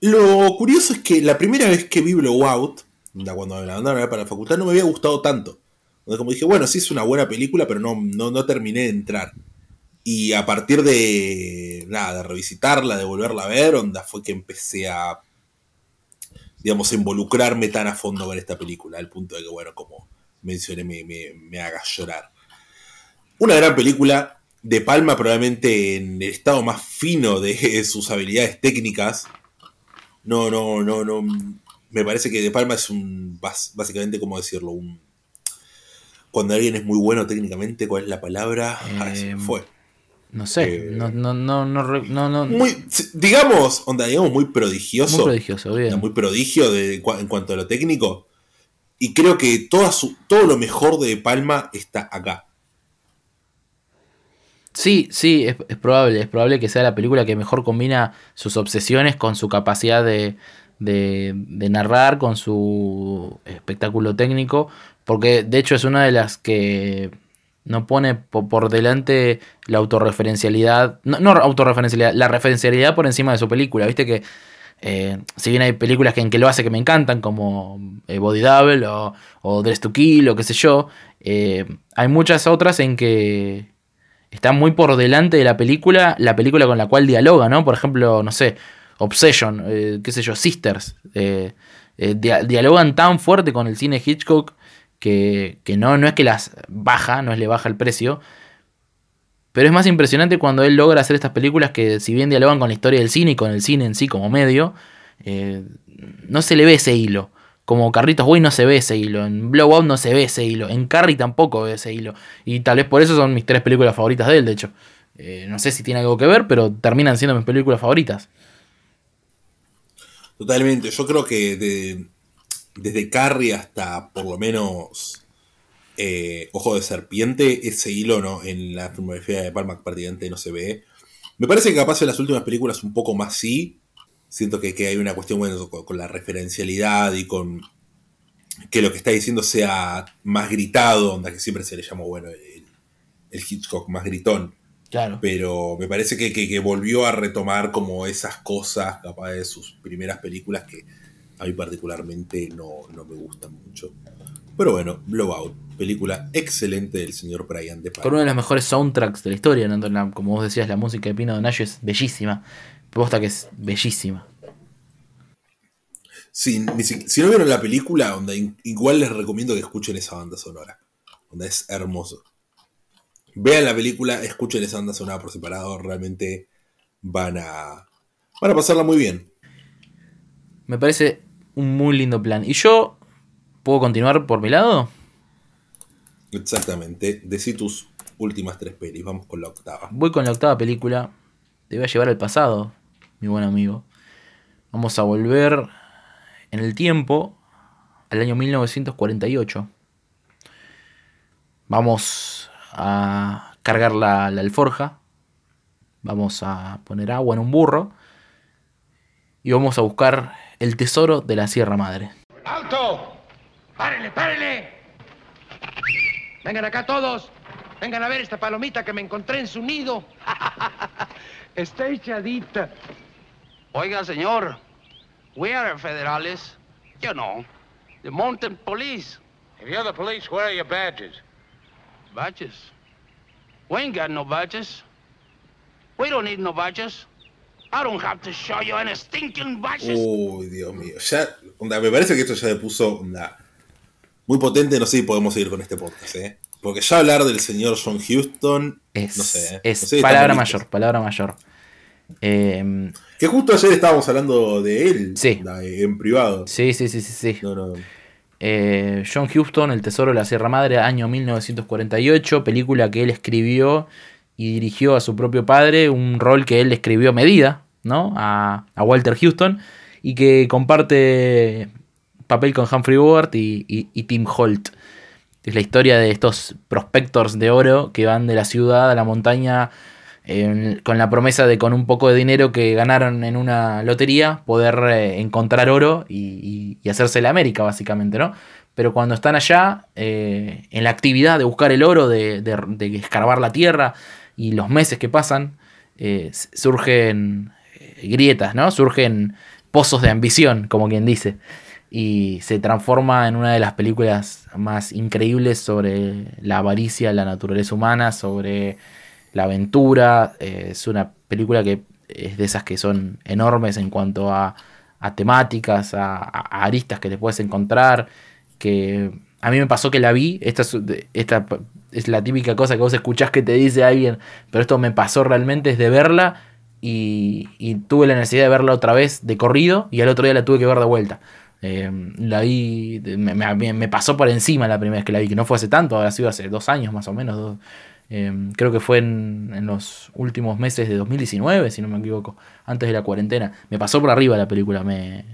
Lo curioso es que la primera vez que vi Blowout, cuando me la mandaron a ver para la facultad, no me había gustado tanto. Como dije, bueno, sí es una buena película, pero no, no, no terminé de entrar. Y a partir de, nada, de revisitarla, de volverla a ver, onda, fue que empecé a, digamos, a involucrarme tan a fondo con esta película, al punto de que, bueno, como mencioné, me, me, me haga llorar. Una gran película, De Palma probablemente en el estado más fino de sus habilidades técnicas. No, no, no, no. Me parece que De Palma es un, básicamente, ¿cómo decirlo? Un, cuando alguien es muy bueno técnicamente, ¿cuál es la palabra? Ah, me fue. No sé, no, no, no, no, no, no- Eh, Muy, digamos, onda, digamos, muy prodigioso. Muy prodigioso, bien. Muy prodigio de, en cuanto a lo técnico. Y creo que toda su, todo lo mejor de Palma está acá. Sí, sí, es, es probable, es probable que sea la película que mejor combina sus obsesiones con su capacidad de, de, de narrar, con su espectáculo técnico, porque de hecho es una de las que no pone po- por delante la autorreferencialidad, no, no autorreferencialidad, la referencialidad por encima de su película, viste que eh, si bien hay películas en que lo hace que me encantan, como eh, Body Double o, o Dress to Kill o qué sé yo, eh, hay muchas otras en que está muy por delante de la película, la película con la cual dialoga, ¿no? Por ejemplo, no sé, Obsession, qué sé yo, Sisters. dia- dialogan tan fuerte con el cine Hitchcock que, que no, no es que las baja, no es le baja el precio. Pero es más impresionante cuando él logra hacer estas películas que, si bien dialogan con la historia del cine y con el cine en sí como medio, eh, no se le ve ese hilo. Como Carritos Way no se ve ese hilo, en Blowout no se ve ese hilo, en Carrie tampoco ve ese hilo. Y tal vez por eso son mis tres películas favoritas de él, de hecho. Eh, no sé si tiene algo que ver, pero terminan siendo mis películas favoritas. Totalmente. Yo creo que de- desde Carrie hasta por lo menos eh, Ojo de Serpiente, ese hilo no en la filmografía de Palma prácticamente no se ve. Me parece que capaz en las últimas películas un poco más sí. Siento que, que hay una cuestión bueno, con, con la referencialidad y con que lo que está diciendo sea más gritado, onda que siempre se le llamó bueno el, el Hitchcock más gritón. Claro. Pero me parece que, que- que volvió a retomar como esas cosas, capaz de sus primeras películas que a mí particularmente no, no me gustan mucho. Pero bueno, Blowout, película excelente del señor Brian De Palma. Con uno de los mejores soundtracks de la historia, ¿no? La- como vos decías, la música de Pino Donaggio es bellísima. Posta que es bellísima. Si, ni si, si no vieron la película, onda, igual les recomiendo que escuchen esa banda sonora. Onda, es hermoso. Vean la película, escuchen esa banda sonora por separado, realmente van a, van a pasarla muy bien. Me parece un muy lindo plan. ¿Y yo puedo continuar por mi lado? Exactamente. Decí tus últimas tres pelis, vamos con la octava. Voy con la octava película. Te voy a llevar al pasado, mi buen amigo. Vamos a volver en el tiempo al año 1948. Vamos a cargar la, la alforja. Vamos a poner agua en un burro. Y vamos a buscar el tesoro de la Sierra Madre. ¡Alto! ¡Párenle, párenle! Vengan acá todos. Vengan a ver esta palomita que me encontré en su nido. Está echadita. Oiga, señor, we are federales, you know, the mountain police. If you're the police, where are your badges? Badges? We ain't got no badges. We don't need no badges. I don't have to show you any stinking badges. Uy, Dios mío. Ya, onda, me parece que esto ya me puso onda, muy potente. No sé si podemos seguir con este podcast, ¿eh? Porque ya hablar del señor John Huston, Es, no sé, ¿eh? es No sé si palabra mayor, palabra mayor. Eh, Que justo ayer estábamos hablando de él Sí. en privado. Sí, sí, sí, sí, sí. No, no. Eh, John Huston, El Tesoro de la Sierra Madre, año 1948, película que él escribió y dirigió a su propio padre, un rol que él escribió a medida, ¿no? A, a Walter Houston, y que comparte papel con Humphrey Bogart y, y- Tim Holt. Es la historia de estos prospectors de oro que van de la ciudad a la montaña con la promesa de con un poco de dinero que ganaron en una lotería poder eh, encontrar oro y, y- hacerse la América básicamente, ¿no? Pero cuando están allá, eh, en la actividad de buscar el oro, de, de- de escarbar la tierra y los meses que pasan, eh, surgen grietas, ¿no? Surgen pozos de ambición, como quien dice. Y se transforma en una de las películas más increíbles sobre la avaricia, la naturaleza humana, sobre la aventura. eh, es una película que es de esas que son enormes en cuanto a, a temáticas, a, aristas que te puedes encontrar. Que a mí me pasó que la vi. Esta es, esta es la típica cosa que vos escuchás que te dice alguien, pero esto me pasó realmente, es de verla. Y tuve la necesidad de verla otra vez de corrido y al otro día la tuve que ver de vuelta. Eh, la vi, me, me- pasó por encima la primera vez que la vi, que no fue hace tanto, habrá sido hace dos años más o menos. eh, creo que fue en, en los últimos meses de 2019, si no me equivoco, antes de la cuarentena. Me pasó por arriba la película, me,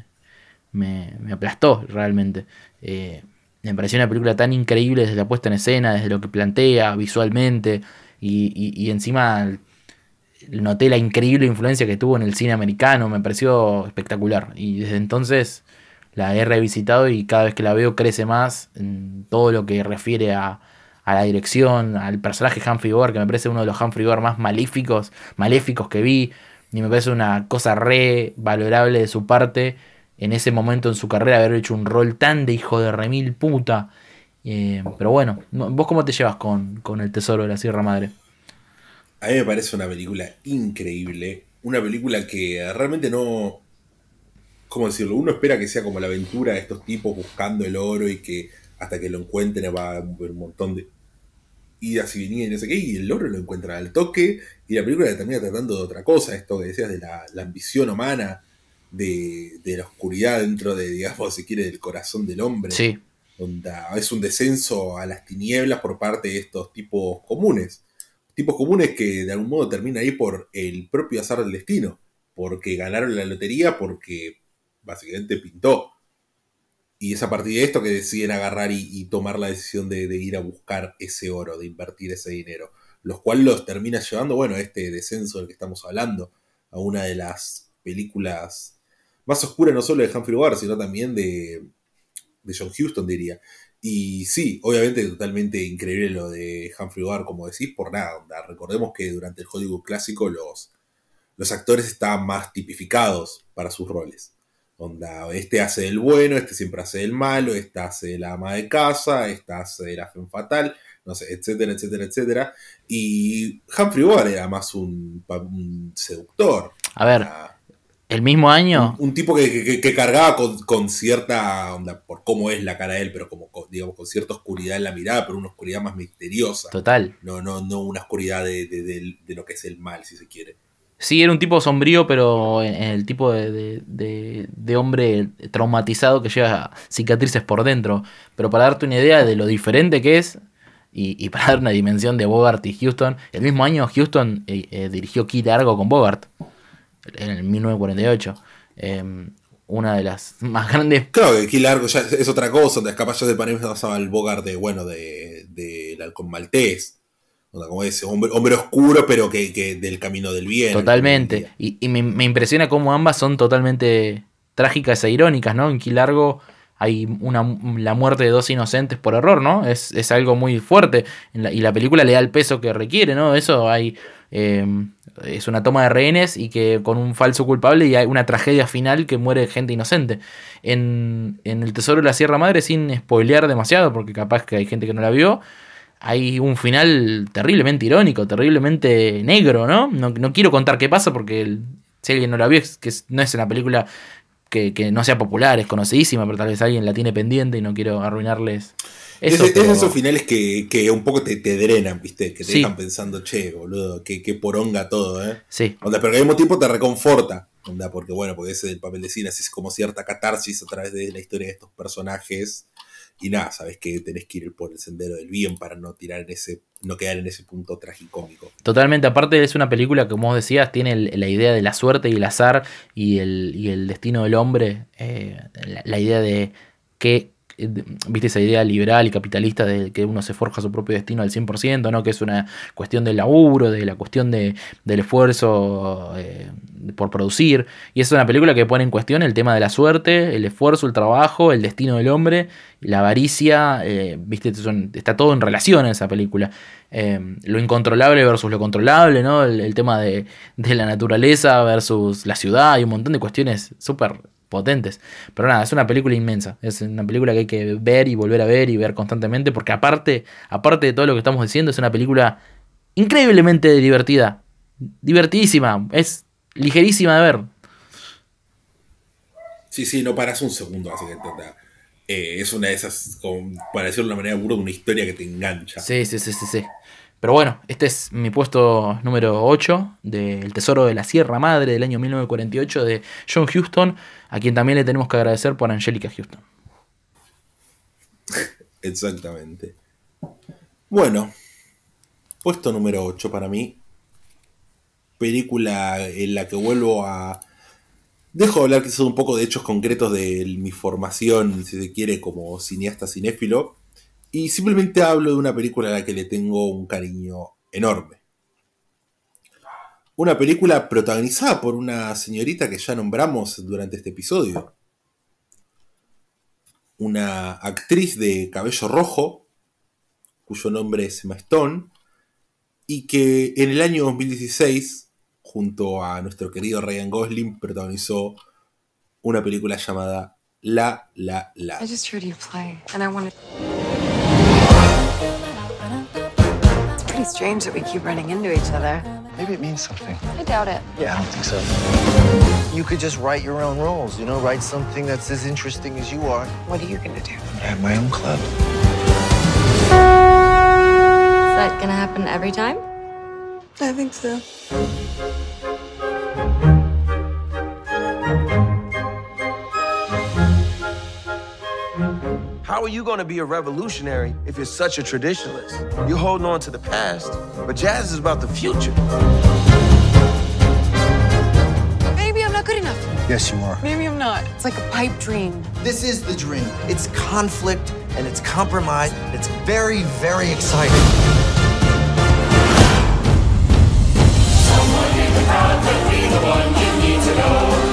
me, me aplastó realmente. Eh, me pareció una película tan increíble desde la puesta en escena, desde lo que plantea visualmente y, y- y encima noté la increíble influencia que tuvo en el cine americano, me pareció espectacular. Y desde entonces la he revisitado y cada vez que la veo crece más en todo lo que refiere a, a la dirección, al personaje Humphrey Bogart, que me parece uno de los Humphrey Bogart más malíficos, maléficos que vi. Y me parece una cosa re valorable de su parte en ese momento en su carrera haber hecho un rol tan de hijo de remil puta. Eh, pero bueno, no- ¿vos cómo te llevas con, con El Tesoro de la Sierra Madre? A mí me parece una película increíble. Una película que realmente no. ¿Cómo decirlo? Uno espera que sea como la aventura de estos tipos buscando el oro y que hasta que lo encuentren va a haber un montón de idas y venidas y no sé qué. Y el oro lo encuentra al toque. Y la película termina tratando de otra cosa. Esto que decías de la, la ambición humana, de, de la oscuridad dentro de, digamos, si quiere, del corazón del hombre. Sí. Es un descenso a las tinieblas por parte de estos tipos comunes. Tipos comunes que de algún modo terminan ahí por el propio azar del destino. Porque ganaron la lotería, porque básicamente pintó. Y es a partir de esto que deciden agarrar y, tomar la decisión de, ir a buscar ese oro, de invertir ese dinero. Los cuales los termina llevando, bueno, a este descenso del que estamos hablando, a una de las películas más oscuras no solo de Humphrey Bogart, sino también de, de John Huston, diría. Y sí, obviamente totalmente increíble lo de Humphrey Bogart, como decís, por nada. onda. Recordemos que durante el Hollywood clásico los, los actores estaban más tipificados para sus roles. Onda, este hace del bueno, este siempre hace del malo, este hace la ama de casa, este hace la femme fatal, no sé, etcétera, etcétera, etcétera. Y Humphrey Bogart era más un, seductor. A ver, el mismo año, Un tipo que, que- que cargaba con, con cierta onda, por cómo es la cara de él, pero como con, digamos, con cierta oscuridad en la mirada, pero una oscuridad más misteriosa. total. No, no, no una oscuridad de, de- de- de lo que es el mal, si se quiere. Sí, era un tipo sombrío, pero el tipo de, de- hombre traumatizado que lleva cicatrices por dentro. Pero para darte una idea de lo diferente que es, y, para dar una dimensión de Bogart y Houston, el mismo año Houston eh, eh, dirigió Kid Argo con Bogart, en el 1948. Eh, una de las más grandes Claro que aquí largo ya es, es otra cosa, capaz yo de Panamá pasaba al Bogart de, bueno, de, del maltés. Como ese hombre, hombre oscuro, pero que, que del camino del bien. Totalmente. Y, y me, me impresiona cómo ambas son totalmente trágicas e irónicas, ¿no? En Quilargo hay una, la muerte de dos inocentes por error, ¿no? Es, es algo muy fuerte. La- y la película le da el peso que requiere, ¿no? Eso hay. eh, es una toma de rehenes y que con un falso culpable y hay una tragedia final que muere gente inocente. En, en El Tesoro de la Sierra Madre, sin spoilear demasiado, porque capaz que hay gente que no la vio, hay un final terriblemente irónico, terriblemente negro, ¿no? No, no quiero contar qué pasa porque el- si alguien no la vio, es que no es una película que, que no sea popular, es conocidísima, pero tal vez alguien la tiene pendiente y no quiero arruinarles Es, Eso, es pero- esos finales que, que un poco te, te drenan, ¿viste? Que te Sí. dejan pensando, che, boludo, que, que poronga todo, ¿eh? Sí. Onda, pero que al mismo tiempo te reconforta. Onda, porque bueno, porque ese del papel de cine es como cierta catarsis a través de la historia de estos personajes. Y nada, sabes que tenés que ir por el sendero del bien para no tirar en ese, no quedar en ese punto tragicómico. Totalmente, aparte es una película que, como vos decías, tiene la idea de la suerte y el azar y el, y el destino del hombre. eh, la, idea de de- viste esa idea liberal y capitalista de que uno se forja su propio destino al 100%, ¿no? que es una cuestión del laburo, de la cuestión de, del esfuerzo eh, por producir. Y es una película que pone en cuestión el tema de la suerte, el esfuerzo, el trabajo, el destino del hombre, la avaricia, eh, viste, está todo en relación en esa película. Eh, lo incontrolable versus lo controlable, ¿no? El, el tema de, de la naturaleza versus la ciudad y un montón de cuestiones súper potentes. Pero nada, es una película inmensa. Es una película que hay que ver y volver a ver y ver constantemente. Porque aparte, aparte de todo lo que estamos diciendo, es una película increíblemente divertida. Divertidísima. Es ligerísima de ver. Sí, sí, no paras un segundo, así que eh, es una de esas, como, para decirlo de una manera burda, una historia que te engancha. Sí, sí, sí, sí, sí. Pero bueno, este es mi puesto número 8 de El Tesoro de la Sierra Madre del año 1948 de John Huston, a quien también le tenemos que agradecer por Angélica Houston. Exactamente. Bueno, puesto número 8 para mí. Película en la que vuelvo a. Dejo de hablar quizás un poco de hechos concretos de mi formación, si se quiere, como cineasta cinéfilo. Y simplemente hablo de una película a la que le tengo un cariño enorme. Una película protagonizada por una señorita que ya nombramos durante este episodio. Una actriz de cabello rojo, cuyo nombre es Emma Stone, y que en el año 2016, junto a nuestro querido Ryan Gosling, protagonizó una película llamada La La La. I just heard you play, and I. strange that we keep running into each other. Maybe it means something. I doubt it. Yeah, I don't think so. You could just write your own rules, you know, write something that's as interesting as you are. What are you gonna do? I have my own club. Is that gonna happen every time? I think so. How are you going to be a revolutionary if you're such a traditionalist? You're holding on to the past, but jazz is about the future. Maybe I'm not good enough. Yes, you are. Maybe I'm not. It's like a pipe dream. This is the dream. It's conflict and it's compromise. It's very, very exciting. City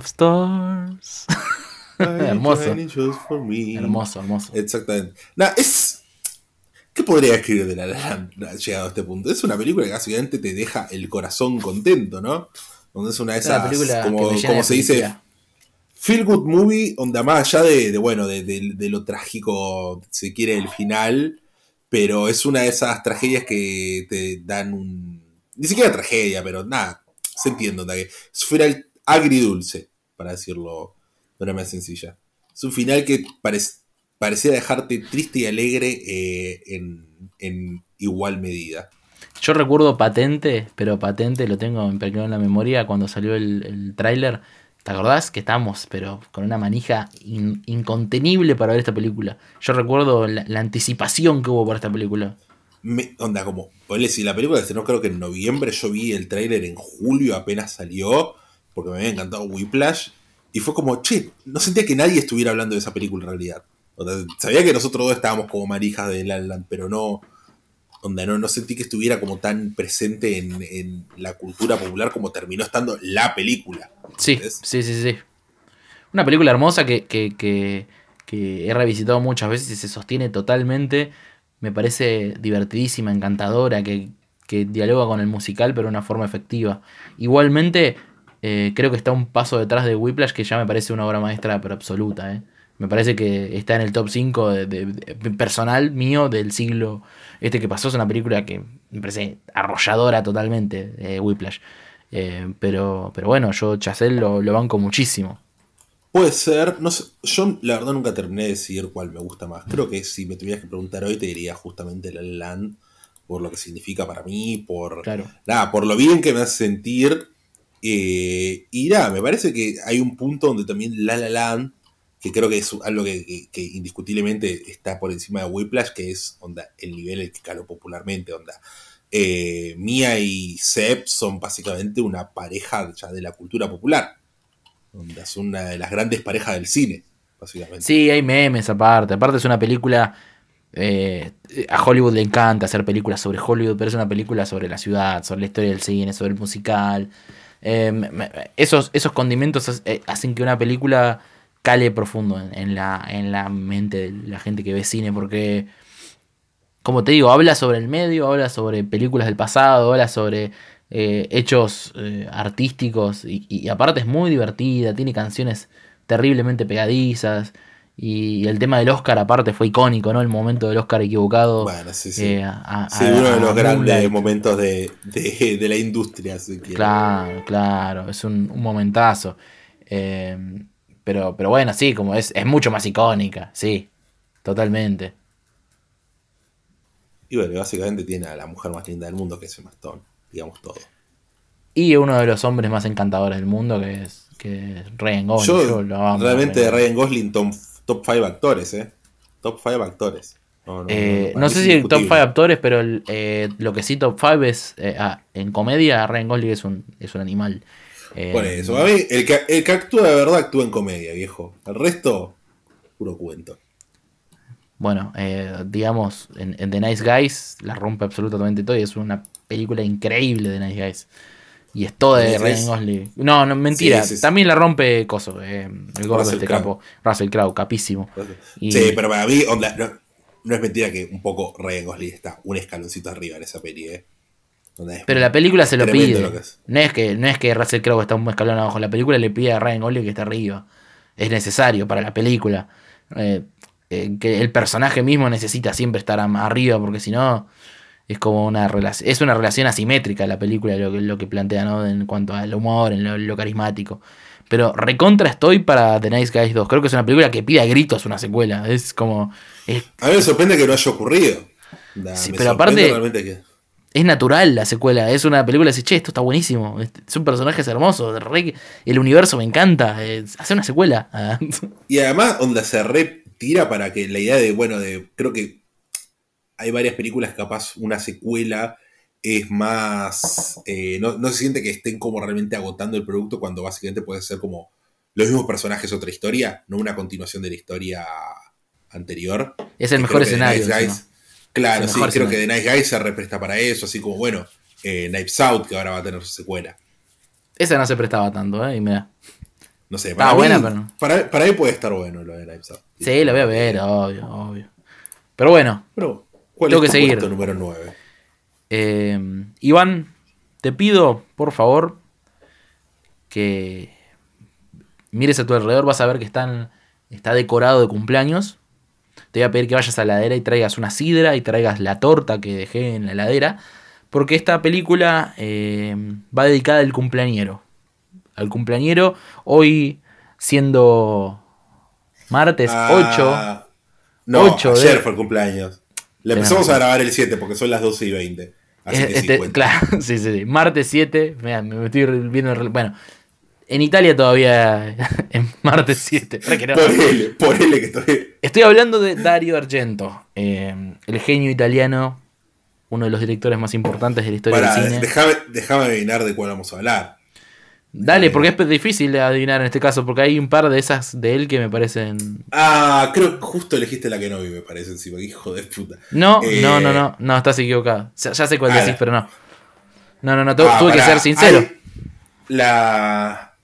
of Stars. hermoso. Hermoso, hermoso. Exactamente. Nah, es. ¿Qué podría escribir de La La Land llegado a este punto? Es una película que básicamente te deja el corazón contento, ¿no? Donde es una de una esas. película como que me llena como de se dice. Feel good movie, donde más allá de, de, bueno, de, de- de lo trágico, si quiere, el final, pero es una de esas tragedias que te dan un. Ni siquiera tragedia, pero nada, se entiende, que es un final agridulce, para decirlo de una manera sencilla. Es un final que parec- parecía dejarte triste y alegre eh, en, en igual medida. Yo recuerdo patente, pero patente lo tengo impregnado en la memoria cuando salió el, el tráiler. ¿Te acordás? Que estábamos, pero con una manija in- incontenible para ver esta película. Yo recuerdo la, la anticipación que hubo para esta película. Me- onda, como, ponle, si la película se estrenó creo que en noviembre, yo vi el tráiler en julio apenas salió, porque me había encantado Whiplash, y fue como, che, no sentía que nadie estuviera hablando de esa película en realidad. O sea, sabía que nosotros dos estábamos como marijas de La La Land, pero no, onda, no, no sentí que estuviera como tan presente en, en la cultura popular como terminó estando la película. Sí, sí, sí, sí. Una película hermosa que, que, que, que he revisitado muchas veces y se sostiene totalmente. Me parece divertidísima, encantadora, que, que dialoga con el musical, pero de una forma efectiva. Igualmente, eh, creo que está un paso detrás de Whiplash, que ya me parece una obra maestra, pero absoluta. ¿eh? Me parece que está en el top 5 de, de- de- personal mío del siglo este que pasó. Es una película que me parece arrolladora totalmente, eh, Whiplash. Eh, pero, pero bueno, yo Chazelle lo, lo banco muchísimo. Puede ser, no sé, yo la verdad nunca terminé de decidir cuál me gusta más. Creo que si me tuvieras que preguntar hoy te diría justamente La La Land por lo que significa para mí, por Claro. nada, por lo bien que me hace sentir. Eh, y nada, me parece que hay un punto donde también La La Land, que creo que es algo que, indiscutiblemente está por encima de Whiplash, que es onda, el nivel el que caló popularmente, onda. Eh, Mia y Seb son básicamente una pareja ya de la cultura popular. Onda, son una de las grandes parejas del cine, básicamente. Sí, hay memes aparte. Aparte es una película... eh, a Hollywood le encanta hacer películas sobre Hollywood, pero es una película sobre la ciudad, sobre la historia del cine, sobre el musical. Eh, esos, esos condimentos eh, hacen que una película cale profundo en, la, en la mente de la gente que ve cine, porque, como te digo, habla sobre el medio, habla sobre películas del pasado, habla sobre eh, hechos artísticos y aparte es muy divertida, tiene canciones terriblemente pegadizas. Y el tema del Oscar, aparte, fue icónico, ¿no? El momento del Oscar equivocado. Bueno, sí, sí. eh, a- Sí, a- uno de los grandes Moonlight. momentos de, de- de la industria. si quieres. Claro, claro, es un, un momentazo. Eh, pero, pero bueno, sí, como es, es mucho más icónica, sí, totalmente. Y bueno, básicamente tiene a la mujer más linda del mundo, que es Emma Stone, digamos todo. Y uno de los hombres más encantadores del mundo, que es, que es Ryan Gosling. Yo, yo lo amo, realmente Ryan Gosling, top, top 5 actores, ¿eh? Top 5 actores. No, no, Eh, no sé si el top 5 indiscutible. actores, pero el, eh, lo que sí top 5 es eh, ah, en comedia Ryan Gosling es un, es un animal. Por eso, a mí, el que, el que actúa de verdad actúa en comedia, viejo. El resto, puro cuento. Bueno, digamos, en, en The Nice Guys la rompe absolutamente todo y es una película increíble de Nice Guys. Y es toda de ¿Nice Ryan? Gosling. No, no, mentira. Sí, sí, sí. También la rompe Coso, eh, el gordo Russell este capo. Russell Crowe, capísimo. Y- Sí, pero para mí, onda, no, no es mentira que un poco Ryan Gosling está un escaloncito arriba en esa peli, ¿eh? Pero la película se lo pide. lo que es. No es que, no es que Russell Crowe está un escalón abajo. La película le pide a Ryan Gosling que esté arriba. Es necesario para la película. Eh, eh, que el personaje mismo necesita siempre estar arriba, porque si no, es como una relación. Es una relación asimétrica la película, lo que, lo que plantea, ¿no? En cuanto al humor, en lo, lo carismático. Pero recontra estoy para The Nice Guys 2. Creo que es una película que pide a gritos una secuela. Es como. Es, A mí me sorprende que no haya ocurrido. Sí, pero aparte- que- es natural la secuela. Es una película que dice, che, esto está buenísimo. Este- Son personajes hermosos. re- el universo me encanta. Hace una secuela. Y además, onda se retira para que la idea de, bueno, de. Creo que hay varias películas que capaz una secuela es más. eh, no, no se siente que estén como realmente agotando el producto cuando básicamente puede ser como los mismos personajes, otra historia, no una continuación de la historia anterior. Es el mejor escenario, Nice Guys- claro, Es sí, creo que. The Nice Guys se represta para eso, así como, bueno, eh, Knives Out, que ahora va a tener su secuela. Esa no se prestaba tanto, ¿eh? Y mira. No sé, para, buena, mí, pero- para, para mí puede estar bueno lo de Knives Out. Sí, la voy a ver, obvio, obvio. Pero bueno. Pero, ¿cuál tengo es que tu seguir. número 9? Eh, Iván, te pido, por favor, que mires a tu alrededor. Vas a ver que están, está decorado de cumpleaños. Te voy a pedir que vayas a la heladera y traigas una sidra y traigas la torta que dejé en la heladera. Porque esta película eh, va dedicada al cumpleañero. Al cumpleañero, hoy siendo martes Ah, 8. No, 8 de- fue el cumpleaños. Le empezamos a grabar el 7 porque son las 12 y 20. Así que sí, Este, cuenta. claro, sí, sí, sí. Martes 7. mirá, me estoy viendo. Bueno, en Italia todavía. En martes 7. Re que no. Ponele, ponele que estoy. Estoy hablando de Dario Argento, eh, el genio italiano, uno de los directores más importantes de la historia Pará, del cine. déjame adivinar de cuál vamos a hablar. Dale, porque es difícil de adivinar en este caso, porque hay un par de esas de él que me parecen. Ah, creo que justo elegiste la que no vi, me parece encima. Hijo de puta. No, Eh, no, no, no, no, estás equivocado. Ya, ya sé cuál Ah, decís, pero no. No, no, no, tu- ah, tuve que ser sincero. hay- La.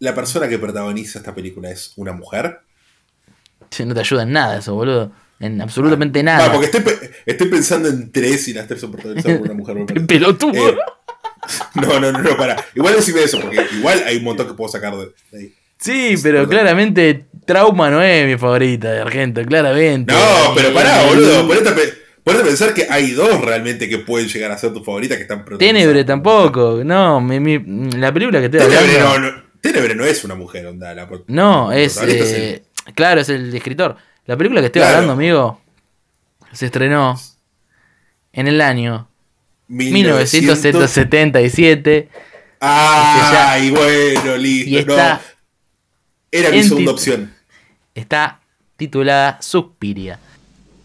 La persona que protagoniza esta película es una mujer. Che, No te ayuda en nada eso, boludo. En absolutamente Ah, nada. porque estoy, estoy pensando en tres y las tres son protagonizadas por una mujer. me. Pelotudo. Eh, no, no, no, no, para. Igual decime eso, porque igual hay un montón que puedo sacar de, ahí. Sí, pero claramente Trauma no es mi favorita de Argento, claramente. No, pero pará, boludo. Ponete a, pensar que hay dos realmente que pueden llegar a ser tu favorita que están. Tenebre tampoco. No, mi- mi- la película que estoy Tenebre hablando. no, no, Tenebre no es una mujer, onda. La, No, es. eh, Claro, es el escritor. La película que estoy Claro. hablando, amigo, se estrenó en el año 1977. Ay, bueno, listo. Y está no. Era mi segunda opción. Está titulada Suspiria.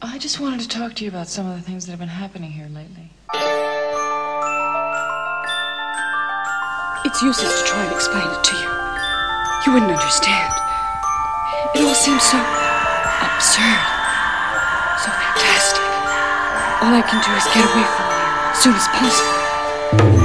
I just wanted to talk to you about some of the things that have been happening here lately. It's useless to try and explain it to you. You wouldn't understand. It all seems so absurd, so fantastic. All I can do is get away from soon as possible.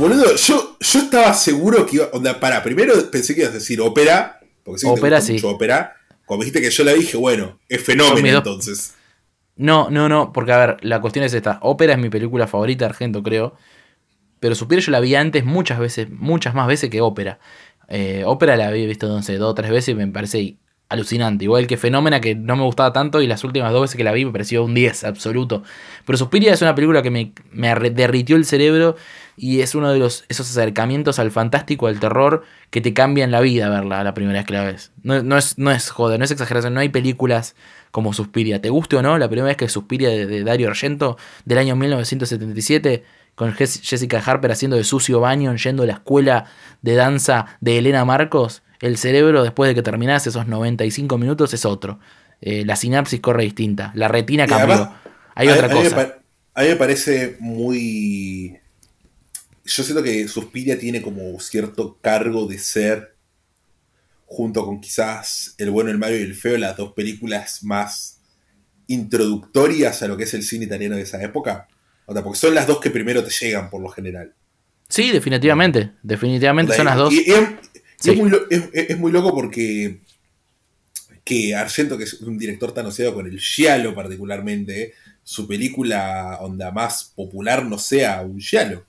Boludo, yo, yo estaba seguro que iba. Onda, para, primero pensé que ibas a decir ópera. Porque que te Ópera, sí. mucho ópera. Cuando dijiste que yo la dije, bueno, es fenómeno dos- entonces. No, no, no, porque a ver, la cuestión es esta. Ópera es mi película favorita Argento, creo. Pero Suspiria yo la vi antes muchas veces, muchas más veces que Ópera. Eh, ópera la había visto, no sé, dos o tres veces y me parece alucinante. Igual que Fenómena, que no me gustaba tanto, y las últimas dos veces que la vi me pareció un 10 absoluto. Pero Suspiria es una película que me, derritió el cerebro y es uno de los, esos acercamientos al fantástico, al terror, que te cambian la vida verla la primera vez que la ves. No, es, no es joda, no es exageración, no hay películas como Suspiria. ¿Te guste o no? La primera vez que Suspiria de, de Dario Argento, del año 1977, con Jes- Jessica Harper haciendo de sucio baño, yendo a la escuela de danza de Elena Marcos, el cerebro después de que terminás esos 95 minutos es otro. Eh, la sinapsis corre distinta, la retina cambió. además, Hay a- otra a me cosa. pa- a mí me parece muy. Yo siento que Suspiria tiene como cierto cargo de ser, junto con quizás El bueno, el malo y el feo, las dos películas más introductorias a lo que es el cine italiano de esa época. O sea, porque son las dos que primero te llegan por lo general. Sí, definitivamente. Definitivamente O sea, son las dos. Y, y Sí. es muy, es- es muy loco porque que Argento, que es un director tan asociado con el giallo particularmente, su película onda más popular no sea un giallo.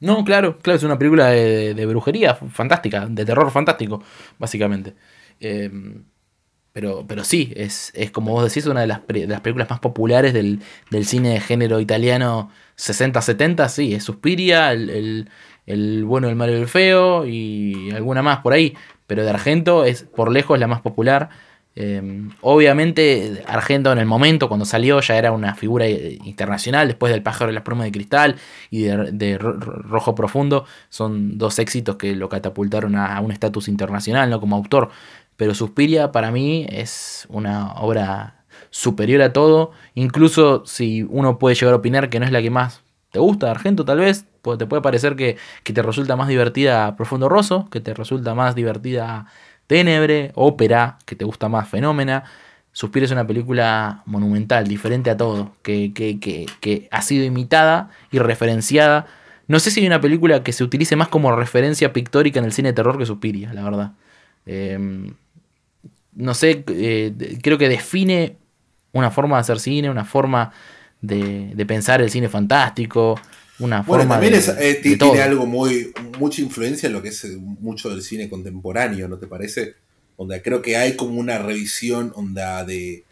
No, claro, claro, es una película de, de brujería fantástica, de terror fantástico, básicamente. Eh, pero, pero sí, es, es como vos decís, una de las, de las películas más populares del, del cine de género italiano 60-70, sí, es Suspiria, el, el, el bueno, el malo y el feo y alguna más por ahí. Pero de Argento es por lejos la más popular. Eh, obviamente, Argento en el momento, cuando salió, ya era una figura eh, internacional. Después del pájaro de las plumas de cristal y de, de Ro- Ro- Rojo Profundo, son dos éxitos que lo catapultaron a, un estatus internacional, ¿no? Como autor. Pero Suspiria, para mí, es una obra superior a todo. Incluso si uno puede llegar a opinar que no es la que más te gusta de Argento, tal vez, te puede parecer que, que te resulta más divertida Profundo Rosso, que te resulta más divertida Tenebre, Ópera, que te gusta más Fenómena. Suspiria es una película monumental, diferente a todo, que, que, que, ha sido imitada y referenciada. No sé si hay una película que se utilice más como referencia pictórica en el cine de terror que Suspiria, la verdad. Eh, no sé, eh, creo que define una forma de hacer cine, una forma de, de pensar el cine fantástico, una Bueno, forma también de, es, eh, de tiene algo muy, mucha influencia en lo que es eh, mucho del cine contemporáneo, ¿no te parece? Onda, creo que hay como una revisión onda de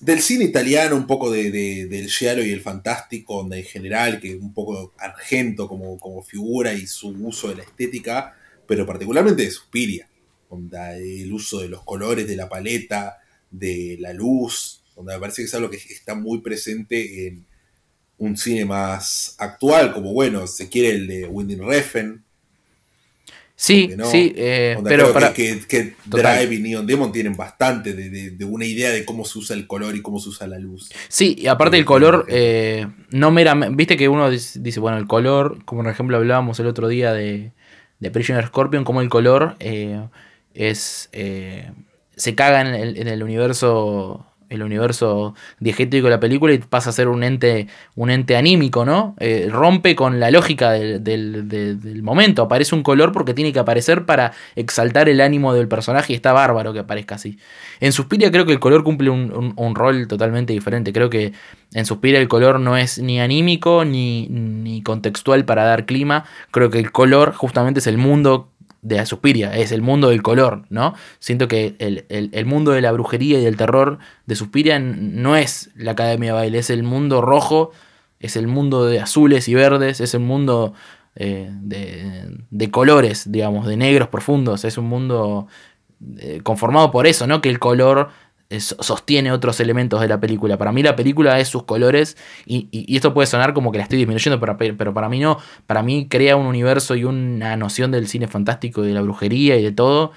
del cine italiano, un poco de, de- del giallo y el fantástico, onda en general, que un poco argento como, como figura y su uso de la estética, pero particularmente de Suspiria, onda el uso de los colores, de la paleta, de la luz, onda me parece que es algo que está muy presente en un cine más actual, como bueno, se quiere el de Winding Refn. Sí, no. sí, eh, pero para- que, que- que Total. Drive y Neon Demon tienen bastante de, de- de una idea de cómo se usa el color y cómo se usa la luz. Sí, y aparte el color, eh, no meramente. Viste que uno dice, bueno, el color, como por ejemplo hablábamos el otro día de, de Prisoner Scorpion, como el color eh, es. se caga en el, en el universo. El universo diegético de la película y pasa a ser un ente, un ente anímico, ¿no? Eh, rompe con la lógica del, del- momento. Aparece un color porque tiene que aparecer para exaltar el ánimo del personaje y está bárbaro que aparezca así. En Suspiria creo que el color cumple un rol totalmente diferente. Creo que en Suspiria el color no es ni anímico ni, ni contextual para dar clima. Creo que el color justamente es el mundo de Suspiria, es el mundo del color, ¿no? Siento que el, el- el mundo de la brujería y del terror de Suspiria no es la Academia de Baile, es el mundo rojo, es el mundo de azules y verdes, es el mundo eh, de, de colores, digamos, de negros profundos, es un mundo eh, conformado por eso, ¿no? Que el color sostiene otros elementos de la película. Para mí la película es sus colores y, y- esto puede sonar como que la estoy disminuyendo, pero, pero para mí no. Para mí crea un universo y una noción del cine fantástico y de la brujería y de todo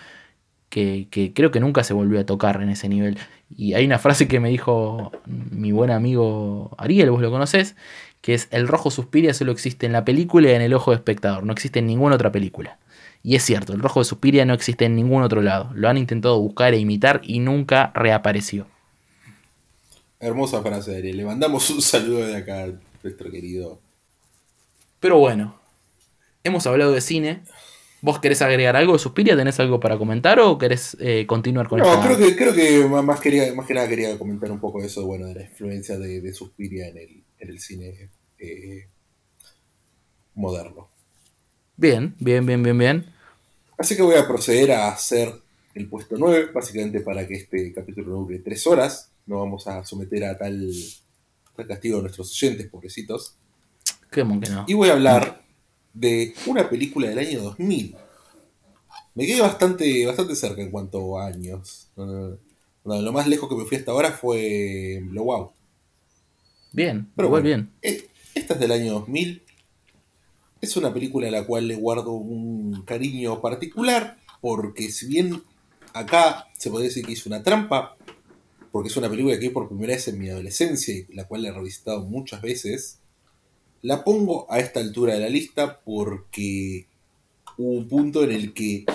que, que creo que nunca se volvió a tocar en ese nivel. Y hay una frase que me dijo mi buen amigo Ariel, vos lo conocés, que es el rojo Suspiria solo existe en la película y en el ojo de espectador, no existe en ninguna otra película. Y es cierto, el rojo de Suspiria no existe en ningún otro lado. Lo han intentado buscar e imitar y nunca reapareció. Hermosa frase, Ariel. Le mandamos un saludo de acá a nuestro querido. Pero bueno, hemos hablado de cine. ¿Vos querés agregar algo de Suspiria? ¿Tenés algo para comentar o querés eh, continuar con No, esta- creo que, creo que más, quería, más que nada quería comentar un poco eso, bueno, de la influencia de, de Suspiria en el, en el cine eh, moderno. Bien, bien, bien, bien, bien. Así que voy a proceder a hacer el puesto 9, básicamente para que este capítulo no dure 3 horas. No vamos a someter a tal, tal castigo a nuestros oyentes, pobrecitos. ¿Cómo que no? Y voy a hablar de una película del año 2000. Me quedé bastante, bastante cerca en cuanto a años. No, no, lo más lejos que me fui hasta ahora fue Blowout. Bien, Pero igual bueno, bien. eh, esta es del año 2000. Es una película a la cual le guardo un cariño particular, porque si bien acá se podría decir que hizo una trampa, porque es una película que vi por primera vez en mi adolescencia y la cual he revisitado muchas veces, la pongo a esta altura de la lista porque hubo un punto en el que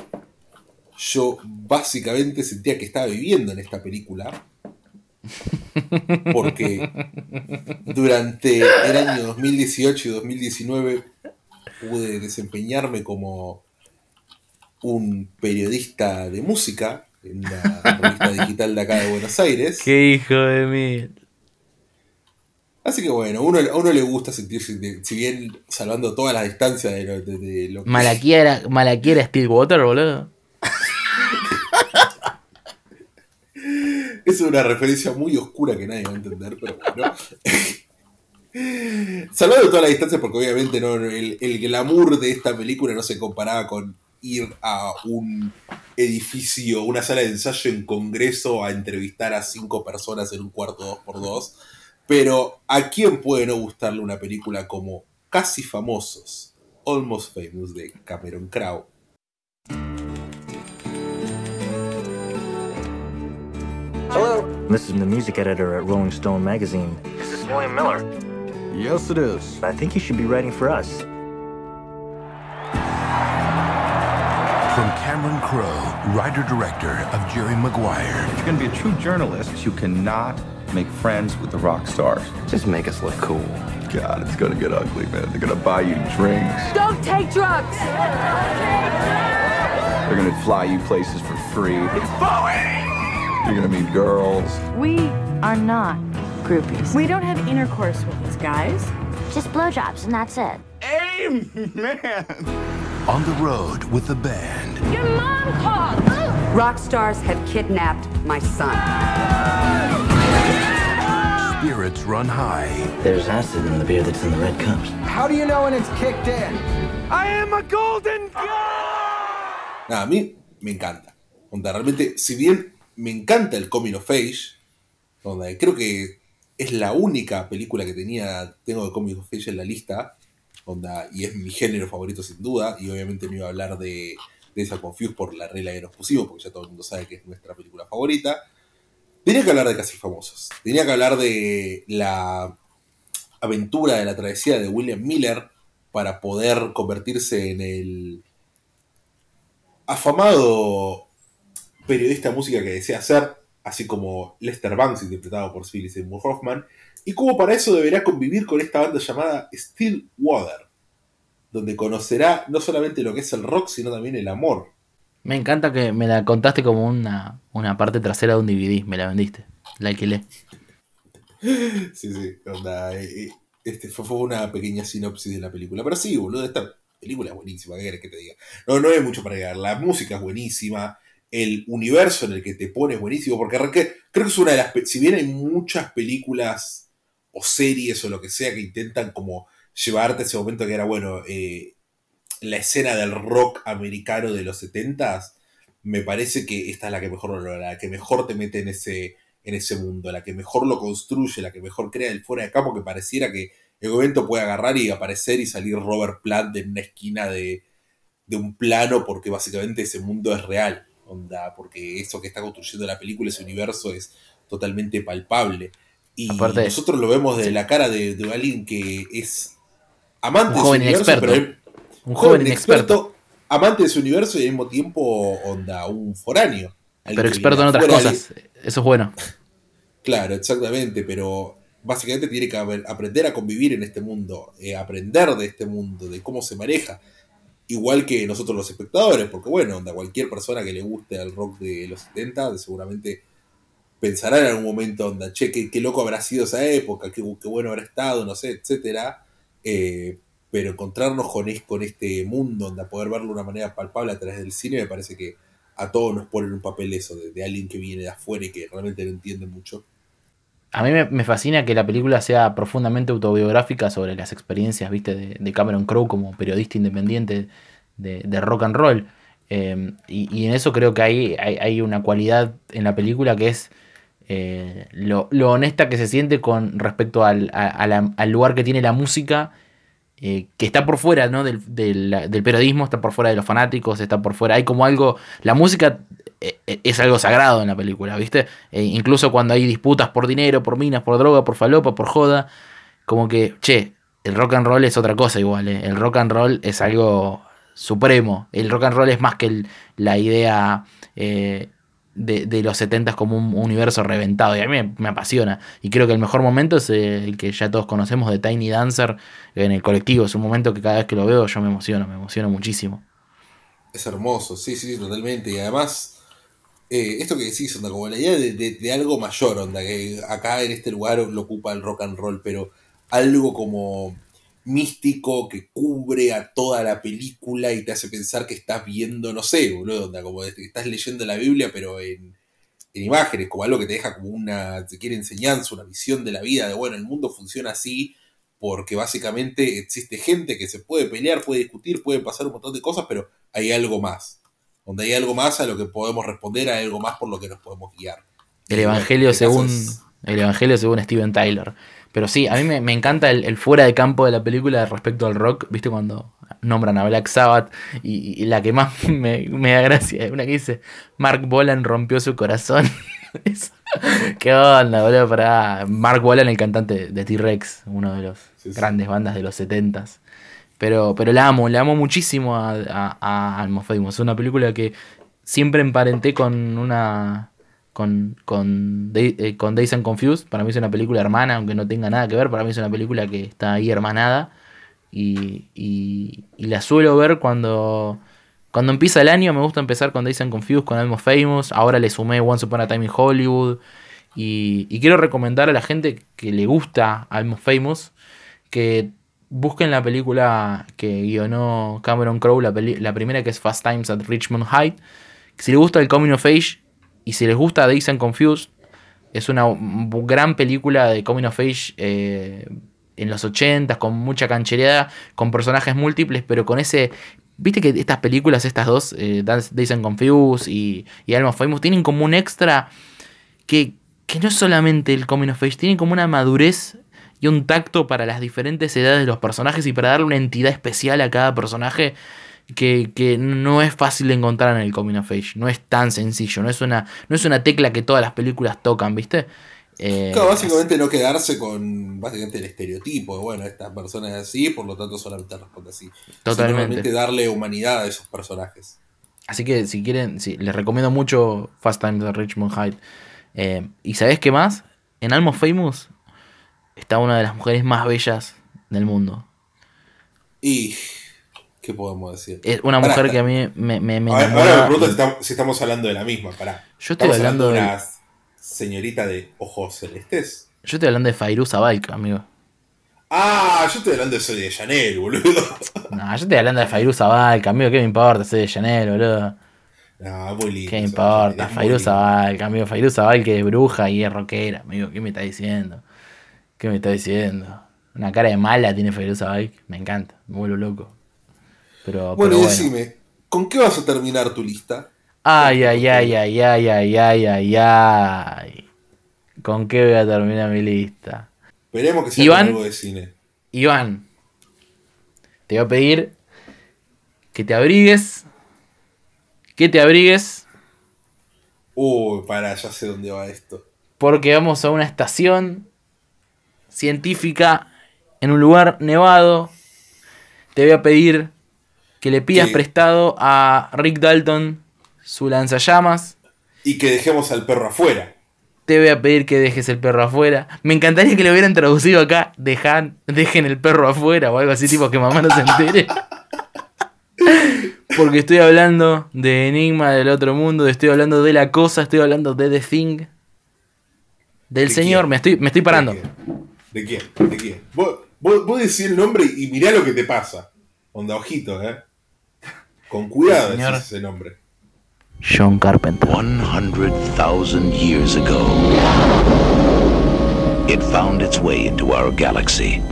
yo básicamente sentía que estaba viviendo en esta película. Porque durante el año 2018 y 2019 pude desempeñarme como un periodista de música en una revista digital de acá de Buenos Aires. Qué hijo de mí. Así que bueno, uno, a uno le gusta sentirse, de- si bien salvando todas las distancias de lo, de- de lo que Malaquiera, Malaquiera Stillwater, boludo. Es una referencia muy oscura que nadie va a entender, pero bueno. Salvando toda la distancia, porque obviamente no, el, el glamour de esta película no se comparaba con ir a un edificio, una sala de ensayo en congreso a entrevistar a cinco personas en un cuarto 2x2. Pero ¿a quién puede no gustarle una película como Casi Famosos, Almost Famous de Cameron Crowe? Hello. This is the music editor at Rolling Stone magazine. This is William Miller. Yes, it is. I think you should be writing for us. From Cameron Crowe, writer-director of Jerry Maguire. If you're gonna be a true journalist, you cannot make friends with the rock stars. Just make us look cool. God, it's gonna get ugly, man. They're gonna buy you drinks. Don't take drugs! They're gonna fly you places for free. It's Bowie! You're gonna meet girls. We are not groupies. We don't have intercourse with these guys. Just blowjobs, and that's it. Amen. On the road with the band. Your mom called! Rock stars have kidnapped my son. Spirits run high. There's acid in the beer that's in the red cups. How do you know when it's kicked in? I am a golden Nada, a mí me encanta. Onda, realmente, si bien me encanta el Coming of Age, donde creo que es la única película que tenía, tengo de Coming of Age en la lista, y es mi género favorito sin duda, y obviamente no iba a hablar de Days and Confused por la regla que nos pusimos, porque ya todo el mundo sabe que es nuestra película favorita. Tenía que hablar de Casi Famosos. Tenía que hablar de la aventura de la travesía de William Miller para poder convertirse en el afamado periodista de música que desea ser, así como Lester Banks, interpretado por Philip Seymour Hoffman, y como para eso deberá convivir con esta banda llamada Stillwater, donde conocerá no solamente lo que es el rock, sino también el amor. Me encanta que me la contaste como una, una parte trasera de un DVD, me la vendiste. La alquilé. Sí, sí, onda, eh, eh, este fue, fue una pequeña sinopsis de la película. Pero sí, boludo, esta película es buenísima, ¿qué querés que te diga? No, no hay mucho para agregar. La música es buenísima, el universo en el que te pones buenísimo, porque creo que es una de las... Si bien hay muchas películas o series o lo que sea que intentan como llevarte ese momento que era, bueno, eh, la escena del rock americano de los 70s, me parece que esta es la que mejor la que mejor te mete en ese, en ese mundo, la que mejor lo construye, la que mejor crea el fuera de campo, que pareciera que el momento puede agarrar y aparecer y salir Robert Plant en una esquina de, de un plano, porque básicamente ese mundo es real, onda, porque eso que está construyendo la película, ese universo es totalmente palpable. Y Aparte- nosotros lo vemos de la cara de, de alguien que es amante Un de su universo, inexperto. pero él- Un joven inexperto. amante de su universo y al mismo tiempo onda un foráneo. Pero experto en otras cosas. Eso es bueno. Claro, exactamente, pero básicamente tiene que haber- aprender a convivir en este mundo, eh, aprender de este mundo, de cómo se maneja, igual que nosotros los espectadores, porque bueno, onda, cualquier persona que le guste al rock de los 70 seguramente pensará en algún momento, onda, che, qué, loco habrá sido esa época, qué, qué bueno habrá estado, no sé, etcétera, eh, pero encontrarnos con, es- con este mundo, onda, poder verlo de una manera palpable a través del cine, me parece que a todos nos ponen un papel eso, de, de alguien que viene de afuera y que realmente no entiende mucho. A mí me, fascina que la película sea profundamente autobiográfica sobre las experiencias, viste, de, de Cameron Crowe como periodista independiente de, de rock and roll. Eh, y, y en eso creo que hay, hay, hay una cualidad en la película que es eh, lo, lo honesta que se siente con respecto al, al lugar que tiene la música, eh, que está por fuera ¿no? del, del- del periodismo, está por fuera de los fanáticos, está por fuera. Hay como algo. La música es algo sagrado en la película, ¿viste? Eh, incluso cuando hay disputas por dinero, por minas, por droga, por falopa, por joda, como que, che, el rock and roll es otra cosa igual, ¿eh? El rock and roll es algo supremo. El rock and roll es más que la idea eh, de, de los 70 como un universo reventado. Y a mí me, apasiona. Y creo que el mejor momento es eh, el que ya todos conocemos de Tiny Dancer en el colectivo. Es un momento que cada vez que lo veo yo me emociono, me emociono muchísimo. Es hermoso, sí, sí, totalmente. Y además, eh, esto que decís, onda, como la idea de, de- algo mayor, onda, que acá en este lugar lo ocupa el rock and roll, pero algo como místico que cubre a toda la película y te hace pensar que estás viendo, no sé, boludo, onda, como que estás leyendo la Biblia, pero en, en imágenes, como algo que te deja como una, te quiere enseñanza, una visión de la vida, de bueno, el mundo funciona así, porque básicamente existe gente que se puede pelear, puede discutir, puede pasar un montón de cosas, pero hay algo más. Donde hay algo más a lo que podemos responder, hay algo más por lo que nos podemos guiar. El Evangelio este según. es- El Evangelio según Steven Tyler. Pero sí, a mí me, me encanta el, el fuera de campo de la película respecto al rock. ¿Viste cuando nombran a Black Sabbath? Y, y la que más me, me da gracia es una que dice: Mark Bolan rompió su corazón. ¿Qué onda, boludo? Para Mark Bolan, el cantante de T-Rex, uno de los grandes bandas de los 70s. Pero, pero la amo, la amo muchísimo a, a, Almost Famous. Es una película que siempre emparenté con una. Con, con, eh, con Days and Confused. Para mí es una película hermana, aunque no tenga nada que ver. Para mí es una película que está ahí hermanada. Y, y, y la suelo ver cuando. Cuando empieza el año, me gusta empezar con Days and Confused, con Almost Famous. Ahora le sumé Once Upon a Time in Hollywood. Y, y quiero recomendar a la gente que le gusta Almost Famous que busquen la película que guionó Cameron Crowe, la, la primera que es Fast Times at Richmond High. Si les gusta el Coming of Age y si les gusta Days and Confused, es una gran película de Coming of Age eh, en los 80 con mucha canchereada, con personajes múltiples, pero con ese. Viste que estas películas, estas dos, eh, Days and Confused y, y Almost Famous, tienen como un extra que, que no es solamente el coming of age, tiene como una madurez y un tacto para las diferentes edades de los personajes y para darle una entidad especial a cada personaje que, que no es fácil de encontrar en el Coming of Age. No es tan sencillo. No es una, no es una tecla que todas las películas tocan, ¿viste? Eh, Claro, básicamente no quedarse con básicamente el estereotipo de, bueno, esta persona es así, por lo tanto solamente responde así. Totalmente. darle humanidad a esos personajes. Así que si quieren, sí, les recomiendo mucho Fast Times at Richmond High. Eh, ¿Y sabés qué más? En Almost Famous está una de las mujeres más bellas del mundo. Y, ¿qué podemos decir? Es una Pará, mujer está- que a mí me, me, me Ahora, me pregunto si estamos, si estamos hablando de la misma, pará. Yo estoy ¿Estamos hablando de una señorita de ojos celestes. Yo estoy hablando de Fairuza Balk, amigo. Ah, yo estoy hablando de Soy de Chanel, boludo. No, yo estoy hablando de Fairuza Balk, amigo. ¿Qué me importa? Soy de Chanel, boludo. No, muy lindo. ¿Qué me importa? Fairuza. Balk, amigo. Fairuza Balk es bruja y es rockera, amigo. ¿Qué me está diciendo? ¿Qué me está diciendo? Una cara de mala tiene Fairuza Balk. Me encanta, me vuelvo loco. Pero, Bueno, pero y bueno. decime, ¿con qué vas a terminar tu lista? Ay, ay, ay, ay, ay, ay, ay, ay, ay. ¿Con qué voy a terminar mi lista? Esperemos que sea Iván. algo de cine. Iván, te voy a pedir que te abrigues. Que te abrigues. Uy, para, ya sé dónde va esto. Porque vamos a una estación científica en un lugar nevado. Te voy a pedir que le pidas prestado a Rick Dalton su lanzallamas. Y que dejemos al perro afuera. Te voy a pedir que dejes el perro afuera. Me encantaría que lo hubieran traducido acá. Dejan, dejen el perro afuera o algo así, tipo que mamá no se entere. Porque estoy hablando de Enigma del otro mundo, estoy hablando de la cosa, estoy hablando de The Thing. Del ¿De señor, me estoy, me estoy parando. ¿De quién? ¿De quién? Vos, vos, vos decís el nombre y mirá lo que te pasa. Onda, ojito, eh. Con cuidado Señor. decís ese nombre. John Carpenter. 100,000 years ago, it found its way into our galaxy.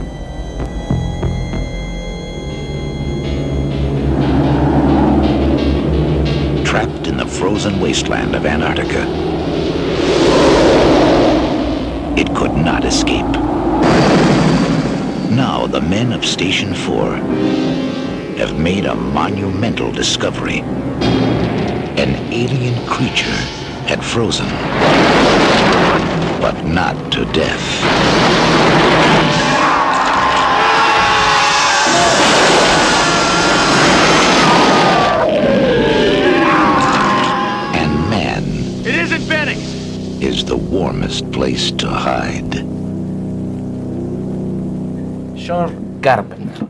Trapped in the frozen wasteland of Antarctica, it could not escape. Now, the men of Station 4 have made a monumental discovery an alien creature had frozen, but not to death. And man It isn't Phoenix. is the warmest place to hide. John Carpenter.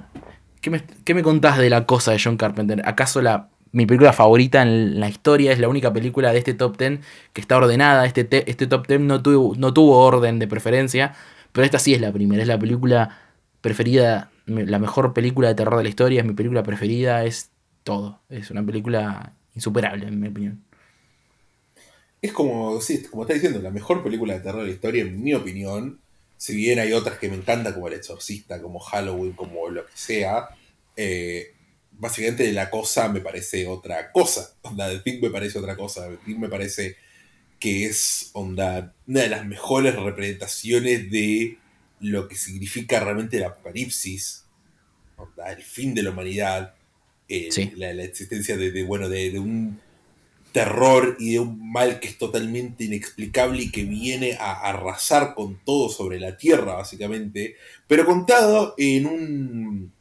¿Qué me, qué me contás de la cosa de John Carpenter? ¿Acaso la, mi película favorita en la historia es la única película de este top 10 que está ordenada? Este, te- este top 10 no tuvo, no tuvo orden de preferencia, pero esta sí es la primera. Es la película preferida, la mejor película de terror de la historia, es mi película preferida, es todo. Es una película insuperable, en mi opinión. Es como, sí, como está diciendo, la mejor película de terror de la historia, en mi opinión. Si bien hay otras que me encantan, como El Exorcista, como Halloween, como lo que sea. eh, básicamente la cosa me parece otra cosa. Onda, The Thing me parece otra cosa. The Thing me parece que es onda, una de las mejores representaciones de lo que significa realmente el apocalipsis. Onda, el fin de la humanidad. la, la existencia de, de, bueno, de, de un terror y de un mal que es totalmente inexplicable y que viene a arrasar con todo sobre la tierra, básicamente, pero contado en un,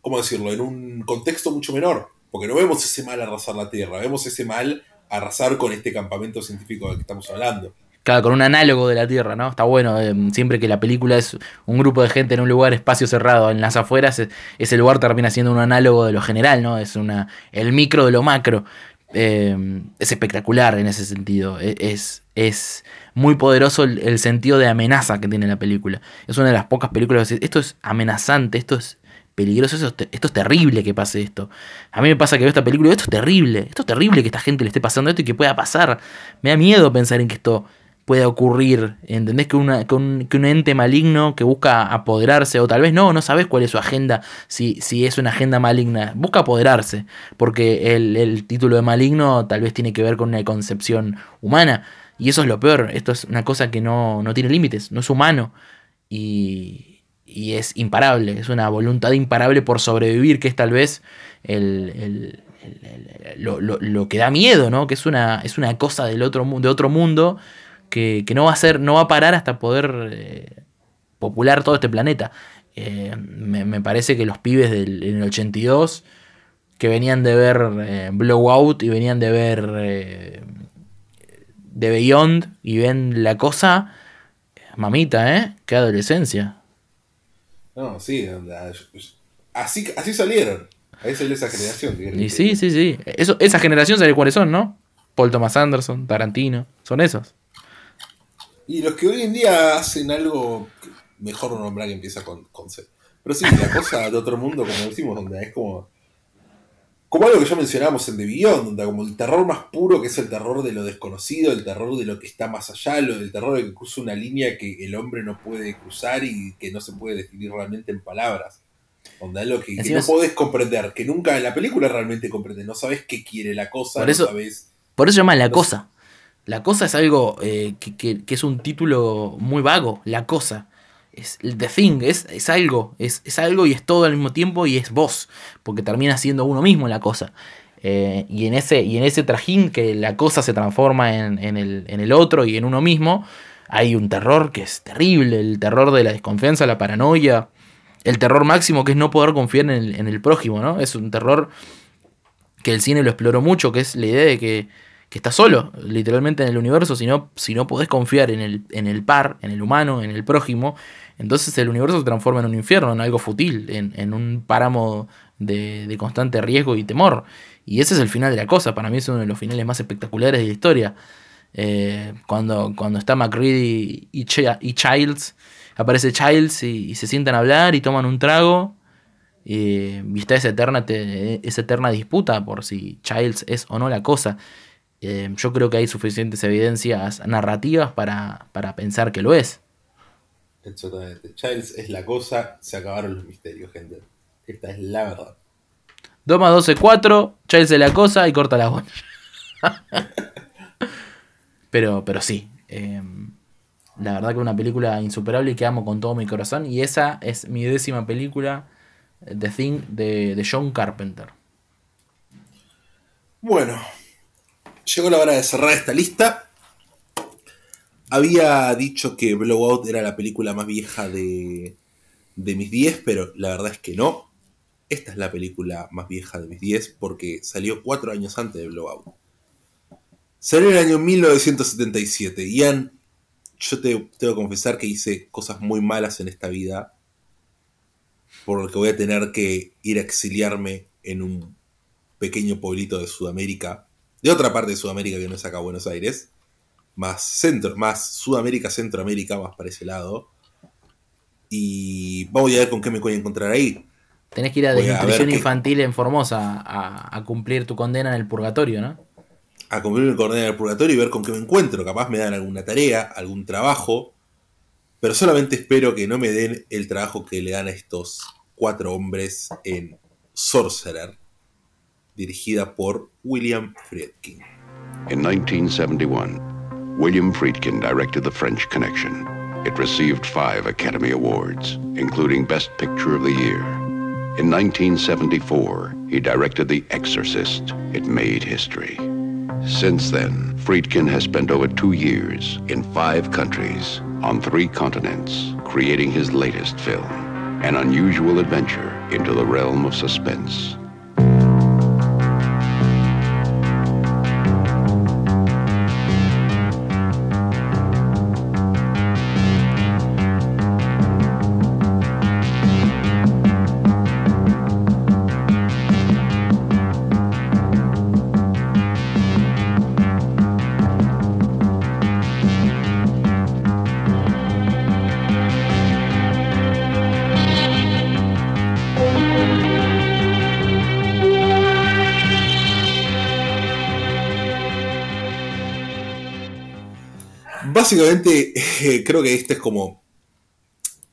¿cómo decirlo?, en un contexto mucho menor, porque no vemos ese mal arrasar la tierra, vemos ese mal arrasar con este campamento científico del que estamos hablando. Claro, con un análogo de la Tierra, ¿no? Está bueno, eh, siempre que la película es un grupo de gente en un lugar, espacio cerrado, en las afueras, ese lugar termina siendo un análogo de lo general, ¿no? Es una, el micro de lo macro. Eh, es espectacular en ese sentido. E- Es, es muy poderoso el, sentido de amenaza que tiene la película. Es una de las pocas películas que esto es amenazante, esto es peligroso, esto esto es terrible que pase esto. A mí me pasa que veo esta película y esto es terrible, esto es terrible que esta gente le esté pasando esto y que pueda pasar. Me da miedo pensar en que esto pueda ocurrir. ¿Entendés? Que, un, que un ente maligno que busca apoderarse, o tal vez no, no sabes cuál es su agenda, si, si es una agenda maligna. Busca apoderarse, porque el, el título de maligno tal vez tiene que ver con una concepción humana. Y eso es lo peor. Esto es una cosa que no, no tiene límites, no es humano. Y, y es imparable, es una voluntad imparable por sobrevivir, que es tal vez el, el- lo, lo- lo que da miedo, ¿no? Que es una, es una cosa del otro, de otro mundo que, que no va a ser, no va a parar hasta poder eh, popular todo este planeta. Eh, me, me parece que los pibes del en el 82 que venían de ver eh, Blowout y venían de ver The Beyond y ven la cosa, mamita, ¿eh? Qué adolescencia. No, sí, así, así salieron. Ahí salió esa generación. Y sí, sí, sí. Eso, esa generación sabe cuáles son, ¿no? Paul Thomas Anderson, Tarantino, son esos. Y los que hoy en día hacen algo, mejor no nombrar que empieza con, con C. Pero sí, la cosa de otro mundo, como decimos, donde es como. Como algo que ya mencionábamos en The Beyond, donde como el terror más puro, que es el terror de lo desconocido, el terror de lo que está más allá, lo del terror de que cruza una línea que el hombre no puede cruzar y que no se puede definir realmente en palabras. Donde es lo que, que no es- podés comprender, que nunca en la película realmente comprendes, no sabes qué quiere la cosa, Por no eso, sabes. por eso se llama La Cosa. La Cosa es algo eh, que, que- es un título muy vago. La Cosa. Es el The Thing, es, es algo. Es, es algo y es todo al mismo tiempo y es vos. Porque termina siendo uno mismo la cosa. Eh, y, en ese, y en ese trajín que la cosa se transforma en, en el, en el otro y en uno mismo, hay un terror que es terrible. El terror de la desconfianza, la paranoia. El terror máximo que es no poder confiar en el, en el prójimo, ¿no? Es un terror que el cine lo exploró mucho, que es la idea de que, que estás solo, literalmente en el universo, si no, si no podés confiar en el, en el par, en el humano, en el prójimo, entonces el universo se transforma en un infierno, en algo fútil, en, en un páramo de, de constante riesgo y temor. Y ese es el final de la cosa, para mí es uno de los finales más espectaculares de la historia. Eh, cuando, cuando está McReady y, y Childs, aparece Childs y, se sientan a hablar y toman un trago. y está esa eterna, te- esa eterna disputa por si Childs es o no la cosa. Eh, yo creo que hay suficientes evidencias narrativas para, para pensar que lo es. Exactamente. Childs es la cosa, se acabaron los misterios, gente. Esta es la verdad. 2 más 12, 4. Childs es la cosa y corta la bola. pero, pero sí. eh, la verdad que una película insuperable y que amo con todo mi corazón. Y esa es mi décima película, The Thing, de, de John Carpenter. Bueno, llegó la hora de cerrar esta lista. Había dicho que Blowout era la película más vieja de, de mis 10, pero la verdad es que no. Esta es la película más vieja de mis 10 porque salió 4 años antes de Blowout. Salió en el año 1977. Ian, yo te tengo que confesar que hice cosas muy malas en esta vida. Por lo que voy a tener que ir a exiliarme en un pequeño pueblito de Sudamérica. De otra parte de Sudamérica que no es acá Buenos Aires. Más centro, más Sudamérica, Centroamérica, más para ese lado. Y vamos a ver con qué me voy a encontrar ahí. Tenés que ir a Voy a desnutrición qué- infantil en Formosa a, a cumplir tu condena en el purgatorio, ¿no? a cumplir el coordenado del purgatorio y ver con qué me encuentro. Capaz me dan alguna tarea, algún trabajo. Pero solamente espero que no me den el trabajo que le dan a estos cuatro hombres en Sorcerer, dirigida por William Friedkin. In 1971, William Friedkin directed The French Connection. It received five Academy Awards, including Best Picture of the Year. In 1974, he directed The Exorcist. It made history. Since then, Friedkin has spent over two years in five countries on three continents creating his latest film, an unusual adventure into the realm of suspense. Básicamente, eh, creo que este es como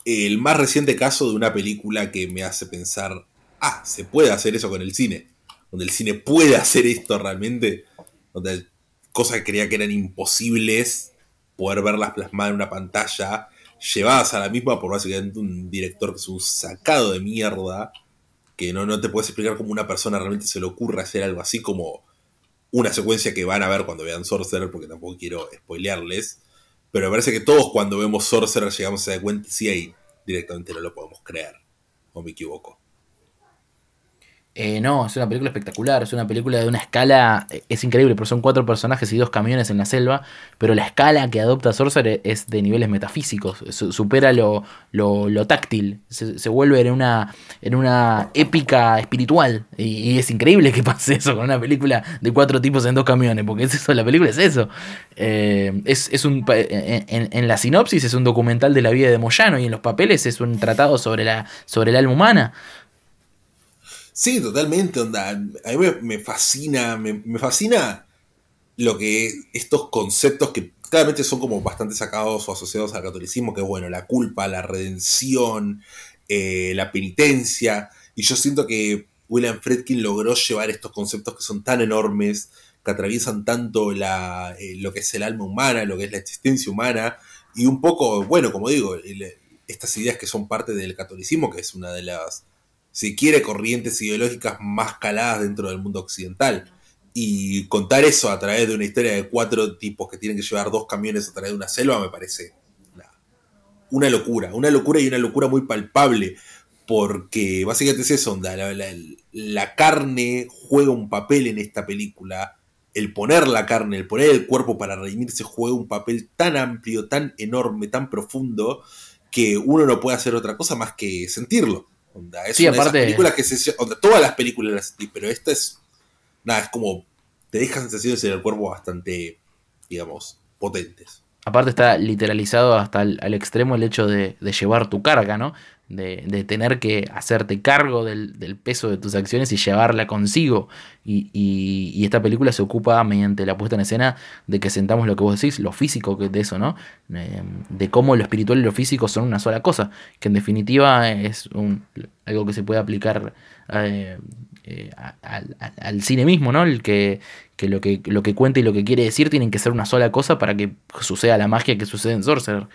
el más reciente caso de una película que me hace pensar, ah, se puede hacer eso con el cine. Donde el cine puede hacer esto realmente. Donde cosas que creía que eran imposibles, poder verlas plasmadas en una pantalla llevadas a la misma por básicamente un director que es un sacado de mierda, que no, no te puedes explicar cómo una persona realmente se le ocurre hacer algo así como una secuencia que van a ver cuando vean Sorcerer, porque tampoco quiero spoilearles, pero me parece que todos cuando vemos Sorcerer llegamos a esa cuenta, sí ahí directamente no lo podemos creer, o me equivoco. Eh, no, es una película espectacular, es una película de una escala, eh, es increíble, porque son cuatro personajes y dos camiones en la selva, pero la escala que adopta Sorcerer es de niveles metafísicos, su- supera lo, lo, lo táctil, se, vuelve en una, en una épica espiritual, y, es increíble que pase eso con una película de cuatro tipos en dos camiones, porque es eso, la película es eso. Eh, es, es un, en, en- en la sinopsis es un documental de la vida de Moyano, y en los papeles es un tratado sobre, la, sobre el alma humana. Sí, totalmente, onda. A mí me, fascina, me, fascina lo que estos conceptos que claramente son como bastante sacados o asociados al catolicismo, que es bueno, la culpa, la redención, eh, la penitencia. Y yo siento que William Friedkin logró llevar estos conceptos que son tan enormes, que atraviesan tanto la, eh, lo que es el alma humana, lo que es la existencia humana, y un poco, bueno, como digo, estas ideas que son parte del catolicismo, que es una de las si quiere, corrientes ideológicas más caladas dentro del mundo occidental. Y contar eso a través de una historia de cuatro tipos que tienen que llevar dos camiones a través de una selva me parece una, locura. Una locura y una locura muy palpable. Porque básicamente es eso, onda, la, la- la carne juega un papel en esta película. El poner la carne, el poner el cuerpo para redimirse juega un papel tan amplio, tan enorme, tan profundo, que uno no puede hacer otra cosa más que sentirlo. Onda, es Sí, una de esas películas que se. onda, todas las películas las sentí, pero esta es. Nada, es como. Te deja sensaciones en el cuerpo bastante, digamos, potentes. Aparte está literalizado hasta el, al extremo el hecho de, de llevar tu carga, ¿no? De, de tener que hacerte cargo del, del peso de tus acciones y llevarla consigo. Y, y- esta película se ocupa mediante la puesta en escena de que sentamos lo que vos decís, lo físico que de eso, ¿no? Eh, de cómo lo espiritual y lo físico son una sola cosa, que en definitiva es un- algo que se puede aplicar eh, eh, al- cine mismo, ¿no? El que, que lo que lo que cuenta y lo que quiere decir tienen que ser una sola cosa para que suceda la magia que sucede en Sorcerer.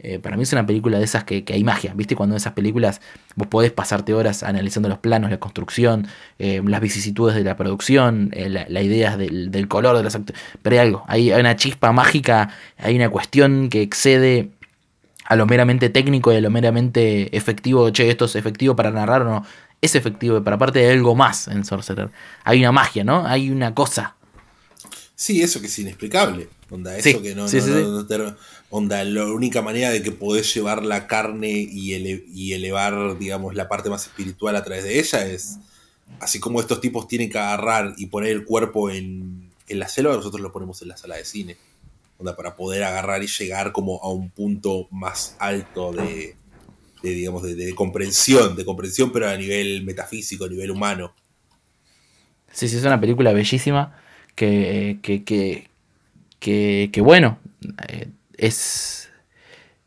Eh, para mí es una película de esas que, hay magia, ¿viste? Cuando en esas películas vos podés pasarte horas analizando los planos, la construcción, eh, las vicisitudes de la producción, eh, la, la idea del, del color de actores. Pero hay algo, hay, hay una chispa mágica, hay una cuestión que excede a lo meramente técnico y a lo meramente efectivo. Che, esto es efectivo para narrar o no. Es efectivo, pero aparte de algo más en Sorcerer. Hay una magia, ¿no? Hay una cosa. Sí, eso que es inexplicable. Onda, eso Sí, que no, sí, no- sí, no- sí. no te- onda, la única manera de que podés llevar la carne y, ele- y elevar, digamos, la parte más espiritual a través de ella es, así como estos tipos tienen que agarrar y poner el cuerpo en, en la selva, nosotros lo ponemos en la sala de cine. Onda, para poder agarrar y llegar como a un punto más alto de, de, digamos, de, comprensión, de comprensión, pero a nivel metafísico, a nivel humano. Sí, sí, es una película bellísima que, que, que, que, que, bueno, eh, es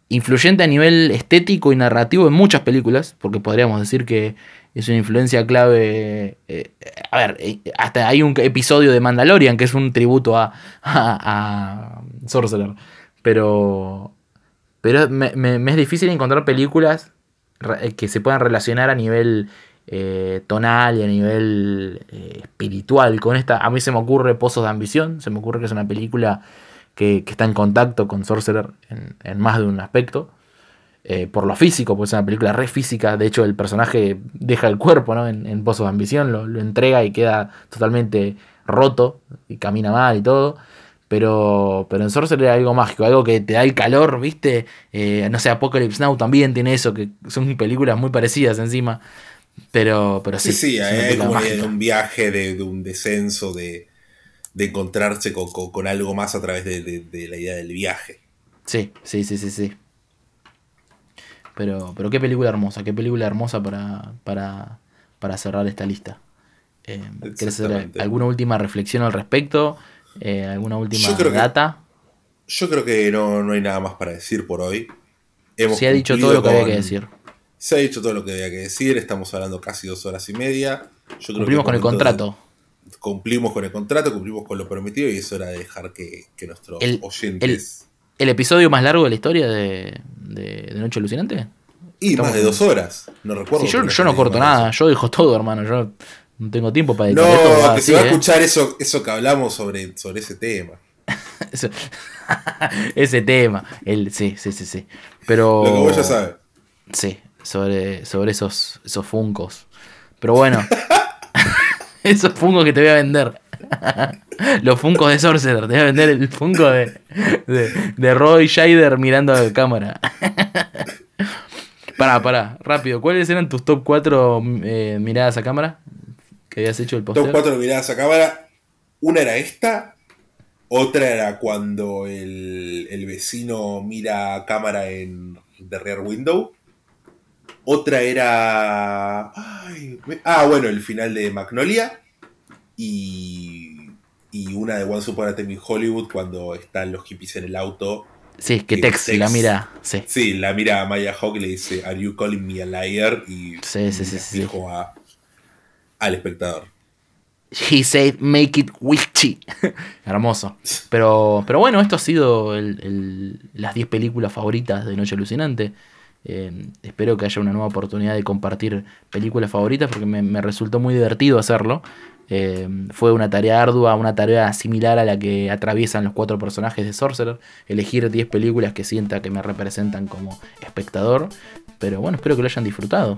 influyente a nivel estético y narrativo en muchas películas, porque podríamos decir que es una influencia clave. eh, a ver, eh, hasta hay un episodio de Mandalorian que es un tributo a, a, a Sorcerer, pero, pero me, es difícil encontrar películas eh, que se puedan relacionar a nivel eh, tonal y a nivel eh, espiritual con esta. A mí se me ocurre Pozos de Ambición, se me ocurre que es una película que, está en contacto con Sorcerer en, más de un aspecto. por lo físico, porque es una película re física. De hecho, el personaje deja el cuerpo ¿no? en, Pozos de Ambición, lo entrega y queda totalmente roto y camina mal y todo. Pero, pero en Sorcerer hay algo mágico, algo que te da el calor, ¿viste? Eh, no sé, Apocalypse Now también tiene eso, que son películas muy parecidas encima. Pero, pero sí. Sí, sí, hay como de un viaje, de, de un descenso, de, de encontrarse con, con- con algo más a través de, de- la idea del viaje. Sí, sí, sí, sí, sí. Pero, pero qué película hermosa, qué película hermosa para, para, para cerrar esta lista. Eh, ¿Querés hacer alguna última reflexión al respecto? Eh, ¿Alguna última Yo creo que- data? Yo creo que no, no hay nada más para decir por hoy. Hemos Se ha dicho todo lo que había que decir. Se ha dicho todo lo que había que decir. Estamos hablando casi dos horas y media. Yo creo Cumplimos que con el de- contrato. cumplimos con el contrato, cumplimos con lo prometido y es hora de dejar que, que nuestros El, oyentes. ¿El episodio más largo de la historia de, de, de Noche Alucinante? Y más de dos horas. No recuerdo. Sí, yo, no corto nada, yo dejo todo, hermano. Yo no tengo tiempo para No, dedicar esto. va que así, se va a ¿eh? escuchar eso, eso que hablamos sobre, sobre ese tema. Ese tema. El, sí, sí, sí, sí. Pero. Lo que vos ya sabes. Sí, sobre, sobre esos, esos funcos. Pero bueno. esos funcos que te voy a vender. Los funcos de Sorcerer. Te voy a vender el funko de, de, de Roy Scheider mirando a la cámara. pará, pará, rápido. ¿Cuáles eran tus top 4 miradas a cámara? Que habías hecho el Top posteo. 4 miradas a cámara. Una era esta. Otra era cuando el, el vecino mira a cámara en The Rear Window. Otra era. ay, ah, bueno, el final de Magnolia. Y. Y una de Once Upon a Time in Hollywood cuando están los hippies en el auto. Sí, que Tex la mira. Sí. Sí, la mira a Maya Hawk y le dice, ¿Are you calling me a liar? Y Sí, sí, sí, y sí. dijo a- al espectador. He said, make it witchy. Hermoso. Pero, pero bueno, esto ha sido el- el- las 10 películas favoritas de Noche Alucinante. Eh, espero que haya una nueva oportunidad de compartir películas favoritas porque me, resultó muy divertido hacerlo. Eh, fue una tarea ardua, una tarea similar a la que atraviesan los cuatro personajes de Sorcerer. Elegir 10 películas que sienta que me representan como espectador. Pero bueno, espero que lo hayan disfrutado.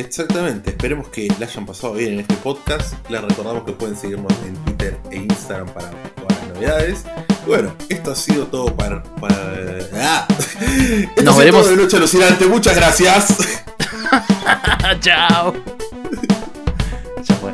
Exactamente, esperemos que la hayan pasado bien en este podcast. Les recordamos que pueden seguirnos en Twitter e Instagram para todas las novedades. Bueno, esto ha sido todo para. para... ¡Ah! Esto Nos veremos- todo de Noche Alucinante. Muchas gracias. Chao. Ya fue.